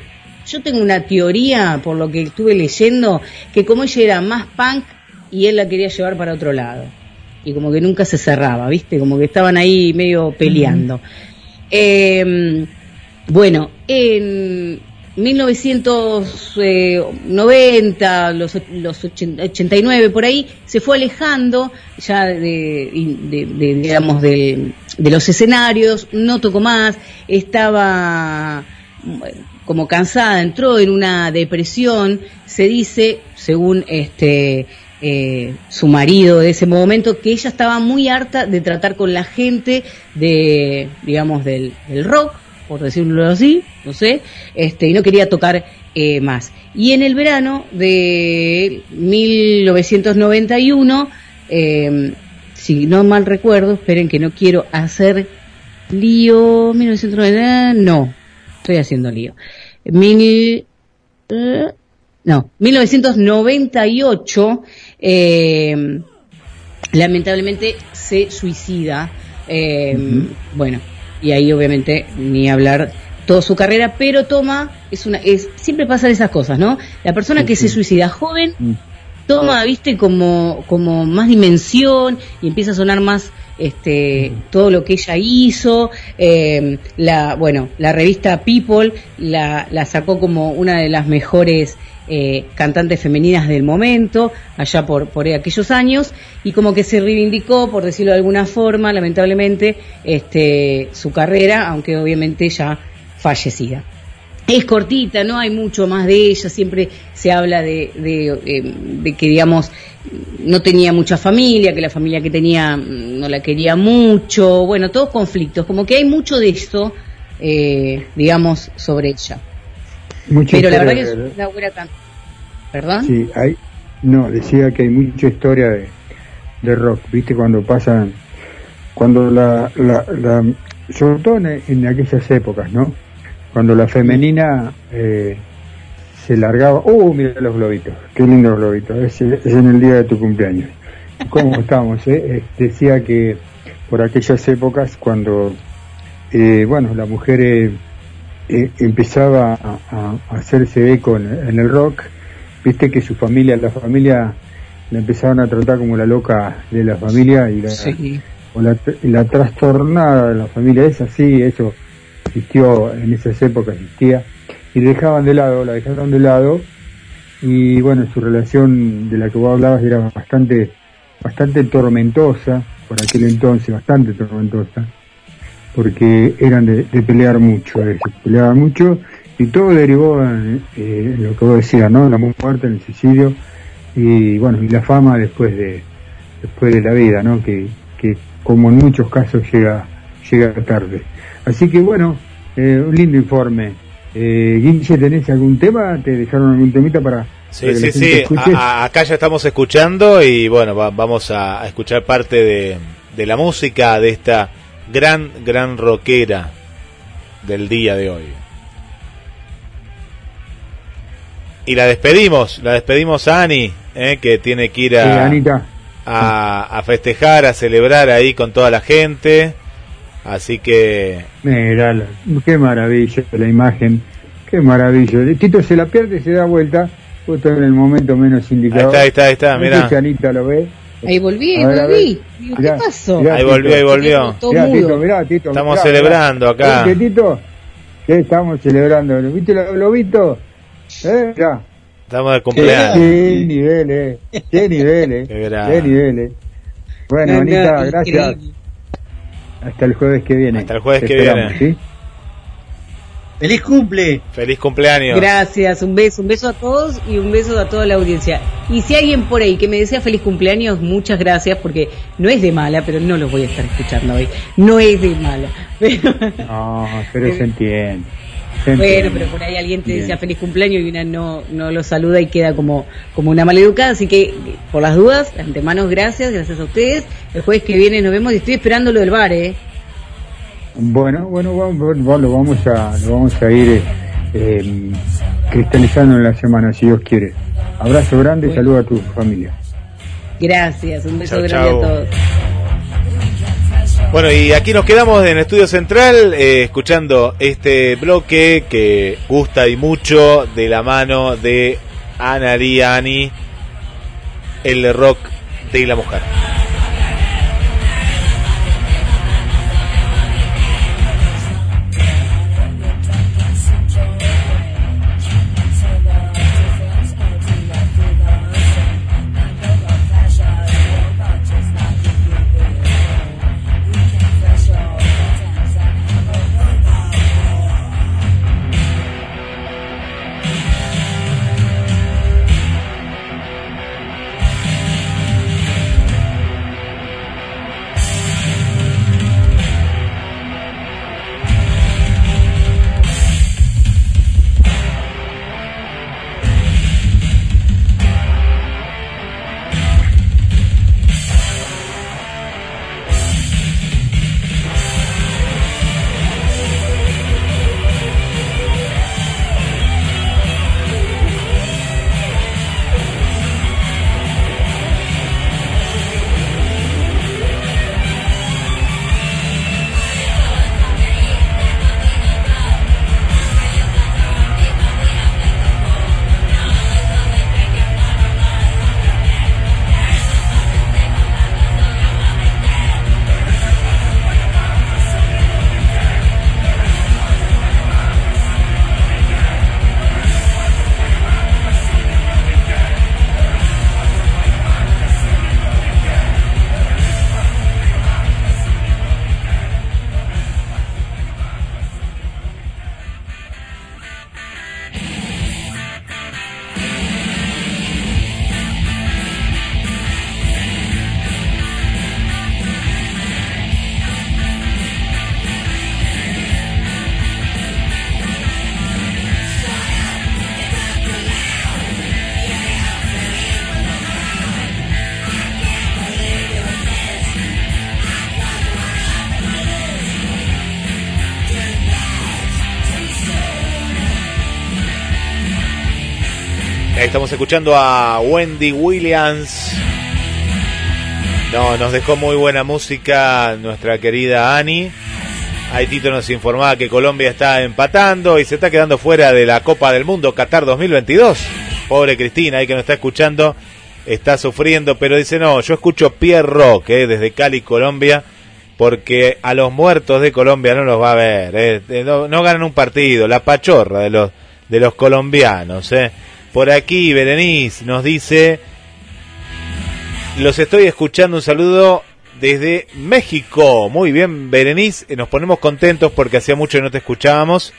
yo tengo una teoría, por lo que estuve leyendo, que como ella era más punk y él la quería llevar para otro lado. Y como que nunca se cerraba, ¿viste? Como que estaban ahí medio peleando. Eh, bueno, en 1990, los, los 89 por ahí, se fue alejando ya de, digamos, de, los escenarios, no tocó más, estaba como cansada, entró en una depresión, se dice, según este eh, su marido de ese momento, que ella estaba muy harta de tratar con la gente de, digamos, del, rock, por decirlo así, no sé, este, y no quería tocar eh, más. Y en el verano de 1991, eh, si no mal recuerdo, esperen que no quiero hacer lío, 1990, no, estoy haciendo lío. Mil, eh, no, 1998, eh, lamentablemente se suicida. eh, Bueno, y ahí obviamente ni hablar toda su carrera, pero toma, es una, es, siempre pasan esas cosas, ¿no? La persona que se suicida joven toma, viste, como, como más dimensión y empieza a sonar más este todo lo que ella hizo eh, la bueno la revista People la, la sacó como una de las mejores eh, cantantes femeninas del momento allá por aquellos años y como que se reivindicó por decirlo de alguna forma lamentablemente este su carrera aunque obviamente ya fallecida es cortita, no hay mucho más de ella, siempre se habla de, de, de que, digamos, no tenía mucha familia, que la familia que tenía mm, no la quería mucho, bueno, todos conflictos, como que hay mucho de eso, eh, digamos, sobre ella. Mucha Pero la historia, verdad que es ¿verdad? una buena cantante. ¿Perdón? Sí, hay, no, decía que hay mucha historia de, de rock, ¿viste? Cuando pasan, cuando la, la, la sobre todo en, en aquellas épocas, ¿no? Cuando la femenina eh, se largaba, ¡oh, mira los globitos! ¡Qué lindos globitos! Es, es en el día de tu cumpleaños. ¿Cómo estamos? Eh? Eh, Decía que por aquellas épocas, cuando, eh, bueno, la mujer eh, empezaba a, hacerse eco en, en el rock, viste que su familia, la familia la empezaban a tratar como la loca de la familia y la, Sí. o la trastornada de la familia. Es así, eso existió en esas épocas, existía, y dejaban de lado, la dejaron de lado, y bueno, su relación de la que vos hablabas era bastante, bastante tormentosa, por aquel entonces, bastante tormentosa, porque eran de, de pelear mucho, se peleaban mucho, y todo derivó en, eh, en lo que vos decías, ¿no? La muerte, el suicidio, y bueno, y la fama después de, después de la vida, ¿no? Que, que como en muchos casos llega, llega tarde. Así que bueno, eh, un lindo informe. Eh, Guille, ¿tenés algún tema? ¿Te dejaron algún temita para, Sí, para que sí, sí. a- acá ya estamos escuchando y bueno, va- vamos a, a escuchar parte de, de la música de esta gran, gran rockera del día de hoy. Y la despedimos, la despedimos a Ani, eh, que tiene que ir a, a, a festejar, a celebrar ahí con toda la gente. Así que Mira, qué maravilla la imagen, qué maravilla. Tito se la pierde y se da vuelta, justo en el momento menos indicado. Ahí está, ahí está, ahí está, si Anita lo ve. Ahí volví, ahí A ver, a ver. volví. Digo, ¿Qué Mirá, pasó? mirá, ahí volvió, ahí volvió. Mirá. Tito, mirá, Tito. Estamos mirá, celebrando mirá. acá. ¿Qué estamos celebrando? ¿Viste los globitos? ¿Eh? Mirá. estamos de cumpleaños. Qué nivel, eh. Qué nivel, eh. Qué grande. Qué nivel, eh. Bueno, No, no, Anita, gracias. Hasta el jueves que viene. Hasta el jueves Te que viene. ¿sí? ¡Feliz cumple! Feliz cumpleaños. Gracias, un beso, un beso a todos y un beso a toda la audiencia. Y si hay alguien por ahí que me desea feliz cumpleaños, muchas gracias porque no es de mala, pero no los voy a estar escuchando hoy. No es de mala. Pero, No, pero se entiende. bueno, pero por ahí alguien te Bien. desea feliz cumpleaños y una no, no lo saluda y queda como, como una maleducada. Así que, por las dudas, de antemano, gracias, gracias a ustedes. El jueves que viene nos vemos y estoy esperando lo del bar, ¿eh? Bueno, bueno, lo vamos a, lo vamos a ir eh, cristalizando en la semana, si Dios quiere. Abrazo grande y Bueno. saludo a tu familia. Gracias, un beso Chau, grande chau. a todos. Bueno, y aquí nos quedamos en el estudio central eh, escuchando este bloque que gusta y mucho de la mano de Ana Ani, el rock de la mujer. Escuchando a Wendy Williams. No, nos dejó muy buena música nuestra querida Ani. Ahí Tito nos informaba que Colombia está empatando y se está quedando fuera de la Copa del Mundo Qatar 2022. Pobre Cristina, ahí que nos está escuchando, está sufriendo, pero dice, no, yo escucho Pierre Rock eh, desde Cali, Colombia, porque a los muertos de Colombia no los va a ver. eh, eh, no, no ganan un partido, la pachorra de los, de los colombianos. Eh. Por aquí, Berenice nos dice, los estoy escuchando, un saludo desde México. Muy bien, Berenice, eh, nos ponemos contentos porque hacía mucho que no te escuchábamos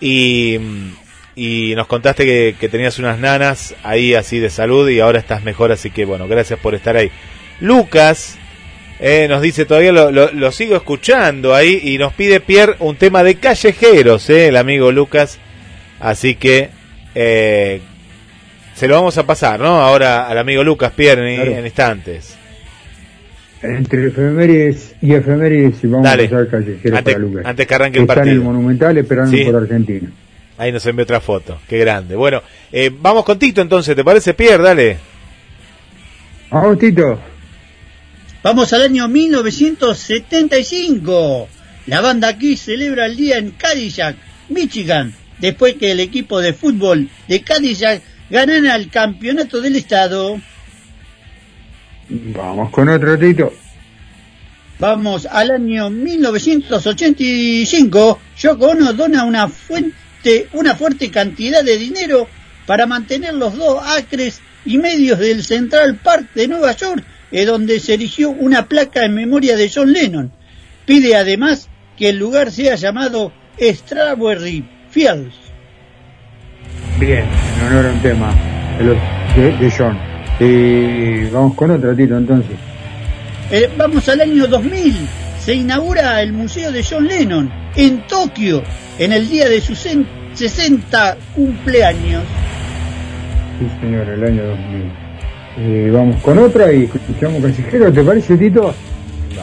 y, y nos contaste que, tenías unas nanas ahí así de salud y ahora estás mejor, así que bueno, gracias por estar ahí. Lucas eh, nos dice todavía lo, lo- sigo escuchando ahí y nos pide Pierre un tema de callejeros, eh, el amigo Lucas. Así que se lo vamos a pasar, ¿no? Ahora al amigo Lucas Pierre en, Claro. en instantes. Entre efemérides y efemérides vamos Dale. a pasar callejeros Antes- para Lucas. antes que arranque el Está en partido. el Monumental esperando Sí. por Argentina. Ahí nos envió otra foto, qué grande. Bueno, eh, vamos con Tito entonces, ¿te parece Pierre? Dale. Vamos, Tito. Vamos al año 1975. La banda aquí celebra el día en Cadillac, Michigan, después que el equipo de fútbol de Cadillac ganara el campeonato del estado. Vamos con otro, Tito. Vamos al año 1985. Yoko Ono dona una fuente, una fuerte cantidad de dinero para mantener los dos acres y medios del Central Park de Nueva York, eh, donde se erigió una placa en memoria de John Lennon. Pide además que el lugar sea llamado Strawberry Fields. Bien, en honor a un tema de, los, de, de John. Y vamos con otro, Tito, entonces. Eh, vamos al año 2000. Se inaugura el Museo de John Lennon en Tokio en el día de sus cen- 60 cumpleaños. Sí, señor, el año 2000. Eh, vamos con otra y escuchamos Callejero, ¿te parece, Tito?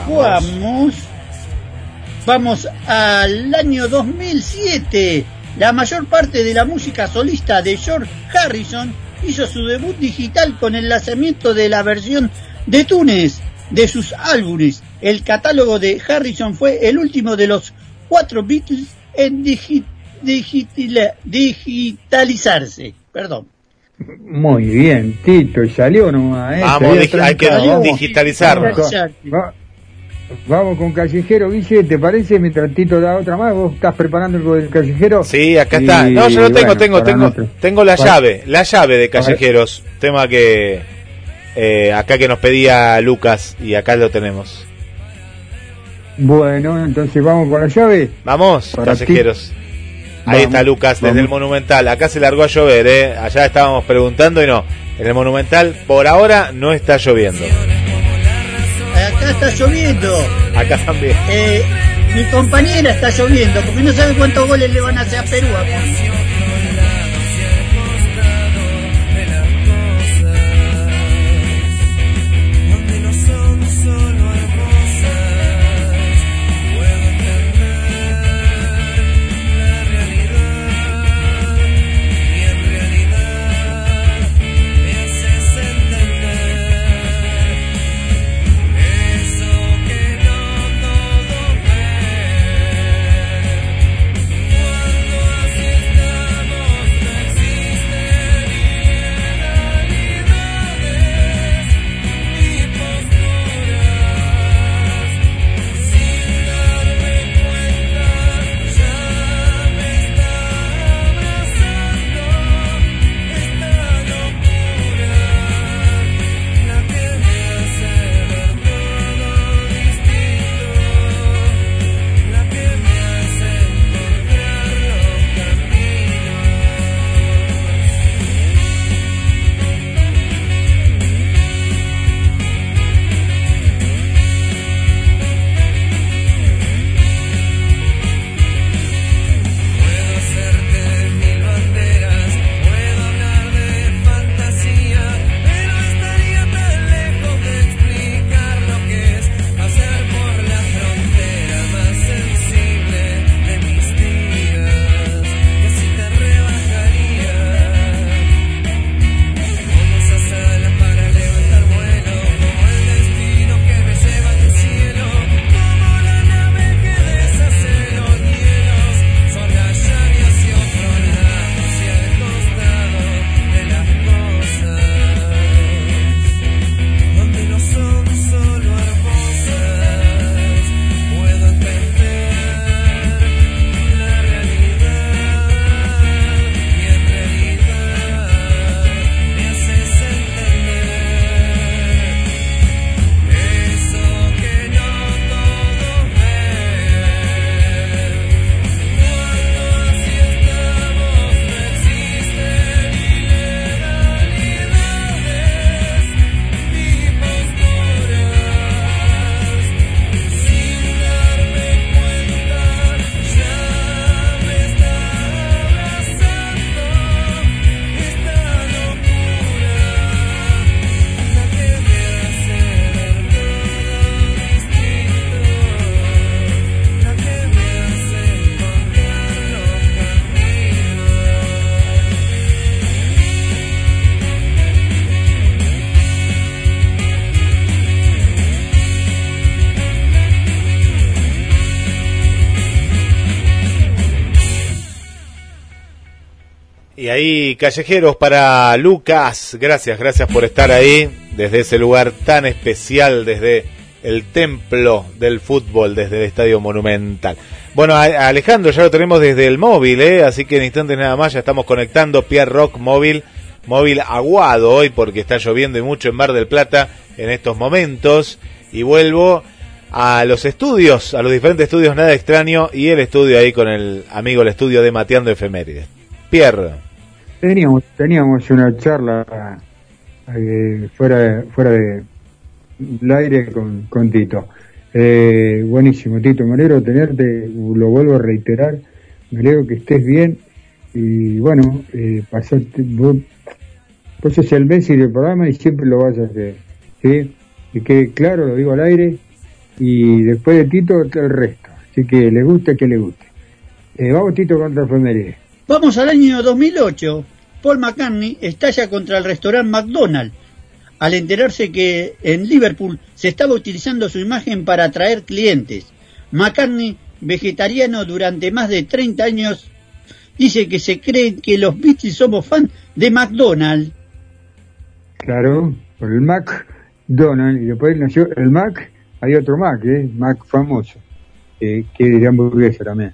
Vamos. Vamos al año 2007. La mayor parte de la música solista de George Harrison hizo su debut digital con el lanzamiento de la versión de Túnez de sus álbumes el catálogo de Harrison fue el último de los cuatro Beatles en digi- digitila- digitalizarse. Perdón. Muy bien, Tito, y salió nomás. ¿eh? Vamos, hay que digitalizarlo. Vamos con, Callejero, Guille, ¿te parece? Mientras Tito da otra más, ¿vos estás preparando algo del Callejero? Sí, acá Y, está. No, yo lo tengo, bueno, tengo, tengo, tengo la Para- llave, la llave de Callejeros, tema que eh, acá que nos pedía Lucas y acá lo tenemos. Bueno, entonces vamos con la llave. Vamos, Para ti. Callejeros. Ahí Vamos, está Lucas desde el Monumental. Acá se largó a llover, ¿eh? Allá estábamos preguntando y no. En el Monumental por ahora no está lloviendo. Acá está lloviendo. Acá también. Eh, mi compañera está lloviendo porque no sabe cuántos goles le van a hacer a Perú. acá. Callejeros para Lucas. Gracias, gracias por estar ahí. Desde ese lugar tan especial, desde el templo del fútbol, desde el Estadio Monumental. Bueno, Alejandro ya lo tenemos desde el móvil, ¿eh? así que en instantes nada más ya estamos conectando Pierre Rock móvil. Móvil aguado hoy porque está lloviendo y mucho en Mar del Plata en estos momentos. Y vuelvo a los estudios, a los diferentes estudios, nada extraño. Y el estudio ahí con el amigo, el estudio de Mateando Efemérides. Pierre. Teníamos, teníamos una charla eh, fuera, fuera de del aire con, con Tito. Eh, buenísimo, Tito, me alegro tenerte, lo vuelvo a reiterar, me alegro que estés bien y bueno, eh, pasaste, vos, vos sos el Messi del programa y siempre lo vas a hacer, ¿sí? Que claro, lo digo al aire y después de Tito el resto, así que le guste que le guste. Eh, vamos Tito contra Efemérides. Vamos al año 2008. Paul McCartney estalla contra el restaurante McDonald's al enterarse que en Liverpool se estaba utilizando su imagen para atraer clientes. McCartney, vegetariano durante más de 30 años, dice que se cree que los Beatles somos fans de McDonald's. Claro, por el McDonald's, y después nació el Mac, hay otro Mac, ¿eh? Mac famoso, eh, que de hamburguesa también.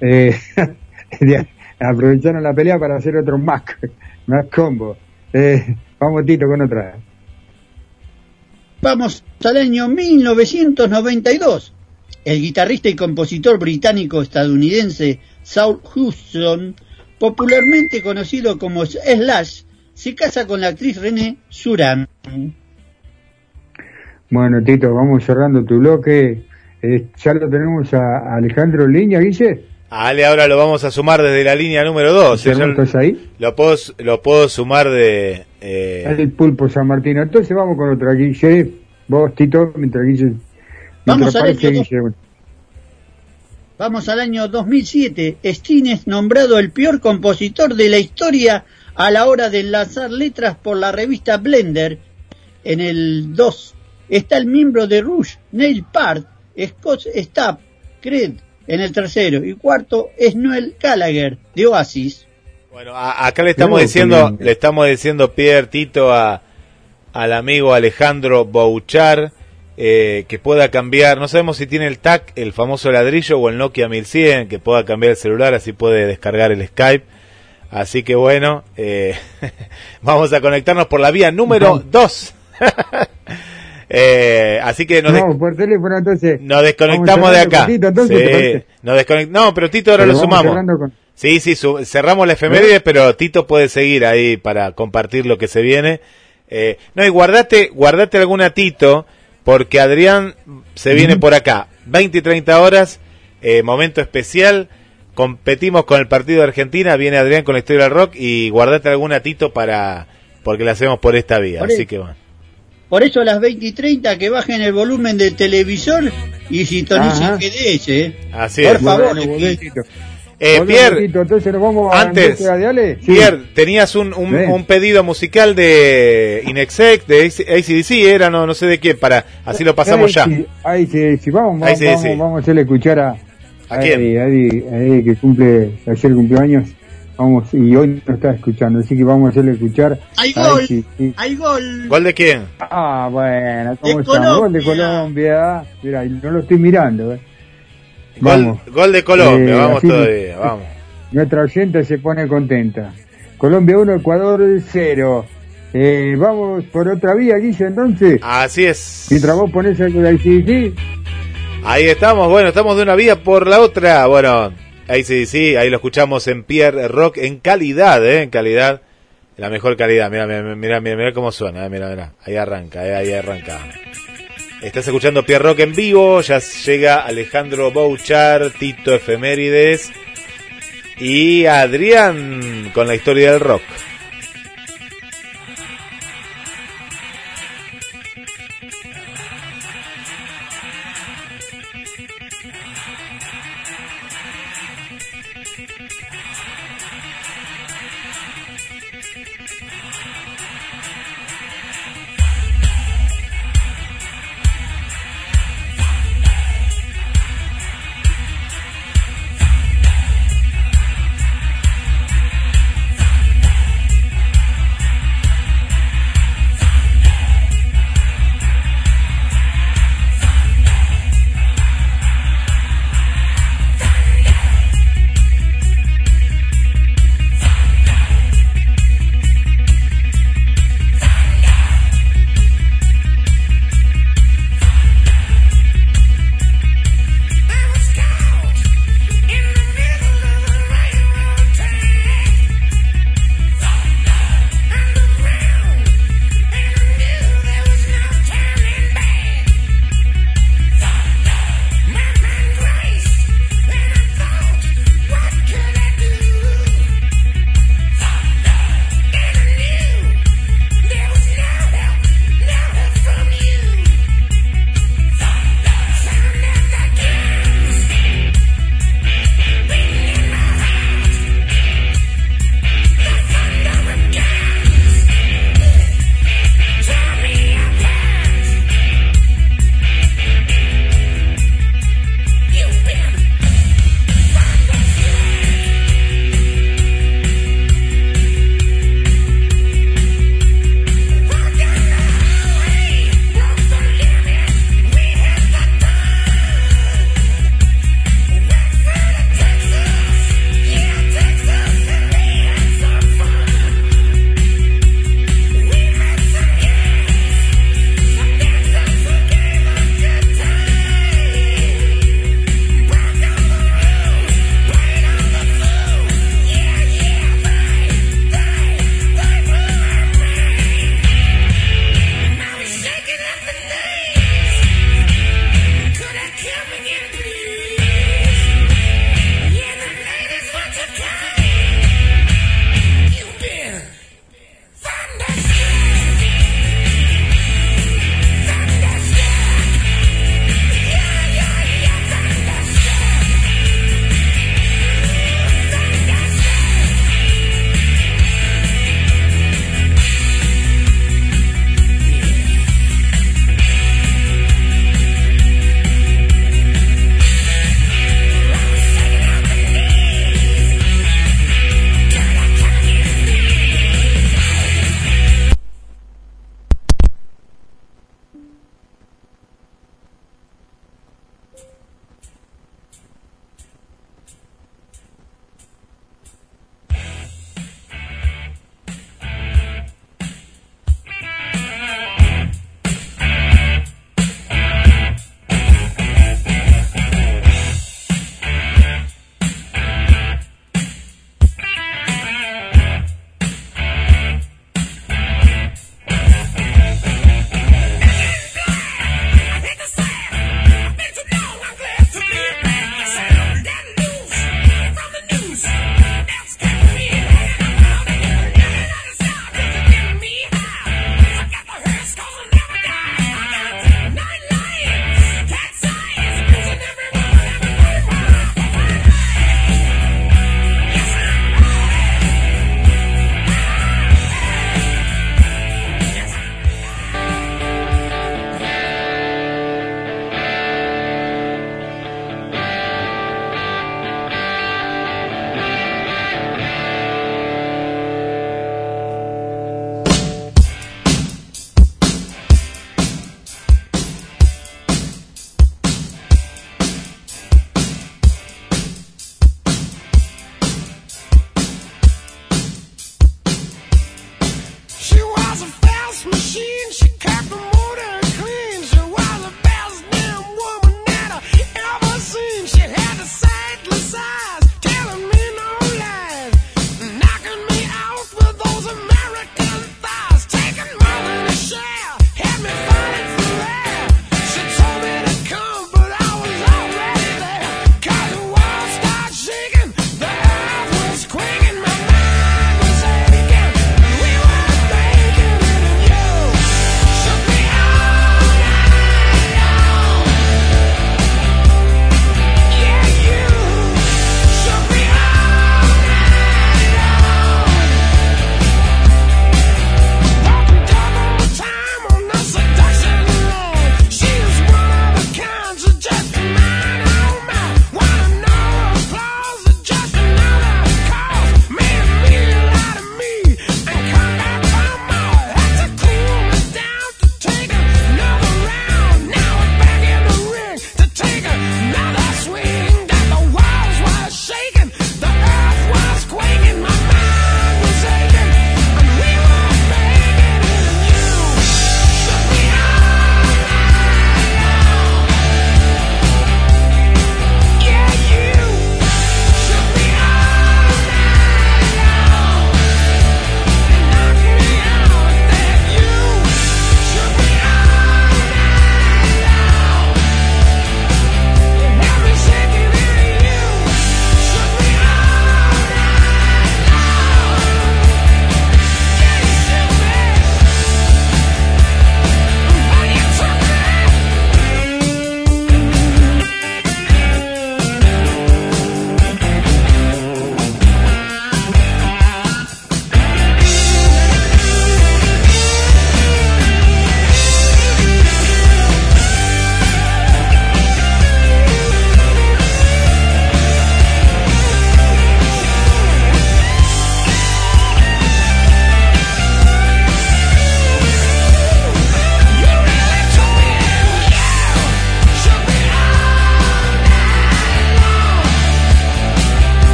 Eh, aprovecharon la pelea para hacer otro Mac, Mac Combo. Eh, vamos Tito con otra. Vamos al año 1992. El guitarrista y compositor británico-estadounidense Saul Houston, popularmente conocido como Slash, se casa con la actriz René Suran. Bueno Tito, vamos cerrando tu bloque. Eh, ya lo tenemos a Alejandro línea, Guille. A Ale ahora lo vamos a sumar desde la línea número 2. Alejandro, ¿Estás ahí? Lo puedo, lo puedo sumar de... eh, El pulpo San Martín. Entonces vamos con otra, Guille. Vos, Tito, mientras Guille... Vamos al año Guille. Vamos al año 2007. Sting es nombrado el peor compositor de la historia a la hora de lanzar letras por la revista Blender. En el 2 está el miembro de Rush, Neil Peart, Scott Stapp, Creed en el tercero y cuarto es Noel Gallagher de Oasis. Bueno, a- acá le estamos diciendo, le estamos diciendo Pierre Tito a, al amigo Alejandro Bouchar eh, que pueda cambiar, no sabemos si tiene el TAC, el famoso ladrillo o el Nokia 1100, que pueda cambiar el celular, así puede descargar el Skype. Así que bueno, eh, vamos a conectarnos por la vía número 2. Eh, así que nos, des- No, por teléfono entonces. nos desconectamos de acá. Tito, entonces, nos desconect- No, pero Tito ahora Pero lo sumamos. con- Sí, sí, cerramos la efeméride, pero Tito puede seguir ahí para compartir lo que se viene. Eh, no, y guardate, guardate alguna Tito, porque Adrián se viene por acá. 20 y 30 horas, eh, momento especial. Competimos con el partido de Argentina, viene Adrián con la historia del rock y guardate alguna Tito para, porque la hacemos por esta vía. Por Así que bueno. Por eso a las 20 y 30 que bajen el volumen del televisor y sintonicen. GDS. ¿eh? Así Por es. favor. Bueno. Eh, Pierre, entonces nos vamos a Antes, búsqueda de Ale. Sí. Pierre, tenías un, un, pedido musical de Inexec, de ACDC, era, no, no sé de qué, para así lo pasamos ya. Sí, vamos, vamos, vamos, vamos a hacerle escuchar a, ¿A quién? Eddie, Eddie, Eddie, que cumple, ayer cumplió años, vamos, y hoy no está escuchando, así que vamos a hacerle escuchar. Hay gol, sí, sí. hay gol. ¿Gol de quién? Ah, bueno, ¿cómo estamos? Gol de Colombia. Mira, y no lo estoy mirando, eh. Gol, Vamos. gol de Colombia, Eh, vamos todavía, vamos. Nuestra oyente se pone contenta. Colombia 1, Ecuador 0. Eh, vamos por otra vía, Guille, entonces. Así es. Mientras vos pones algo de ICDC, Ahí estamos, bueno, estamos de una vía por la otra. Bueno, ahí sí, sí, ahí lo escuchamos en Pierre Rock en calidad, ¿eh? En calidad, la mejor calidad. Mira, mira, mira, mira, cómo suena, eh, mira, mira. Ahí arranca, eh, ahí arranca. Estás escuchando Pierre Rock en vivo, ya llega Alejandro Bouchar, Tito Efemérides y Adrián con la historia del rock.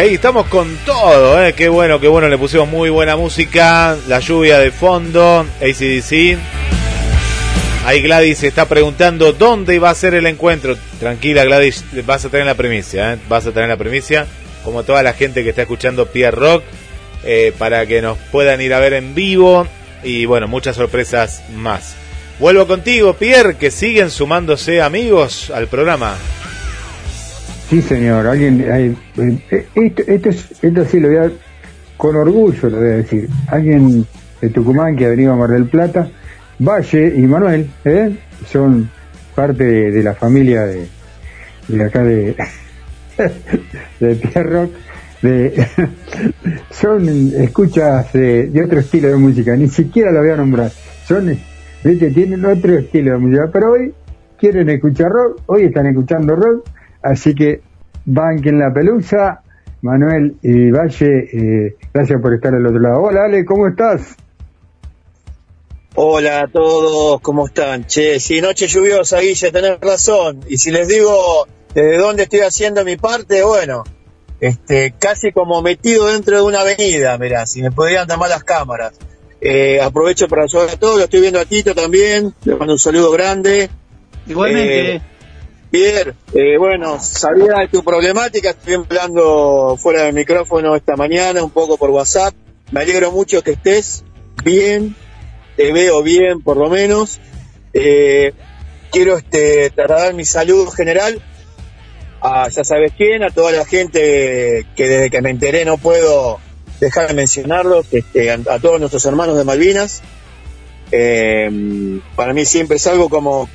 Ahí estamos con todo, ¿eh? Qué bueno, qué bueno, le pusimos muy buena música, la lluvia de fondo, ACDC. Ahí Gladys está preguntando dónde va a ser el encuentro. Tranquila Gladys, vas a tener la primicia, ¿eh? vas a tener la primicia, como toda la gente que está escuchando Pierre Rock, eh, para que nos puedan ir a ver en vivo y bueno, muchas sorpresas más. Vuelvo contigo, Pierre, que siguen sumándose amigos al programa. Sí, señor. Alguien, hay- eh, esto, esto, es- esto sí lo voy a, con orgullo lo voy a decir. Alguien de Tucumán que ha venido a Mar del Plata, Valle y Manuel, ¿eh? son parte de, la familia de, de acá de, de Pierre Rock. De, son escuchas de, de otro estilo de música, ni siquiera lo voy a nombrar. Son, ¿viste? tienen otro estilo de música, pero hoy quieren escuchar rock, hoy están escuchando rock, así que banquen la pelusa. Manuel y Valle, eh, gracias por estar al otro lado. Hola Ale, ¿cómo estás? Hola a todos, ¿cómo están? Che, si noche lluviosa, Guille, tenés razón. Y si les digo desde dónde estoy haciendo mi parte, bueno, este, casi como metido dentro de una avenida, mirá, si me podrían tomar las cámaras. Eh, aprovecho para saludar a todos, lo estoy viendo a Tito también, le mando un saludo grande. Igualmente. Eh, Pierre, eh, bueno, sabía de tu problemática, estoy hablando fuera del micrófono esta mañana, un poco por WhatsApp. Me alegro mucho que estés bien, te veo bien por lo menos. Eh, quiero este, trasladar mi saludo general a ya sabes quién, a toda la gente que desde que me enteré no puedo dejar de mencionarlo, este, a, a todos nuestros hermanos de Malvinas. Eh, para mí siempre es algo como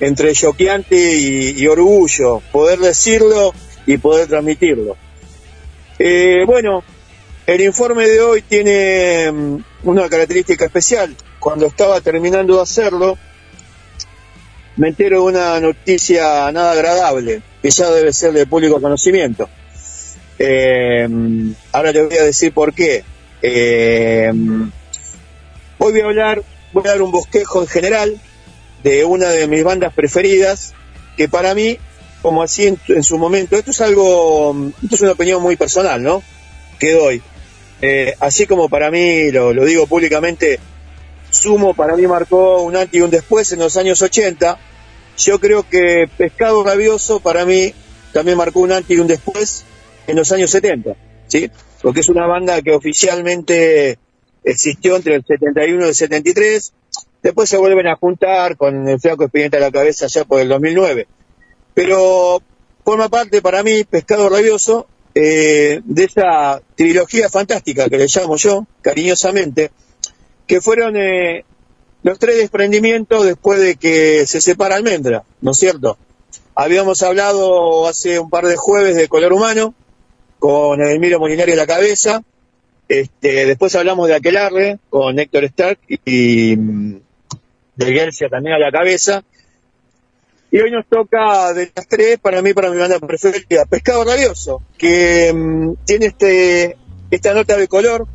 entre choqueante y, orgullo poder decirlo y poder transmitirlo. Eh, bueno, el informe de hoy tiene mm, una característica especial. Cuando estaba terminando de hacerlo, me entero de una noticia nada agradable, que ya debe ser de público conocimiento. Eh, ahora te voy a decir por qué. Eh, hoy voy a hablar, voy a dar un bosquejo en general de una de mis bandas preferidas, que para mí, como así en, en su momento, esto es algo, esto es una opinión muy personal, ¿no? Que doy. Eh, así como para mí, lo, lo digo públicamente, Sumo para mí marcó un antes y un después en los años 80, yo creo que Pescado Rabioso para mí también marcó un antes y un después en los años 70, ¿sí? Porque es una banda que oficialmente existió entre el 71 y el 73, después se vuelven a juntar con el Flaco Espineta a la cabeza ya por el 2009. Pero forma parte para mí, Pescado Rabioso, eh, de esa trilogía fantástica que le llamo yo, cariñosamente, que fueron eh, los tres desprendimientos después de que se separa Almendra, ¿no es cierto? Habíamos hablado hace un par de jueves de Color Humano, con Emilio Molinari a la cabeza, este, después hablamos de Aquelarre, con Héctor Stark y, de Gercia también a la cabeza, y hoy nos toca de las tres, para mí, para mi banda preferida, Pescado Rabioso, que mm, tiene este esta nota de color.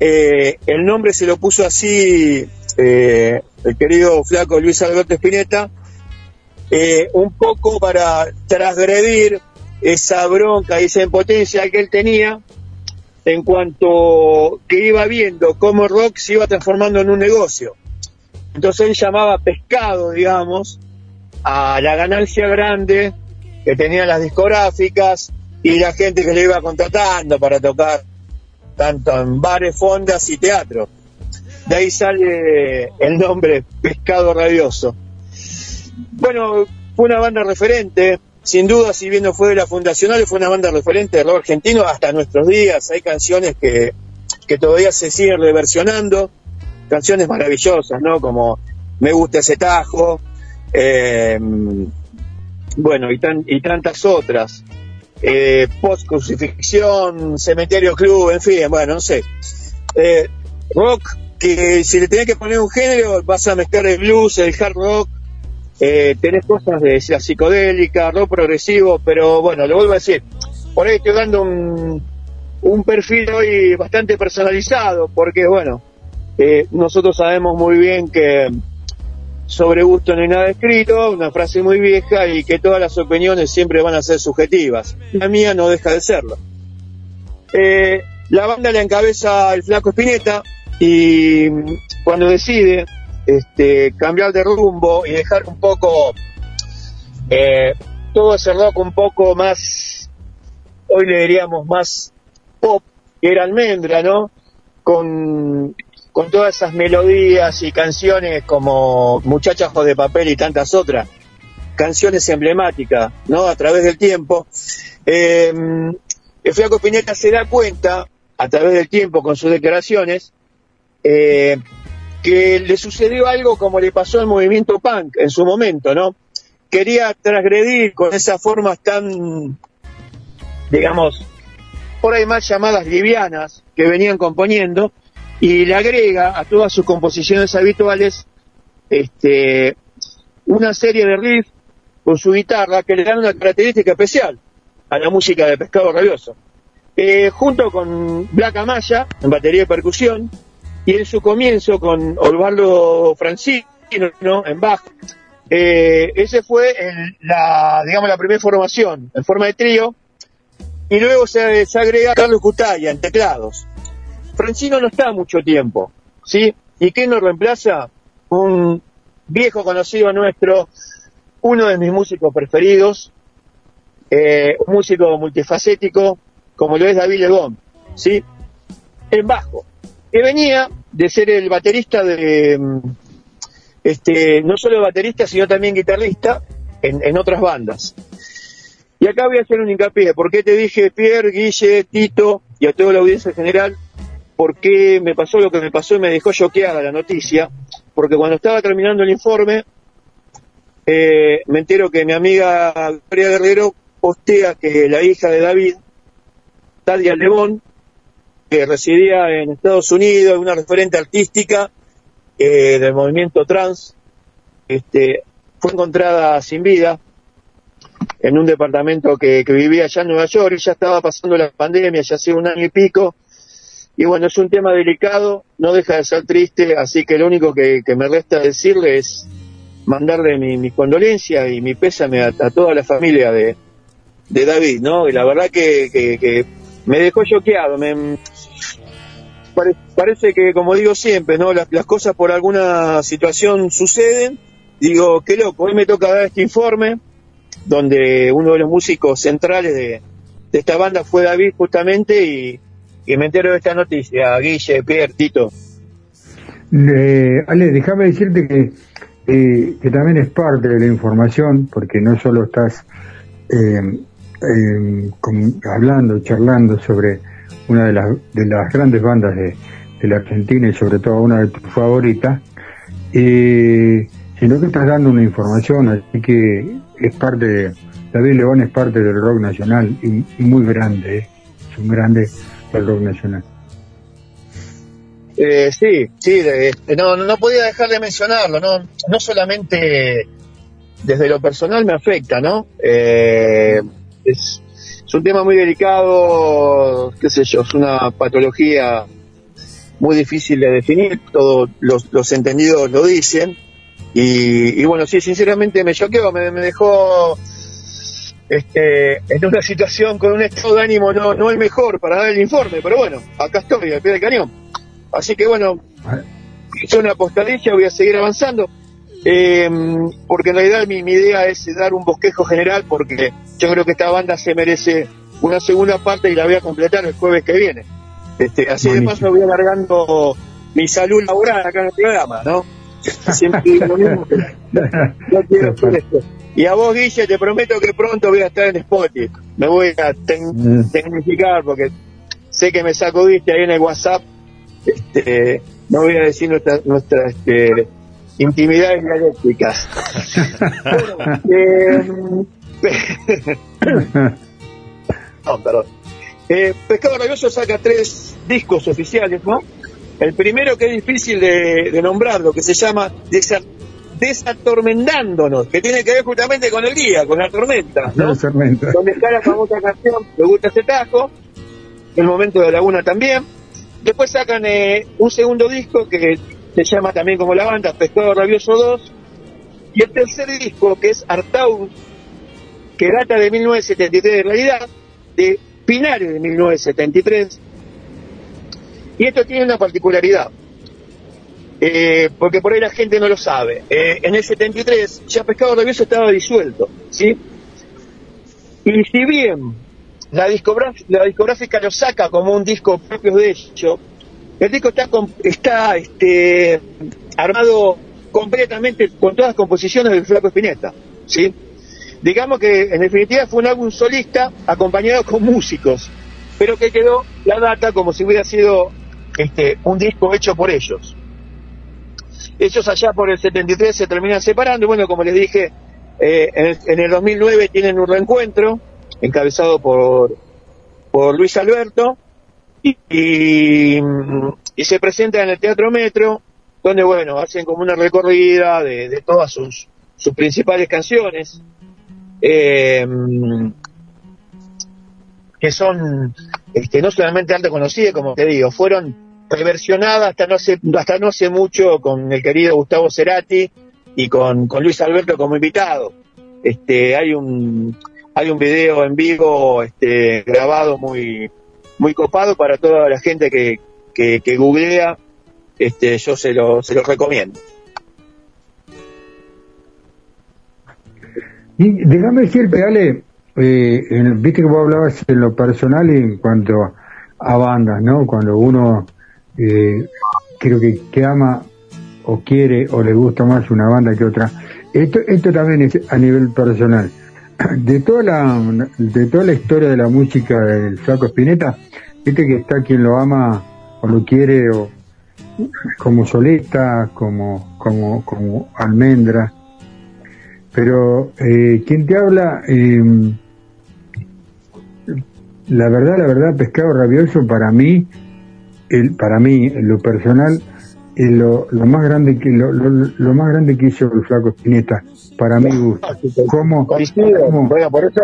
Eh, el nombre se lo puso así eh, el querido flaco Luis Alberto Spinetta, eh, un poco para transgredir esa bronca y esa impotencia que él tenía en cuanto que iba viendo cómo rock se iba transformando en un negocio. Entonces él llamaba pescado, digamos, a la ganancia grande que tenían las discográficas y la gente que le iba contratando para tocar tanto en bares, fondas y teatro. De ahí sale el nombre Pescado Rabioso. Bueno, fue una banda referente, sin duda, si bien no fue de la fundacional, fue una banda referente de rock argentino hasta nuestros días. Hay canciones que, que todavía se siguen reversionando, canciones maravillosas, ¿no? Como Me gusta ese tajo, eh, bueno, y, tan, y tantas otras. Eh, Post Crucifixión, Cementerio Club, en fin, bueno, no sé. Eh, rock, que si le tenés que poner un género, vas a mezclar el blues, el hard rock, eh, tenés cosas de la psicodélica, rock progresivo, pero bueno, lo vuelvo a decir, por ahí estoy dando un, un perfil hoy bastante personalizado, porque bueno, eh, nosotros sabemos muy bien que sobre gusto no hay nada escrito, una frase muy vieja y que todas las opiniones siempre van a ser subjetivas. La mía no deja de serlo. Eh, la banda la encabeza el flaco Spinetta y cuando decide este, cambiar de rumbo y dejar un poco eh, todo ese rock un poco más, hoy le diríamos más pop, que era almendra, ¿no? Con con todas esas melodías y canciones como Muchachas de papel y tantas otras, canciones emblemáticas, ¿no? A través del tiempo. El Flaco Spinetta se da cuenta, a través del tiempo, con sus declaraciones, eh, que le sucedió algo como le pasó al movimiento punk en su momento, ¿no? Quería transgredir con esas formas tan, digamos, por ahí más llamadas livianas que venían componiendo, y le agrega a todas sus composiciones habituales este, una serie de riffs con su guitarra que le dan una característica especial a la música de Pescado Rabioso. Eh, junto con Black Amaya en batería y percusión y en su comienzo con Osvaldo Francino ¿no? en bajo. Eh, ese fue el- la, digamos, la primera formación en forma de trío y luego se, se agrega Carlos Cutaya en teclados. Francino no está mucho tiempo, ¿sí? ¿Y quién nos reemplaza? Un viejo conocido nuestro, uno de mis músicos preferidos, eh, un músico multifacético, como lo es David Lebón, ¿sí? En bajo, que venía de ser el baterista de, mm, este, no solo baterista, sino también guitarrista en, en otras bandas. Y acá voy a hacer un hincapié, porque te dije, Pierre, Guille, Tito y a toda la audiencia en general, porque me pasó lo que me pasó y me dejó choqueada la noticia, porque cuando estaba terminando el informe, eh, me entero que mi amiga Gloria Guerrero postea que la hija de David, Tadia Lebón, que residía en Estados Unidos, una referente artística eh, del movimiento trans, este, fue encontrada sin vida en un departamento que, que vivía allá en Nueva York. Y ya estaba pasando la pandemia, ya hacía un año y pico, y bueno, es un tema delicado, no deja de ser triste, así que lo único que, me resta decirle es mandarle mi, mi condolencia y mi pésame a, a toda la familia de, de David, ¿no? Y la verdad que, que, que me dejó choqueado, me, pare- parece que, como digo siempre, ¿no? Las, las cosas por alguna situación suceden digo, qué loco, hoy me toca dar este informe donde uno de los músicos centrales de, de esta banda fue David justamente y, y me entero de esta noticia, Guille, Pierre, Tito. Ale, déjame decirte que, eh, que también es parte de la información, porque no solo estás eh, eh, con- hablando, charlando sobre una de las, de las grandes bandas de, de la Argentina y sobre todo una de tus favoritas, eh, sino que estás dando una información, así que es parte David León es parte del rock nacional y, y muy grande, eh, es un grande rock nacional. Eh, sí, sí, de- de- no, no podía dejar de mencionarlo, no, no solamente desde lo personal me afecta, ¿no? Eh, es, es un tema muy delicado, qué sé yo, es una patología muy difícil de definir, todos los, los entendidos lo dicen, y, y bueno, sí, sinceramente me choqueó, me, me dejó este, en una situación con un estado de ánimo no, no el mejor para dar el informe, pero bueno, acá estoy, al pie del cañón. Así que bueno, hice una postadilla, voy a seguir avanzando, eh, porque en realidad mi, mi idea es dar un bosquejo general, porque yo creo que esta banda se merece una segunda parte y la voy a completar el jueves que viene. Este, así de paso voy alargando mi salud laboral acá en el programa, ¿no? Siempre digo lo mismo, pero no quiero hacer esto. Y a vos, Guille, te prometo que pronto voy a estar en Spotify. Me voy a tec- tecnificar porque sé que me saco, viste, ahí en el WhatsApp. Este, no voy a decir nuestra, nuestra este, intimidades dialécticas. Bueno, eh, no, perdón. Eh, Pescado Rabioso saca tres discos oficiales, ¿no? El primero que es difícil de, de nombrarlo, que se llama Desatormentándonos, que tiene que ver justamente con el día, con la tormenta, ¿no? La tormenta. Donde está la famosa canción Me gusta ese tajo, El momento de Laguna también. Después sacan eh, un segundo disco que se llama también como la banda, Pescado Rabioso 2. Y el tercer disco, que es Artaud, que data de 1973 en realidad, de finales de 1973. Y esto tiene una particularidad, eh, porque por ahí la gente no lo sabe. Eh, en el 73 ya Pescado Rabioso estaba disuelto, ¿sí? Y si bien la, la discográfica lo saca como un disco propio de ellos, el disco está, está este, armado completamente con todas las composiciones del Flaco Espineta, ¿sí? Digamos que en definitiva fue un álbum solista acompañado con músicos, pero que quedó la data como si hubiera sido este, un disco hecho por ellos. Ellos allá por el 73 se terminan separando y bueno, como les dije, eh, en, el, en el 2009 tienen un reencuentro encabezado por, por Luis Alberto y, y, se presenta en el Teatro Metro, donde bueno, hacen como una recorrida de, de todas sus, sus principales canciones, eh, que son este, no solamente alta conocida, como te digo, fueron reversionadas hasta no hace, hasta no hace mucho con el querido Gustavo Cerati y con, Luis Alberto como invitado. Este, hay un hay un video en vivo este, grabado muy muy copado para toda la gente que, que, que googlea, este, yo se lo, se lo recomiendo. Y déjame decirte, Ale, eh, viste que vos hablabas en lo personal y en cuanto a bandas, ¿no? Cuando uno eh, creo que, que ama o quiere o le gusta más una banda que otra. Esto, esto también es a nivel personal. De toda la, de toda la historia de la música del Flaco Spinetta, viste que está quien lo ama o lo quiere o como solista, como, como, como almendra. Pero eh, quien te habla, eh, la verdad, la verdad, pescado rabioso para mí, el, para mí, en lo personal, lo, lo más grande que lo, lo, lo más grande que hizo el flaco Spinetta, para mi gusto. ¿Cómo? Coincido. cómo? Bueno, por eso,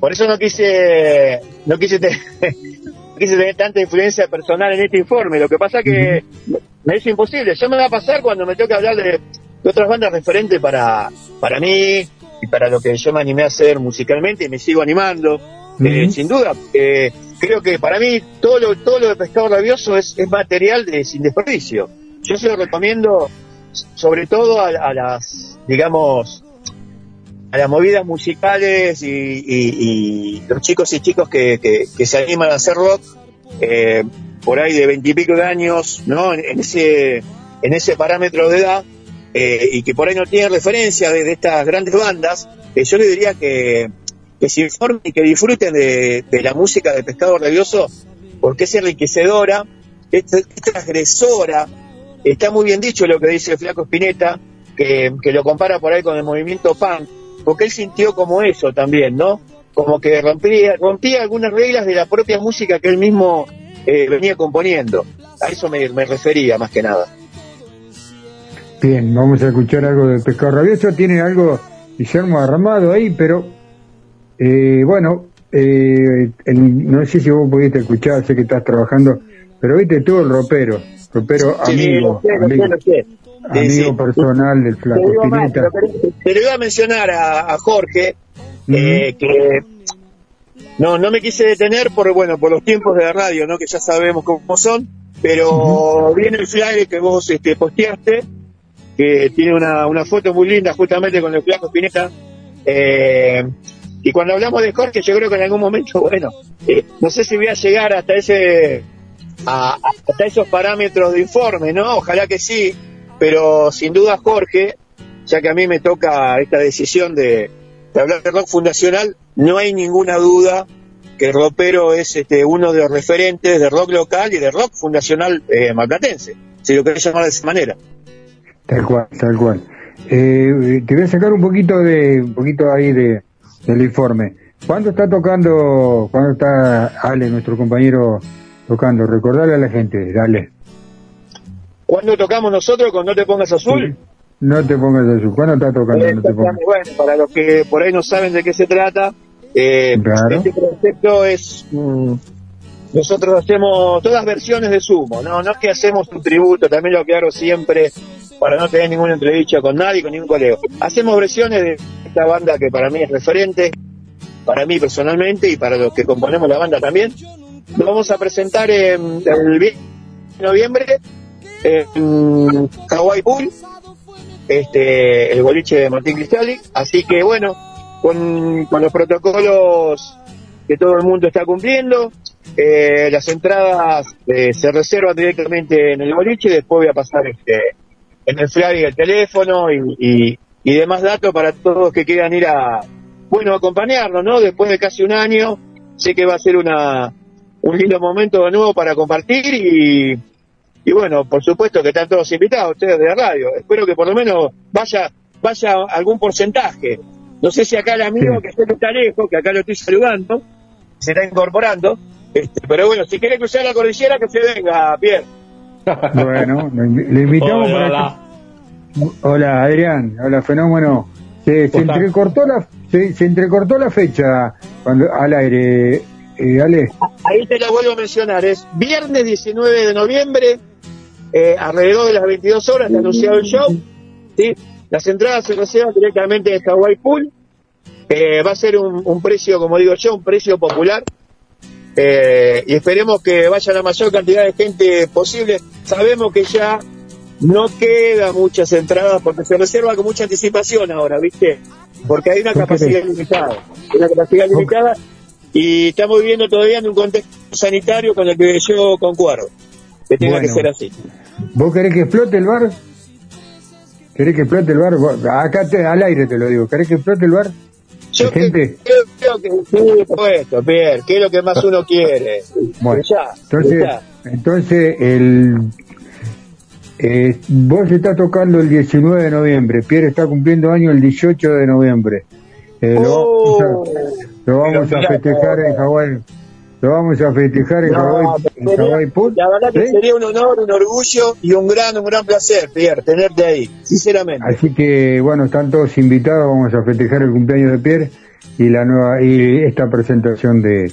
por eso no quise, no quise, te- no quise tener tanta influencia personal en este informe. Lo que pasa que me es imposible. Ya me va a pasar cuando me toque hablar de, de otras bandas referentes para, para mí y para lo que yo me animé a hacer musicalmente y me sigo animando. Eh, sin duda, eh, creo que para mí todo lo, todo lo de Pescado Rabioso es, es material de sin desperdicio. Yo se lo recomiendo sobre todo a, las digamos, a las movidas musicales y, y- los chicos y chicos que, que- se animan a hacer rock, eh, por ahí de veintipico de años, ¿no? En, ese, en ese parámetro de edad, eh, y que por ahí no tienen referencia de, de estas grandes bandas, eh, yo le diría que, que se informen y que disfruten de, de la música de Pescado Rabioso, porque es enriquecedora, es, es transgresora, está muy bien dicho lo que dice Flaco Spinetta, que, que lo compara por ahí con el movimiento punk, porque él sintió como eso también, ¿no? Como que rompía, rompía algunas reglas de la propia música que él mismo eh, venía componiendo. A eso me, me refería más que nada. Bien, vamos a escuchar algo de Pescado Rabioso. Tiene algo Guillermo armado ahí, pero eh, bueno, eh, el- no sé si vos pudiste escuchar, sé que estás trabajando, pero viste tú el ropero, ropero Sí, amigo, amigo. Sí, personal del Flaco lo iba a- Spinetta. te lo iba a mencionar a, a Jorge, eh, que no, no me quise detener por, bueno, por los tiempos de la radio, ¿no? Que ya sabemos cómo son, pero viene el flyer que vos este, posteaste, que tiene una, una foto muy linda justamente con el Flaco Spinetta, eh, y cuando hablamos de Jorge, yo creo que en algún momento, bueno, eh, no sé si voy a llegar hasta ese, a- hasta esos parámetros de informe, ¿no? Ojalá que sí, pero sin duda Jorge, ya que a mí me toca esta decisión de, de hablar de rock fundacional, no hay ninguna duda que el ropero es este, uno de los referentes de rock local y de rock fundacional eh, malplatense, si lo querés llamar de esa manera. Tal cual, tal cual. Eh, te voy a sacar un poquito de, un poquito ahí de, del informe. ¿Cuándo está tocando, cuándo está Ale, nuestro compañero, tocando? Recordarle a la gente, dale. ¿Cuándo tocamos nosotros con No te pongas azul? No te pongas azul. ¿Cuándo está tocando? No te pongas. Bueno, para los que por ahí no saben de qué se trata, eh, Claro. este concepto es. mm, nosotros hacemos todas versiones de Sumo, ¿no? No es que hacemos un tributo, también lo aclaro siempre, para no tener ninguna entrevista con nadie, con ningún colega. Hacemos versiones de esta banda que para mí es referente, para mí personalmente y para los que componemos la banda también. Lo vamos a presentar en el 10 de noviembre en Hawaii Pool, este, el boliche de Martín Cristali. Así que bueno, con los protocolos que todo el mundo está cumpliendo, eh, las entradas eh, se reservan directamente en el boliche, después voy a pasar este, en el flyer el teléfono y, y, y demás datos para todos que quieran ir a, bueno, acompañarnos, ¿no? Después de casi un año, sé que va a ser una, un lindo momento de nuevo para compartir y, y bueno, por supuesto que están todos invitados ustedes de la radio. Espero que por lo menos vaya, vaya algún porcentaje. No sé si acá el amigo que siempre está lejos, que acá lo estoy saludando, se está incorporando. Este, pero bueno, si quiere cruzar la cordillera, que se venga, Pierre. Bueno, le invitamos Hola, para hola. que- Hola, Adrián. Hola, fenómeno. Se, entrecortó la se, se entrecortó la fecha cuando al aire. Eh, Ale. Ahí te lo vuelvo a mencionar, es viernes 19 de noviembre, eh, alrededor de las 22 horas, está anunciado el show. ¿sí? Las entradas se reservan directamente en Hawaii Pool. Eh, va a ser un, un precio, como digo yo, un precio popular. Eh, y esperemos que vaya la mayor cantidad de gente posible. Sabemos que ya no queda muchas entradas porque se reserva con mucha anticipación ahora, ¿viste? Porque hay una capacidad limitada. Una capacidad limitada y estamos viviendo todavía en un contexto sanitario con el que yo concuerdo. Que tenga Bueno. que ser así. ¿Vos querés que explote el bar? ¿Querés que explote el bar? Acá te- al aire te lo digo. ¿Querés que explote el bar? Yo creo, que sí, puesto, Pierre, ¿qué es lo que más uno quiere? Bueno, Ya, entonces, ya. entonces el eh, vos estás tocando el 19 de noviembre, Pierre está cumpliendo año el 18 de noviembre. Eh, lo vamos a, lo vamos a mirá, festejar en Hawái. Lo vamos a festejar en No, Hawái, en Pool. la verdad que ¿sí? sería un honor, un orgullo y un gran, un gran placer, Pierre, tenerte ahí, sinceramente. Así que bueno, están todos invitados, vamos a festejar el cumpleaños de Pierre y la nueva y esta presentación de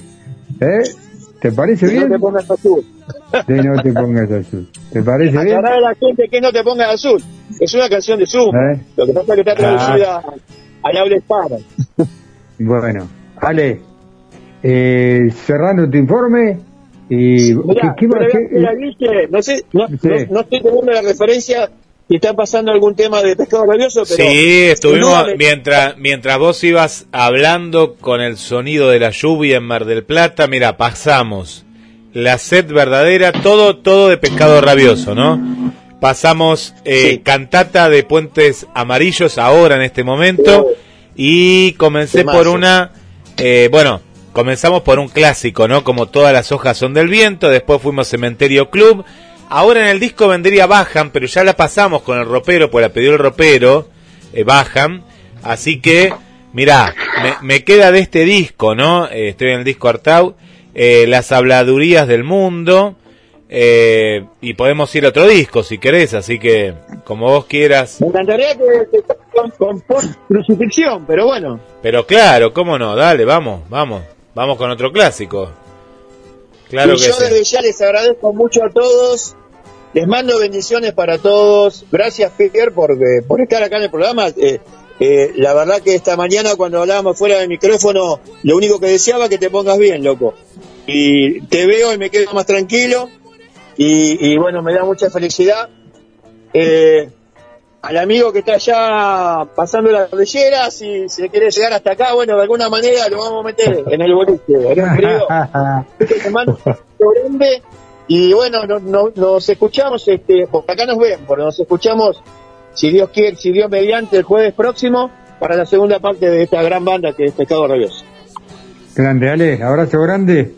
¿eh? ¿Te parece bien? No te pongas azul. De no te pongas azul. ¿Te parece bien? Aclarar a la gente que no te pongas azul. Es una canción de Zoom. ¿Eh? Lo que pasa es que está traducida al habla hispana. Bueno, Ale, eh, cerrando tu informe y Mirá, ¿qué, qué pero va- la- qué- la viste, no sé, no, Sí. no, no estoy teniendo la referencia si está pasando algún tema de pescado rabioso, pero Sí, estuvimos mientras mientras vos ibas hablando con el sonido de la lluvia en Mar del Plata, mira, pasamos la sed verdadera, todo todo de pescado rabioso, ¿no? Pasamos eh, cantata de Puentes Amarillos ahora en este momento y comencé por una, eh, bueno, comenzamos por un clásico, ¿no? Como todas las hojas son del viento, después fuimos Cementerio Club, ahora en el disco vendría Bajan, pero ya la pasamos con el ropero, pues la pidió el ropero, eh, Bajan, así que, mirá, me, me queda de este disco, ¿no? Eh, estoy en el disco Artau, eh, Las habladurías del mundo, eh, y podemos ir a otro disco si querés, así que como vos quieras. me encantaría que, que con, con post crucifixión, pero bueno. Pero claro, cómo no, dale, vamos, vamos, vamos con otro clásico. Claro y que yo sí. desde ya les agradezco mucho a todos. Les mando bendiciones para todos. Gracias, Pierre, por, eh, por estar acá en el programa. Eh, eh, la verdad que esta mañana cuando hablábamos fuera del micrófono, lo único que deseaba que te pongas bien, loco. Y te veo y me quedo más tranquilo. Y, y bueno, me da mucha felicidad. Eh, al amigo que está allá pasando la cordillera, si se quiere llegar hasta acá, bueno, de alguna manera lo vamos a meter en el boliche. en frío. Te mando un abrazo grande y bueno, no- no- nos escuchamos, este, porque acá nos ven, porque nos escuchamos, si Dios quiere, si Dios mediante, el jueves próximo para la segunda parte de esta gran banda que es Pescado Rabioso. Grande, Ale, abrazo grande.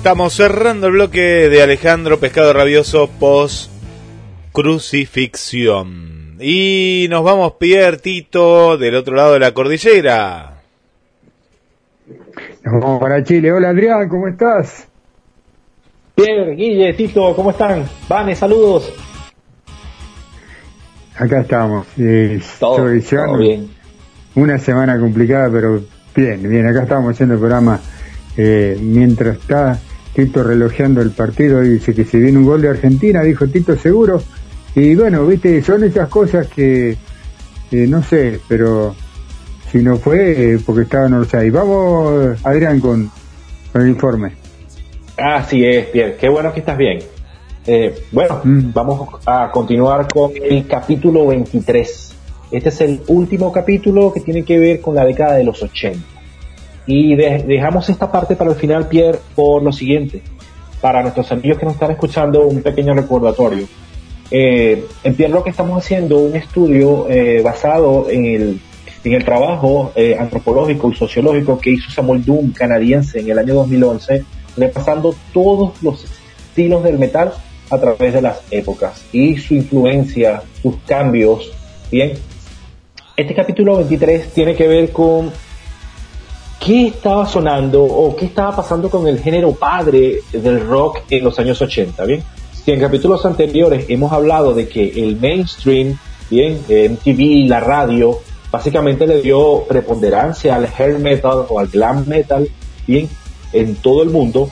Estamos cerrando el bloque de Alejandro Pescado Rabioso post crucifixión. Y nos vamos, Pierre Tito, del otro lado de la cordillera. Nos vamos para Chile. Hola Adrián, ¿cómo estás? Pierre, Guille, Tito, ¿cómo están? Vane, saludos. Acá estamos. Eh, todo bien. Una semana complicada, pero bien, bien. Acá estamos haciendo el programa eh, mientras está Tito relojeando el partido y dice que si viene un gol de Argentina, dijo Tito seguro. Y bueno, viste, son esas cosas que eh, no sé, pero si no fue, eh, porque estaba en Orsay. Vamos, Adrián, con, con el informe. Así es, Pierre, qué bueno que estás bien. Eh, bueno, vamos a continuar con el capítulo 23. Este es el último capítulo que tiene que ver con la década de los 80. Y de- dejamos esta parte para el final, Pierre, por lo siguiente. Para nuestros amigos que nos están escuchando, un pequeño recordatorio. Eh, en Pierre Rock estamos haciendo un estudio eh, basado en el, en el trabajo eh, antropológico y sociológico que hizo Samuel Doom, canadiense, en el año 2011, repasando todos los estilos del metal a través de las épocas y su influencia, sus cambios. Bien, este capítulo 23 tiene que ver con qué estaba sonando o qué estaba pasando con el género padre del rock en los años 80, ¿bien? Si en capítulos anteriores hemos hablado de que el mainstream, bien, MTV, la radio, básicamente le dio preponderancia al hair metal o al glam metal, bien, en todo el mundo,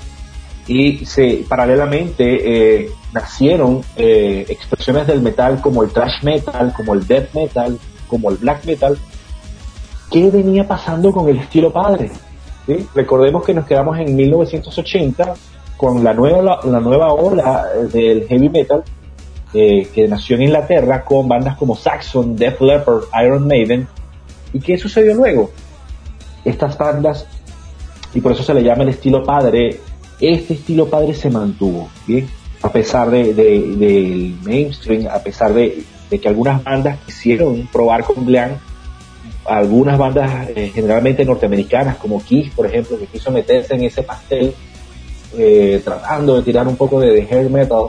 y se paralelamente eh, nacieron eh, expresiones del metal como el thrash metal, como el death metal, como el black metal, ¿qué venía pasando con el estilo padre? ¿Sí? Recordemos que nos quedamos en 1980 con la nueva, la nueva ola del heavy metal eh, que nació en Inglaterra con bandas como Saxon, Def Leppard, Iron Maiden. ¿Y qué sucedió luego? Estas bandas, y por eso se le llama el estilo padre, este estilo padre se mantuvo, ¿bien? A pesar de, de- del mainstream, a pesar de, de que algunas bandas quisieron probar con glam, algunas bandas eh, generalmente norteamericanas como Kiss, por ejemplo, que quiso meterse en ese pastel eh, tratando de tirar un poco de, de hair metal,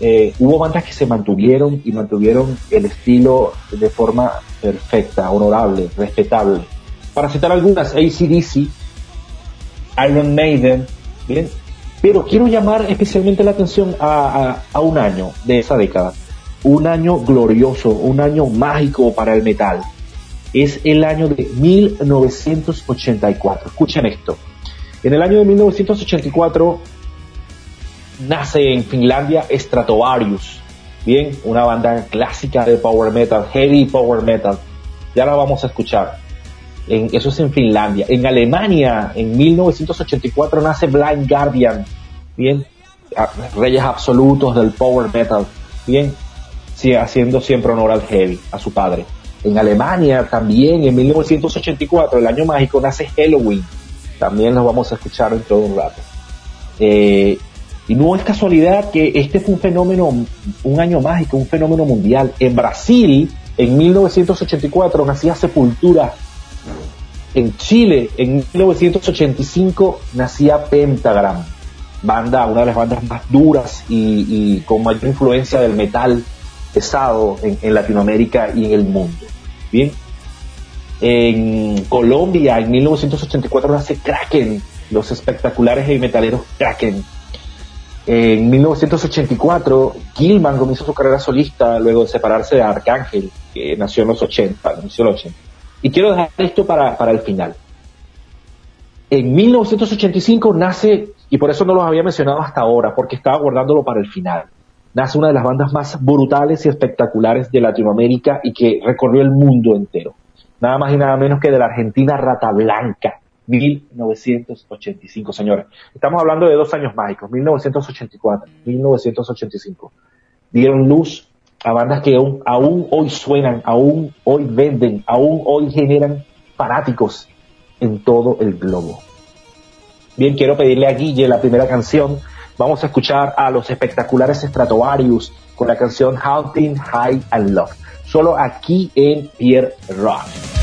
eh, hubo bandas que se mantuvieron y mantuvieron el estilo de forma perfecta, honorable, respetable. Para citar algunas, ACDC, Iron Maiden, bien, pero quiero llamar especialmente la atención a, a- a un año de esa década, un año glorioso, un año mágico para el metal. Es el año de 1984. Escuchen esto. En el año de 1984 nace en Finlandia Stratovarius, bien, una banda clásica de power metal, heavy power metal. Ya la vamos a escuchar. En- eso es en Finlandia. En Alemania, en 1984 nace Blind Guardian, bien, reyes absolutos del power metal, bien, haciendo siempre honor al heavy, a su padre. En Alemania también, en 1984, el año mágico, nace Halloween. También los vamos a escuchar dentro de un rato. Eh, y no es casualidad que este fue un fenómeno, un año mágico, un fenómeno mundial. En Brasil, en 1984, nacía Sepultura. En Chile, en 1985, nacía Pentagram, banda, una de las bandas más duras y, y con mayor influencia del metal pesado en, Latinoamérica y en el mundo. Bien, en Colombia, en 1984, nace Kraken, los espectaculares heavy metaleros Kraken. En 1984, Gilman comenzó su carrera solista luego de separarse de Arcángel, que nació en los 80, inició en los 80. Y quiero dejar esto para, para el final. En 1985 nace, y por eso no los había mencionado hasta ahora, porque estaba guardándolo para el final, nace una de las bandas más brutales y espectaculares de Latinoamérica y que recorrió el mundo entero. Nada más y nada menos que de la Argentina Rata Blanca, 1985, señores. Estamos hablando de dos años mágicos, 1984, 1985. Dieron luz a bandas que aún, aún hoy suenan, aún hoy venden, aún hoy generan fanáticos en todo el globo. Bien, quiero pedirle a Guille la primera canción. Vamos a escuchar a los espectaculares Stratovarius con la canción Hunting High and Love. Solo aquí en Pierre Rock.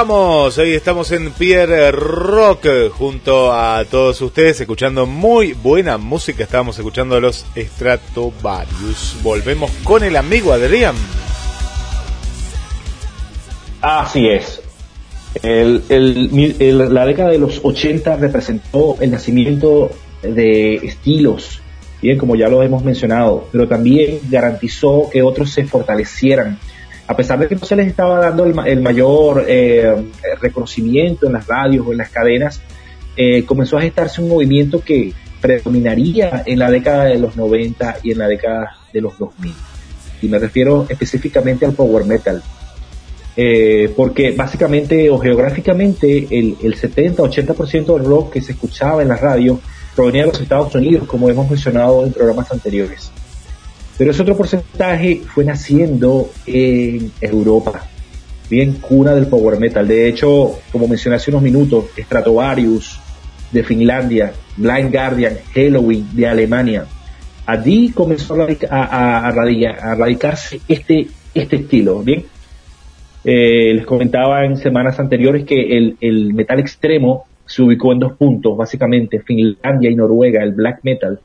Estamos, ahí estamos en Pierre Rock junto a todos ustedes escuchando muy buena música. Estábamos escuchando a los Stratovarius. Volvemos con el amigo Adrián. Así es. El- el- el- la década de los 80 representó el nacimiento de estilos, bien como ya lo hemos mencionado, pero también garantizó que otros se fortalecieran. A pesar de que no se les estaba dando el, el mayor eh, reconocimiento en las radios o en las cadenas, eh, comenzó a gestarse un movimiento que predominaría en la década de los 90 y en la década de los 2000. Y me refiero específicamente al power metal. Eh, porque básicamente o geográficamente el, el 70-80% del rock que se escuchaba en la radio provenía de los Estados Unidos, como hemos mencionado en programas anteriores. Pero ese otro porcentaje fue naciendo en Europa, bien cuna del power metal. De hecho, como mencioné hace unos minutos, Stratovarius de Finlandia, Blind Guardian, Halloween de Alemania. Allí comenzó a, a- a- a radica- a radicarse este, este estilo, ¿bien? Eh, les comentaba en semanas anteriores que el metal extremo se ubicó en dos puntos, básicamente Finlandia y Noruega, el black metal,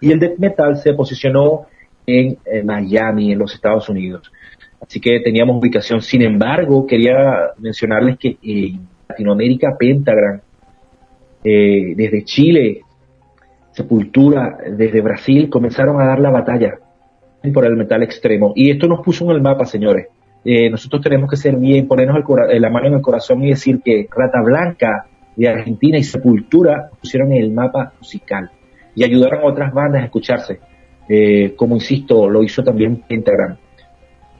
y el death metal se posicionó en eh, Miami, en los Estados Unidos. Así que teníamos ubicación. Sin embargo, quería mencionarles que en Latinoamérica, Pentagram, eh, desde Chile, Sepultura, desde Brasil, comenzaron a dar la batalla por el metal extremo. Y esto nos puso en el mapa, señores. Eh, nosotros tenemos que ser bien, ponernos el eh, la mano en el corazón y decir que Rata Blanca de Argentina y Sepultura pusieron en el mapa musical y ayudaron a otras bandas a escucharse. Eh, como insisto, lo hizo también Pentagram.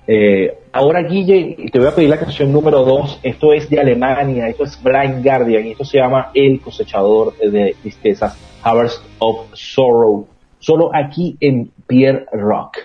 Eh, ahora, Guille, te voy a pedir la canción número 2. Esto es de Alemania, esto es Blind Guardian, y esto se llama El cosechador de tristezas, Harvest of Sorrow. Solo aquí en Pierre Rock.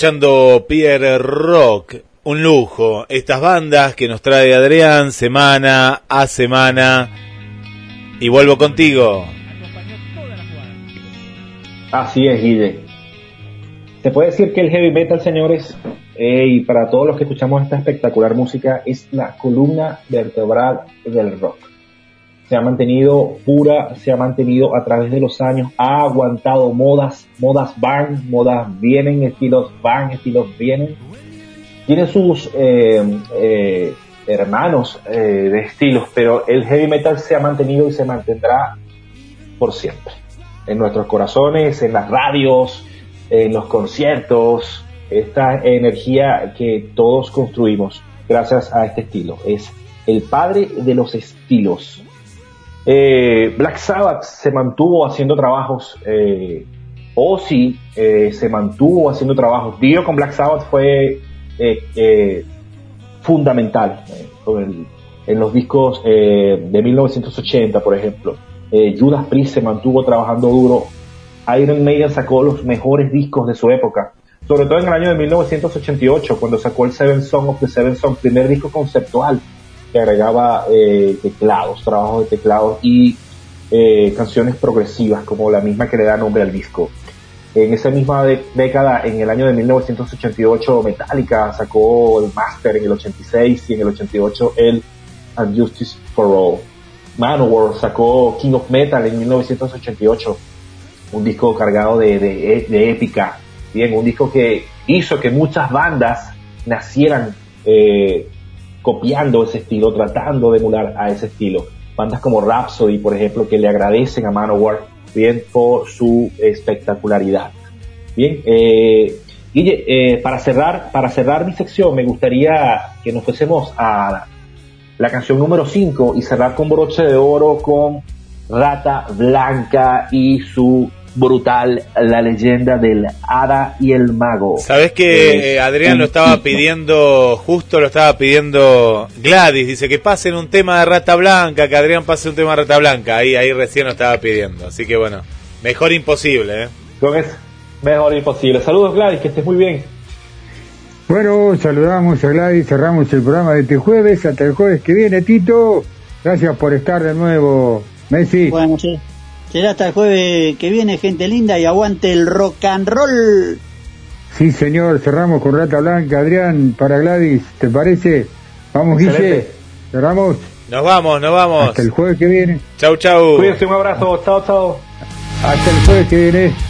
Escuchando Pierre Rock, un lujo. Estas bandas que nos trae Adrián semana a semana. Y vuelvo contigo. Así es, Guille. Se puede decir que el heavy metal, señores, y para todos los que escuchamos esta espectacular música, es la columna vertebral del rock. Se ha mantenido pura, se ha mantenido a través de los años, ha aguantado modas, modas van, modas vienen, estilos van, estilos vienen. Tiene sus eh, eh, hermanos eh, de estilos, pero el heavy metal se ha mantenido y se mantendrá por siempre. En nuestros corazones, en las radios, en los conciertos, esta energía que todos construimos gracias a este estilo. Es el padre de los estilos. Eh, Black Sabbath se mantuvo haciendo trabajos, eh, Ozzy eh, se mantuvo haciendo trabajos. Dio con Black Sabbath fue eh, fundamental en los discos de 1980, por ejemplo. Judas Priest se mantuvo trabajando duro. Iron Maiden sacó los mejores discos de su época, sobre todo en el año de 1988, cuando sacó el Seven Song of the Seven Song, primer disco conceptual que agregaba eh, teclados, trabajos de teclados y eh, canciones progresivas, como la misma que le da nombre al disco. En esa misma década, en el año de 1988, Metallica sacó el Master en el 86 y en el 88 el And Justice for All. Manowar sacó King of Metal en 1988, un disco cargado de, de- de épica, bien, un disco que hizo que muchas bandas nacieran eh, copiando ese estilo, tratando de emular a ese estilo. Bandas como Rhapsody, por ejemplo, que le agradecen a Manowar bien por su espectacularidad. Bien, eh, Guille, eh, para cerrar, para cerrar mi sección, me gustaría que nos fuésemos a la canción número 5 y cerrar con broche de oro con Rata Blanca y su brutal La leyenda del hada y el mago. Sabes que Es eh, Adrián lo estaba pidiendo, justo lo estaba pidiendo Gladys, dice que pasen un tema de Rata Blanca, que Adrián pase un tema de Rata Blanca, ahí, ahí recién lo estaba pidiendo, así que bueno, mejor imposible, ¿eh? Con eso, mejor imposible. Saludos Gladys, que estés muy bien. Bueno, saludamos a Gladys, cerramos el programa de este jueves, hasta el jueves que viene, Tito. Gracias por estar de nuevo, Messi. Bueno, sí. Será hasta el jueves que viene, gente linda, y aguante el rock and roll. Sí, señor, cerramos con Rata Blanca. Adrián, para Gladys, ¿te parece? Vamos, Guille, Excelente. cerramos. Nos vamos, nos vamos. Hasta el jueves que viene. Chau, chau. Cuídense, un abrazo, chao, chao. Hasta el jueves que viene.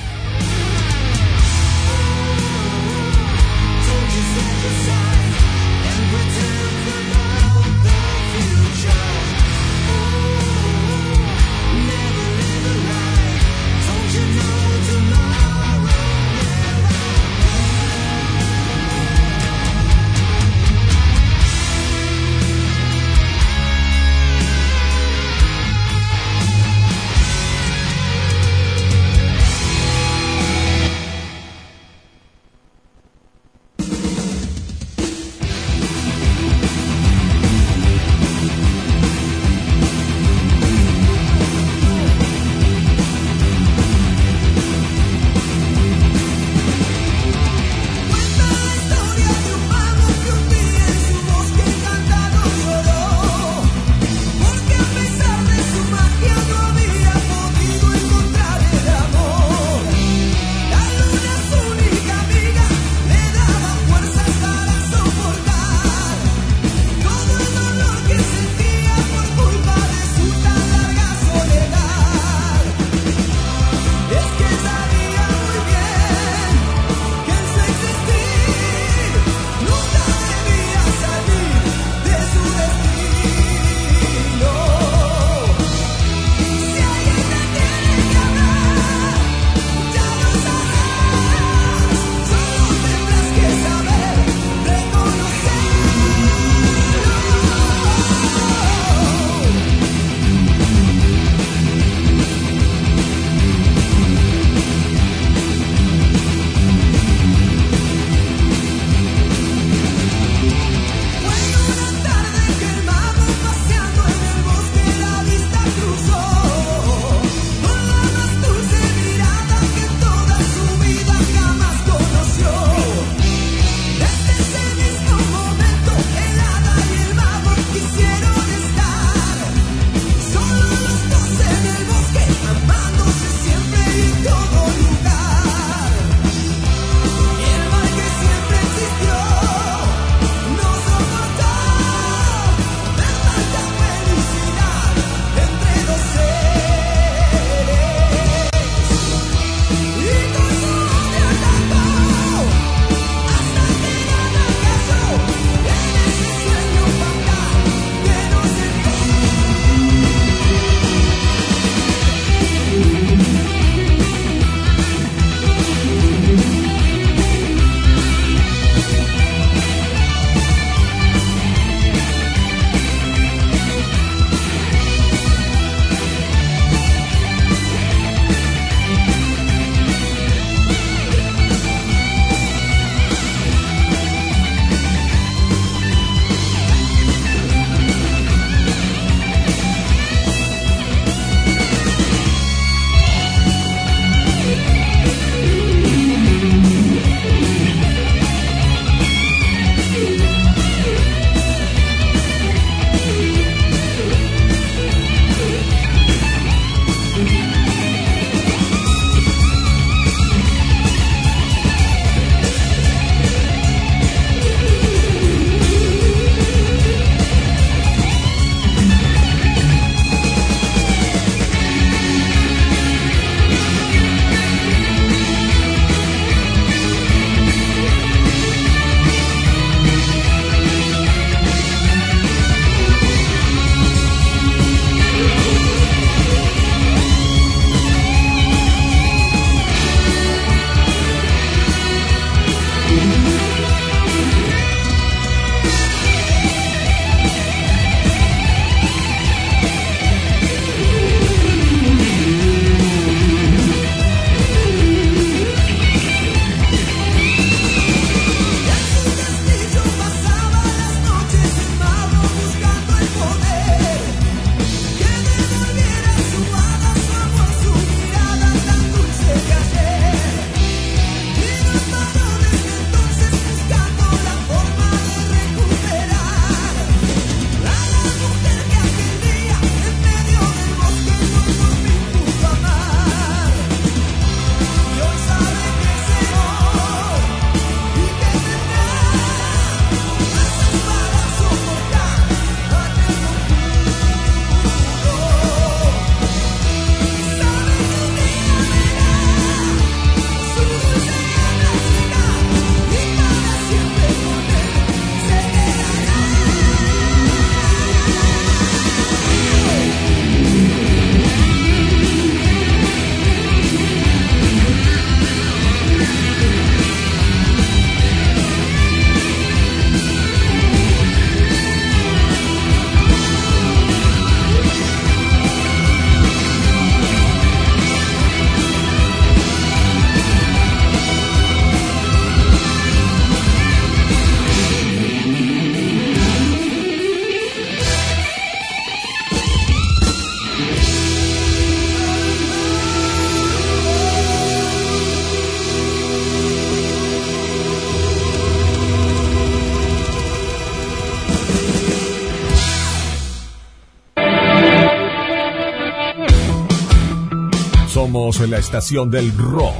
En la estación del rock.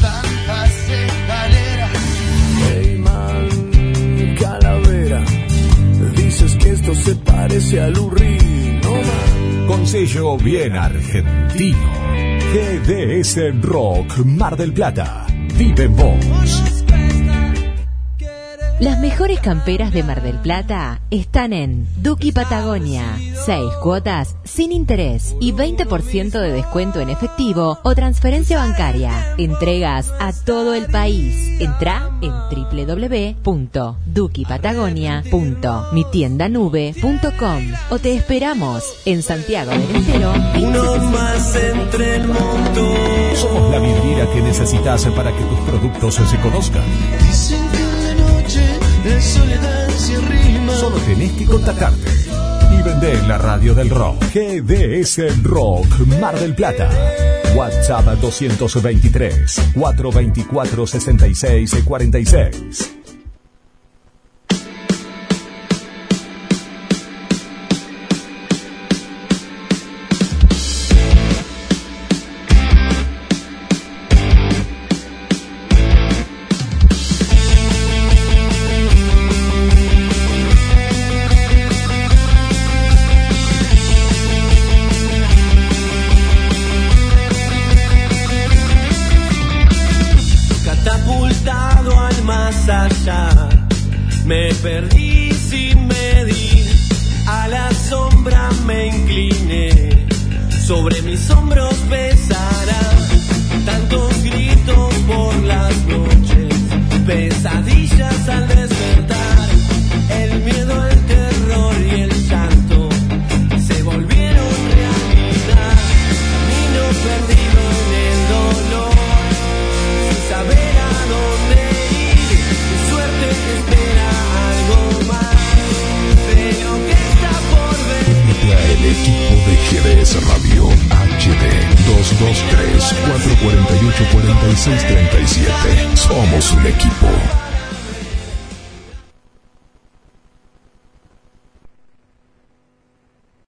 tantas escaleras. Hey man, calavera, dices que esto se parece al Urri, no man. Con sello bien argentino. GDS Rock Mar del Plata. Vive en vos. Las mejores camperas de Mar del Plata están en Duki Patagonia. Seis cuotas sin interés y 20% de descuento en efectivo o transferencia bancaria. Entregas a todo el país. Entra en www.dukipatagonia.mitiendanube.com o te esperamos en Santiago del Estero. Uno más entre el montón. Somos la vidriera que necesitas para que tus productos se conozcan. Dicen que en la noche el soledad se rima. Solo tenés que contactarte en la radio del rock. GDS Rock Mar del Plata. WhatsApp 223 424 66 46.